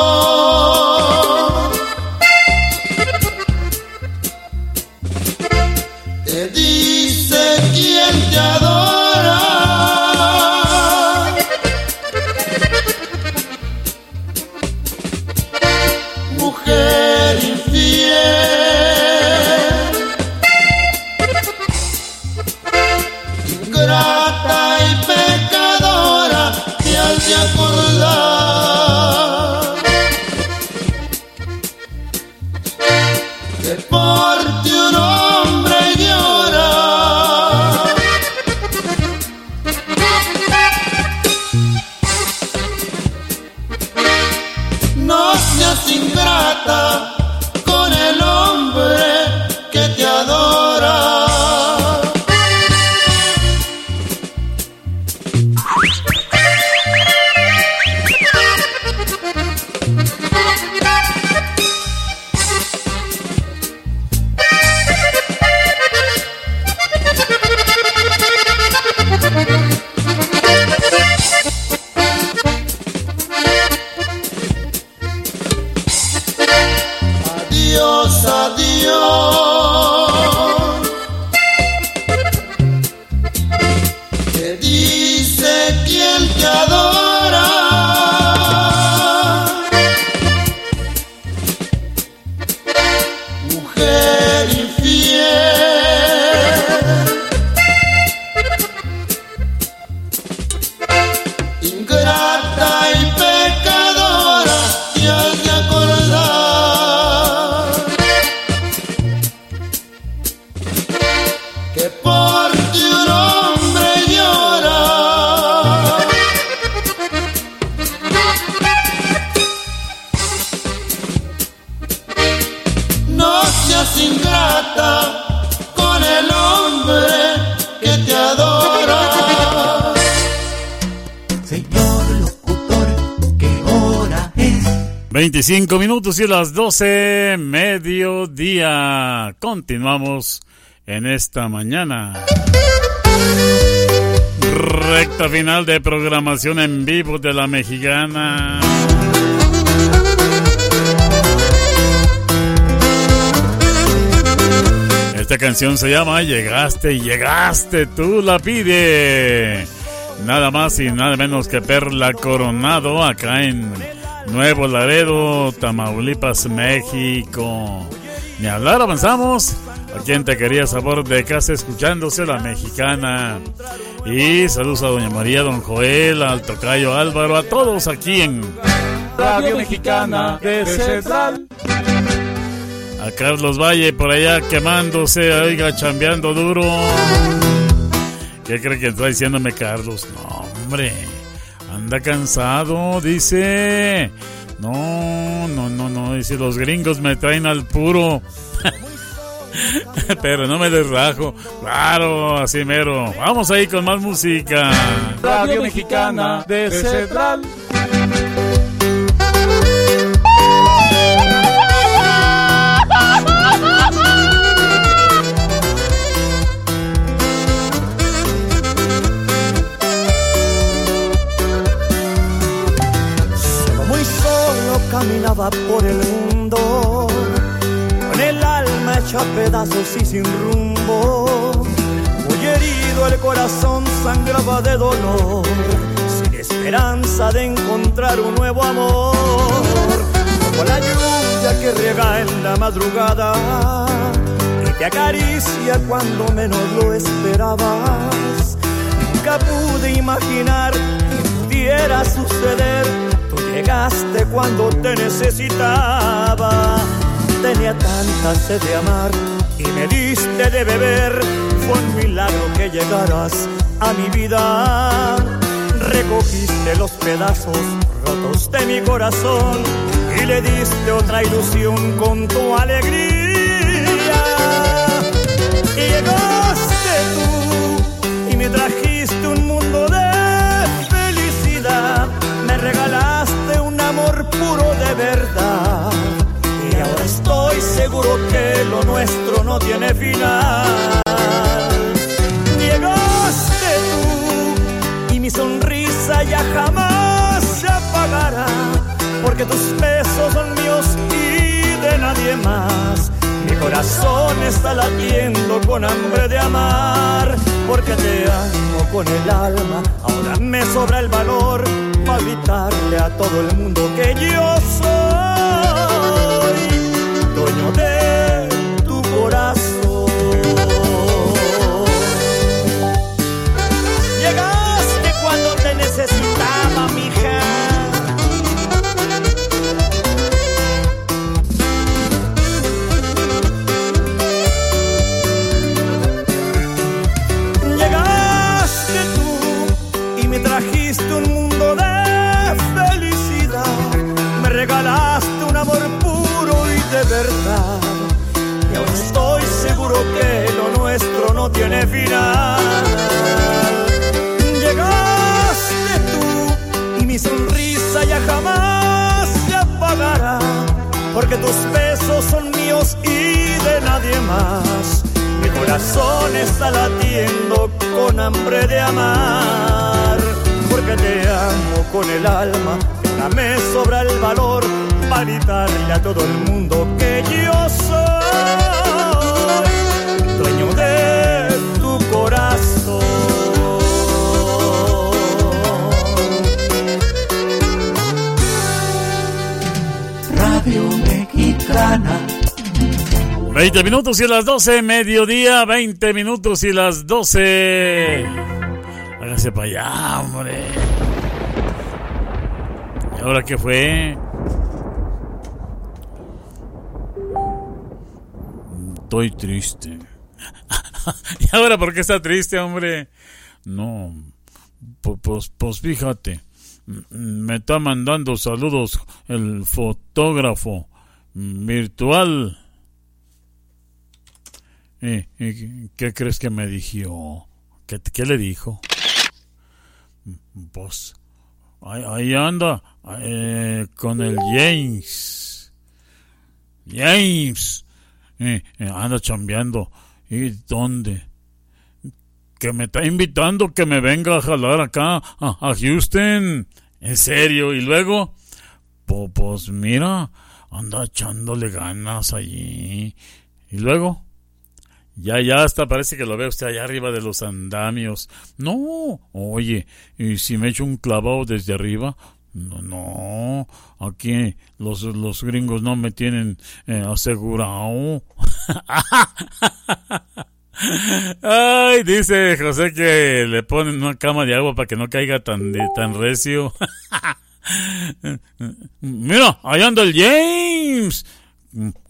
Oh. 25 minutos y las 12, mediodía. Continuamos en esta mañana. Recta final de programación en vivo de la mexicana. Esta canción se llama Llegaste, llegaste, tú la pide. Nada más y nada menos que Perla Coronado acá en Nuevo Laredo, Tamaulipas, México. Ni hablar, avanzamos. A quien te quería sabor de casa escuchándose la mexicana. Y saludos a Doña María, Don Joel, al Tocayo Álvaro, a todos aquí en Radio Mexicana de Central. a Carlos Valle por allá quemándose, oiga, chambeando duro. ¿Qué cree que está diciéndome Carlos? No, hombre, anda cansado, dice. No, no, no, no, dice, los gringos me traen al puro. Pero no me desrajo. Claro, así mero. Vamos ahí con más música. Radio Mexicana de Central. Por el mundo, con el alma hecha a pedazos y sin rumbo. Muy herido el corazón sangraba de dolor, sin esperanza de encontrar un nuevo amor. Como la lluvia que riega en la madrugada y te acaricia cuando menos lo esperabas. Nunca pude imaginar que pudiera suceder. Tú llegaste cuando te necesitaba. Tenía tanta sed de amar y me diste de beber. Fue un milagro que llegaras a mi vida. Recogiste los pedazos rotos de mi corazón y le diste otra ilusión con tu alegría. Y llegaste tú y me trajiste puro de verdad. Y ahora estoy seguro que lo nuestro no tiene final. Llegaste tú y mi sonrisa ya jamás se apagará. Porque tus besos son míos y de nadie más. Corazón está latiendo con hambre de amar, porque te amo con el alma. Ahora me sobra el valor para gritarle a todo el mundo que yo soy tiene final. Llegaste tú y mi sonrisa ya jamás se apagará. Porque tus besos son míos y de nadie más. Mi corazón está latiendo con hambre de amar. Porque te amo con el alma, me sobra el valor para gritarle a todo el mundo que yo soy Mexicana. 20 minutos y las 12, mediodía, 20 minutos y las 12. Hágase para allá, hombre. ¿Y ahora qué fue? Estoy triste. ¿Y ahora por qué está triste, hombre? No, pu- pues, pues fíjate, me está mandando saludos el fotógrafo virtual. ¿Y, y qué crees que me dijo? ¿Qué, le dijo? Pues ahí, anda eh, con el James. James. Eh, eh, anda chambeando. ¿Y dónde? Que me está invitando que me venga a jalar acá a, a Houston. En serio. Y luego, po- pues mira, anda echándole ganas allí. Y luego, ya, ya hasta parece que lo ve usted allá arriba de los andamios. No, oye, ¿y si me echo un clavado desde arriba? No, no, aquí los, los gringos no me tienen eh, asegurado. Ay, dice José que le ponen una cama de agua para que no caiga tan, de- tan recio. Mira, ahí anda el James.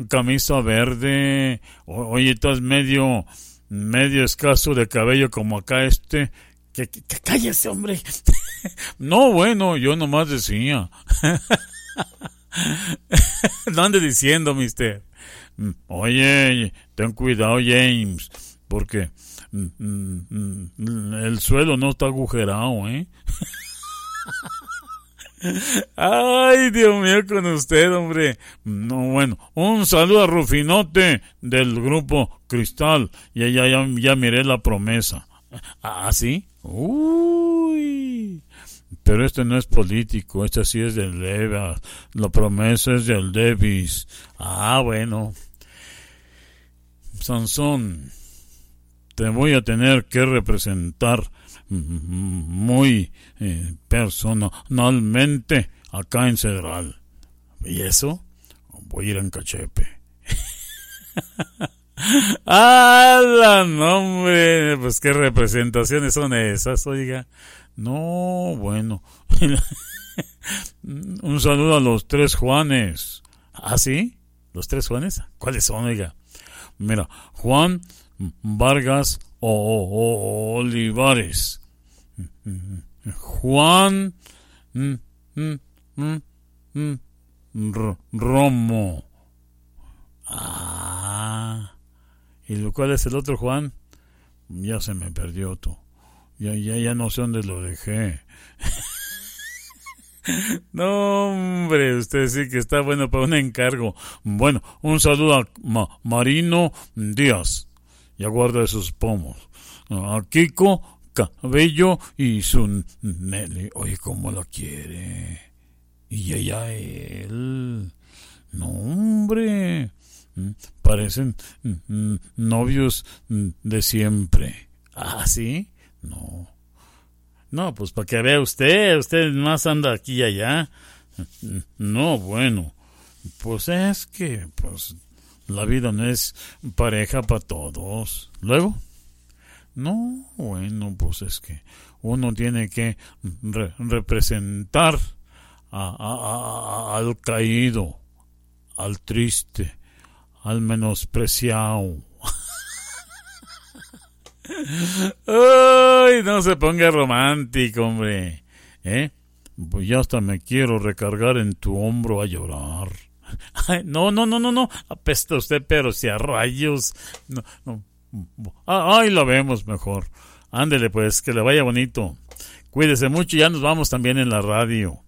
Camisa verde. Oye, estás medio, medio escaso de cabello como acá este. Que, que, que cállese, hombre. no, bueno, yo nomás decía. no diciendo, mister. Oye, ten cuidado, James, porque mm, mm, mm, el suelo no está agujerado, ¿eh? Ay, Dios mío, con usted, hombre. No, bueno, un saludo a Rufinote del grupo Cristal. Ya, ya, ya, ya miré la promesa. ¿Ah, sí? Uy. Pero este no es político, este sí es del Leva. La promesa es del Davis. Ah, bueno. Sansón, te voy a tener que representar muy eh, personalmente acá en Cedral. ¿Y eso? Voy a ir en Cachepe. ¡Hala, nombre! Pues qué representaciones son esas, oiga. No, bueno. Un saludo a los tres Juanes. ¿Ah, sí? ¿Los tres Juanes? ¿Cuáles son, oiga? Mira, Juan Vargas Olivares. Juan mm, mm, mm, Ro- Romo. Ah. ¿Y lo es el otro Juan? Ya se me perdió tú. Ya, ya, ya no sé dónde lo dejé. No, hombre, usted sí que está bueno para un encargo. Bueno, un saludo a Ma- Marino Díaz. Ya guarda sus pomos. A Kiko Cabello y su. Oye, ¿cómo la quiere? Y ella él. No, hombre. Mm, Parecen mm, novios mm, de siempre. ¿Ah, sí? No. No, pues para que vea usted, usted más anda aquí y allá. No, bueno, pues es que, pues, la vida no es pareja para todos. Luego, no, bueno, pues es que uno tiene que re- representar a- al caído, al triste, al menospreciado. Ay, no se ponga romántico, hombre. ¿eh? Pues ya hasta me quiero recargar en tu hombro a llorar. No, no, no, no, no. Apesta usted, pero si a rayos. No, no. Ah, ahí lo vemos mejor. Ándele, pues, que le vaya bonito. Cuídese mucho, ya nos vamos también en la radio.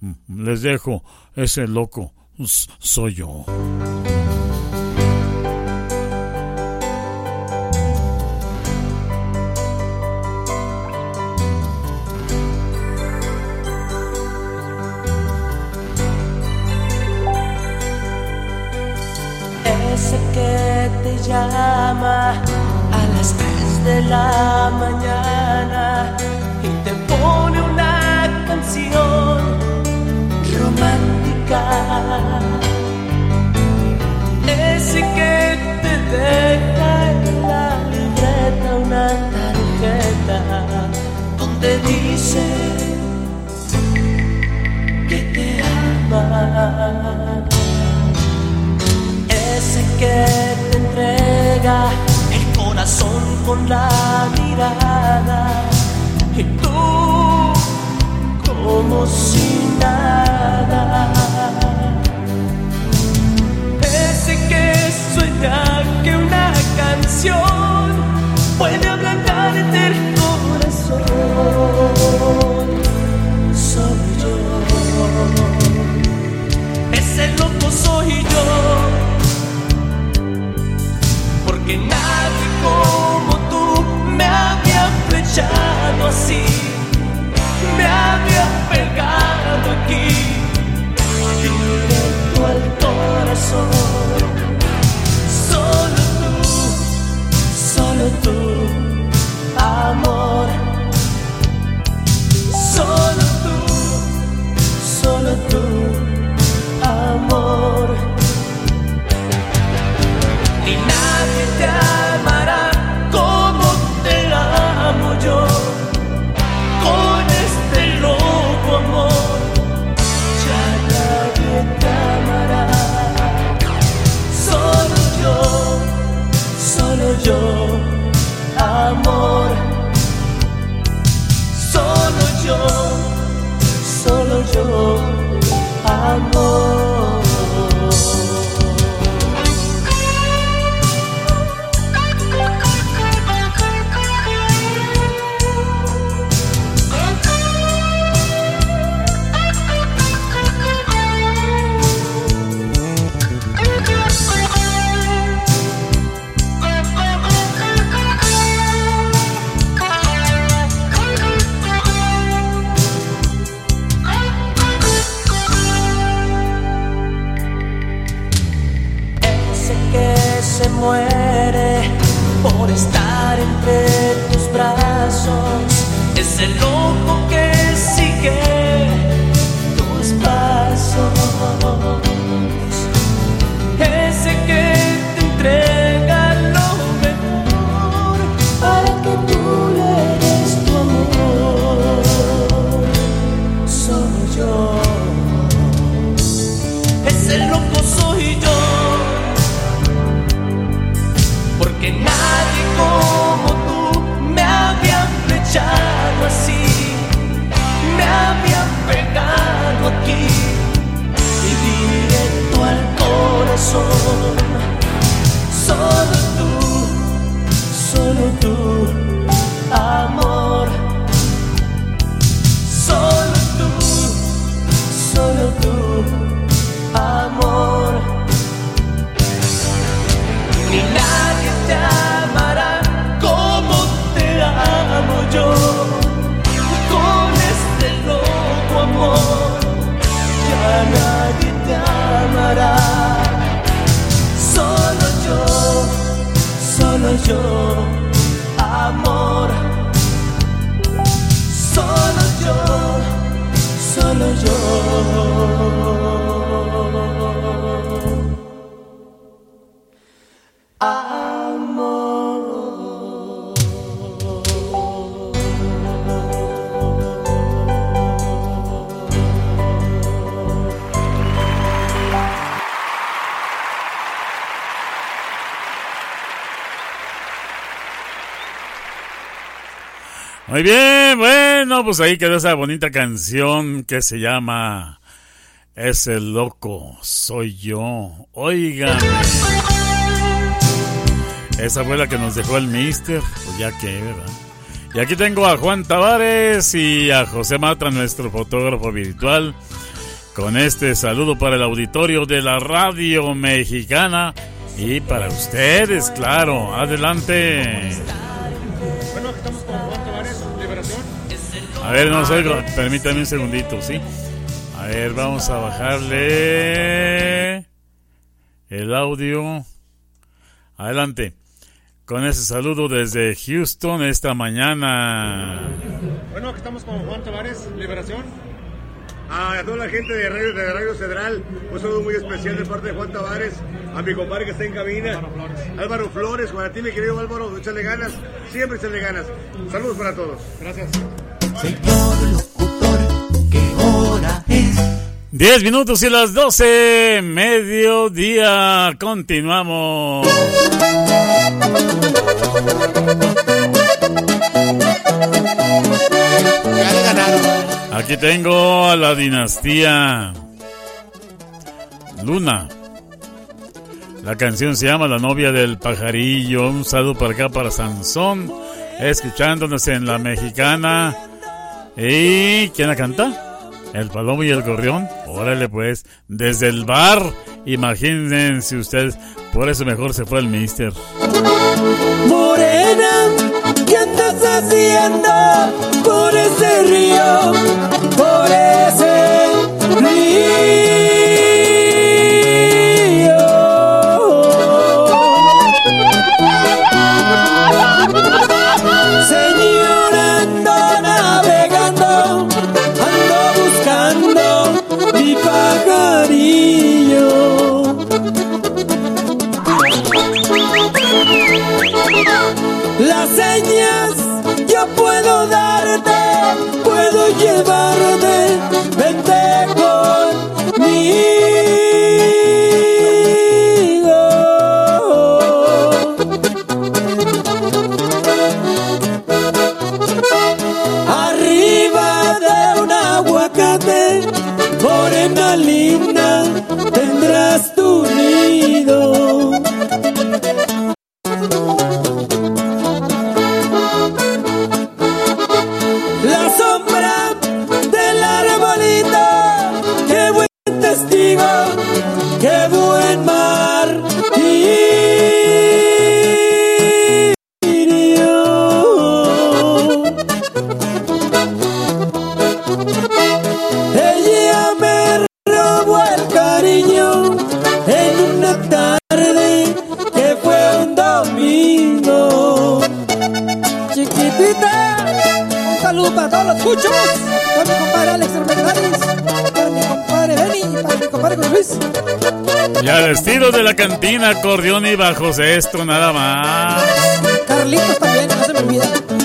Mm, les dejo, ese loco soy yo. Llama a las 3 de la mañana y te pone una canción romántica. Ese que te deja en la libreta una tarjeta donde dice que te ama. Que el corazón con la mirada y tú como si nada. Ese que sueña que una canción puede ablandarte el corazón. Soy yo. Ese loco soy yo que nadie como tú me había flechado así, me había pegado aquí, directo al corazón. Muy bien, bueno, pues ahí quedó esa bonita canción que se llama Ese loco soy yo. Oigan. Esa fue la que nos dejó el mister. Pues ya que, ¿verdad? Y aquí tengo a Juan Tavares y a José Matra, nuestro fotógrafo virtual, con este saludo para el auditorio de la radio mexicana y para ustedes, claro. Adelante. A ver, no oigo. Permítame un segundito, ¿sí? A ver, vamos a bajarle el audio. Adelante. Con ese saludo desde Houston esta mañana. Bueno, aquí estamos con Juan Tavares, Liberación. A toda la gente de Radio, de Radio Cedral, un saludo muy especial de parte de Juan Tavares, a mi compadre que está en cabina, Álvaro Flores. Álvaro Flores, para ti mi querido Álvaro, échale ganas, siempre échale ganas. Saludos para todos. Gracias. Diez minutos y las doce, mediodía. Continuamos. Aquí tengo a la dinastía Luna. La canción se llama La novia del pajarillo. Un saludo para acá para Sansón. Escuchándonos en la mexicana. ¿Y quién la canta? El palomo y el gorrión. Órale pues, desde el bar. Imagínense ustedes. Por eso mejor se fue el mister. Morena, ¿qué andas haciendo por ese río? Por ese río. Señas yo puedo darte, puedo llevarte, saludo para mi compadre Alex Hernández, para mi compadre Benny, para mi compadre Luis. Y al estilo de la cantina, acordeón y bajos esto nada más. Carlitos también, no se me olvida.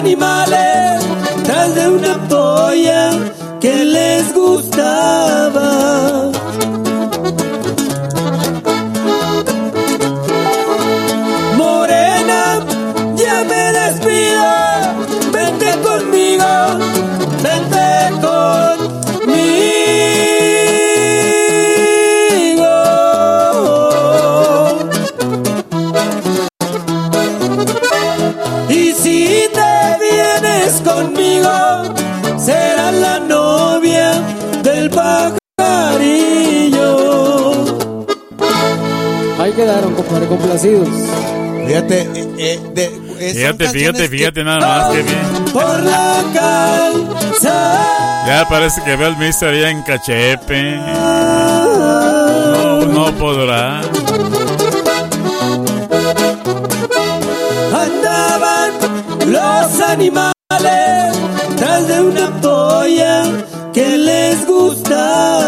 Animales tras de una polla que les gustaba. Quedaron, compadre, complacidos. Fíjate, eh, eh, de, eh, Fíjate, fíjate, nada más, que bien. Por la calzada. Ya parece que veo al mister allá en Cachepe. No, no podrá. Andaban los animales tras de una polla gustaba.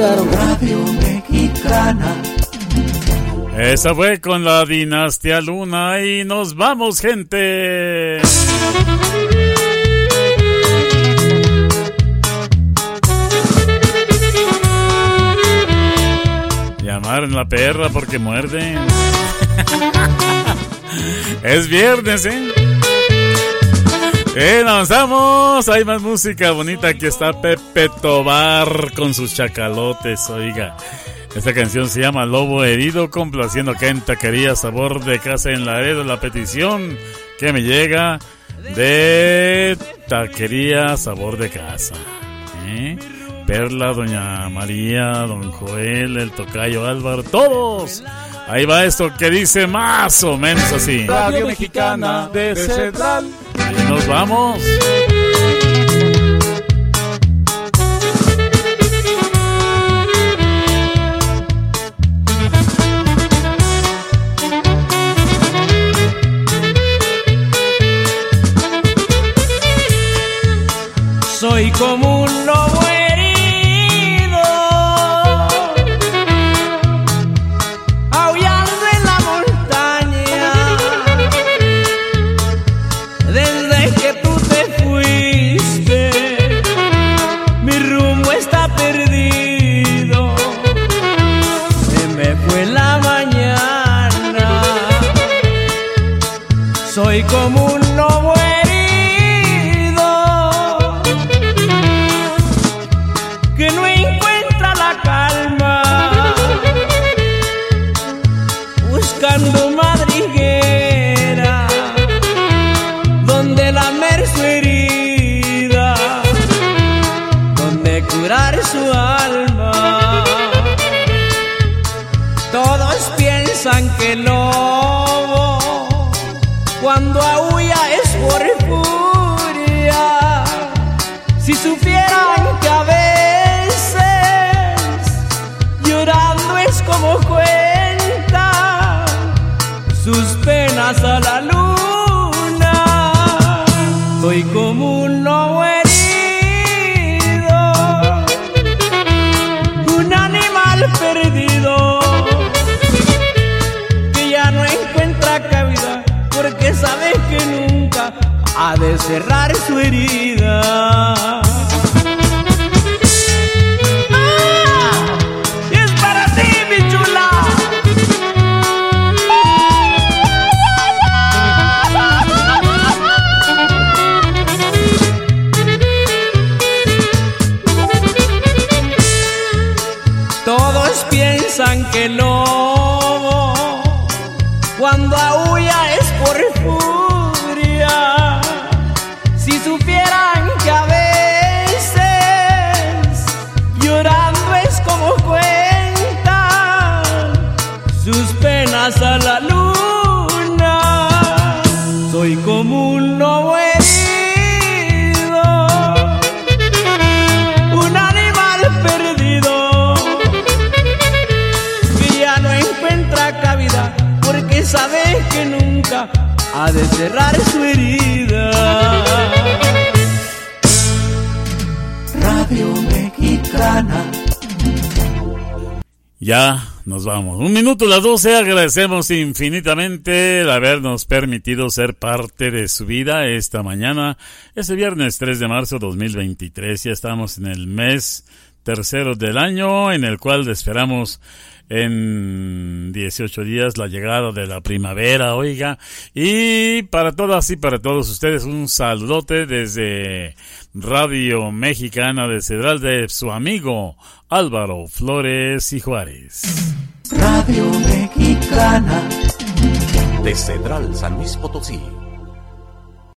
Quedaron. Radio Mexicana. Esa fue con la dinastía Luna y nos vamos, gente. Llamaron la perra porque muerde. es viernes, ¿eh? Bien, avanzamos. Hay más música bonita. Aquí está Pepe Tobar con sus chacalotes, oiga. Esta canción se llama Lobo Herido, complaciendo que en taquería Sabor de Casa en Laredo. La petición que me llega de Taquería Sabor de Casa. ¿eh? Perla, Doña María, Don Joel, el Tocayo Álvaro, todos. Ahí va esto que dice más o menos así. Radio Mexicana de Central. Nos vamos. Soy como un de cerrar su herida. Ha de cerrar su herida. Radio Mexicana. Ya nos vamos. Un minuto a las 12. Agradecemos infinitamente el habernos permitido ser parte de su vida esta mañana. Este viernes 3 de marzo 2023. Ya estamos en el mes tercero del año en el cual esperamos en 18 días la llegada de la primavera, oiga. Y para todas y para todos ustedes un saludote desde Radio Mexicana de Cedral de su amigo Álvaro Flores y Juárez. Radio Mexicana. De Cedral San Luis Potosí.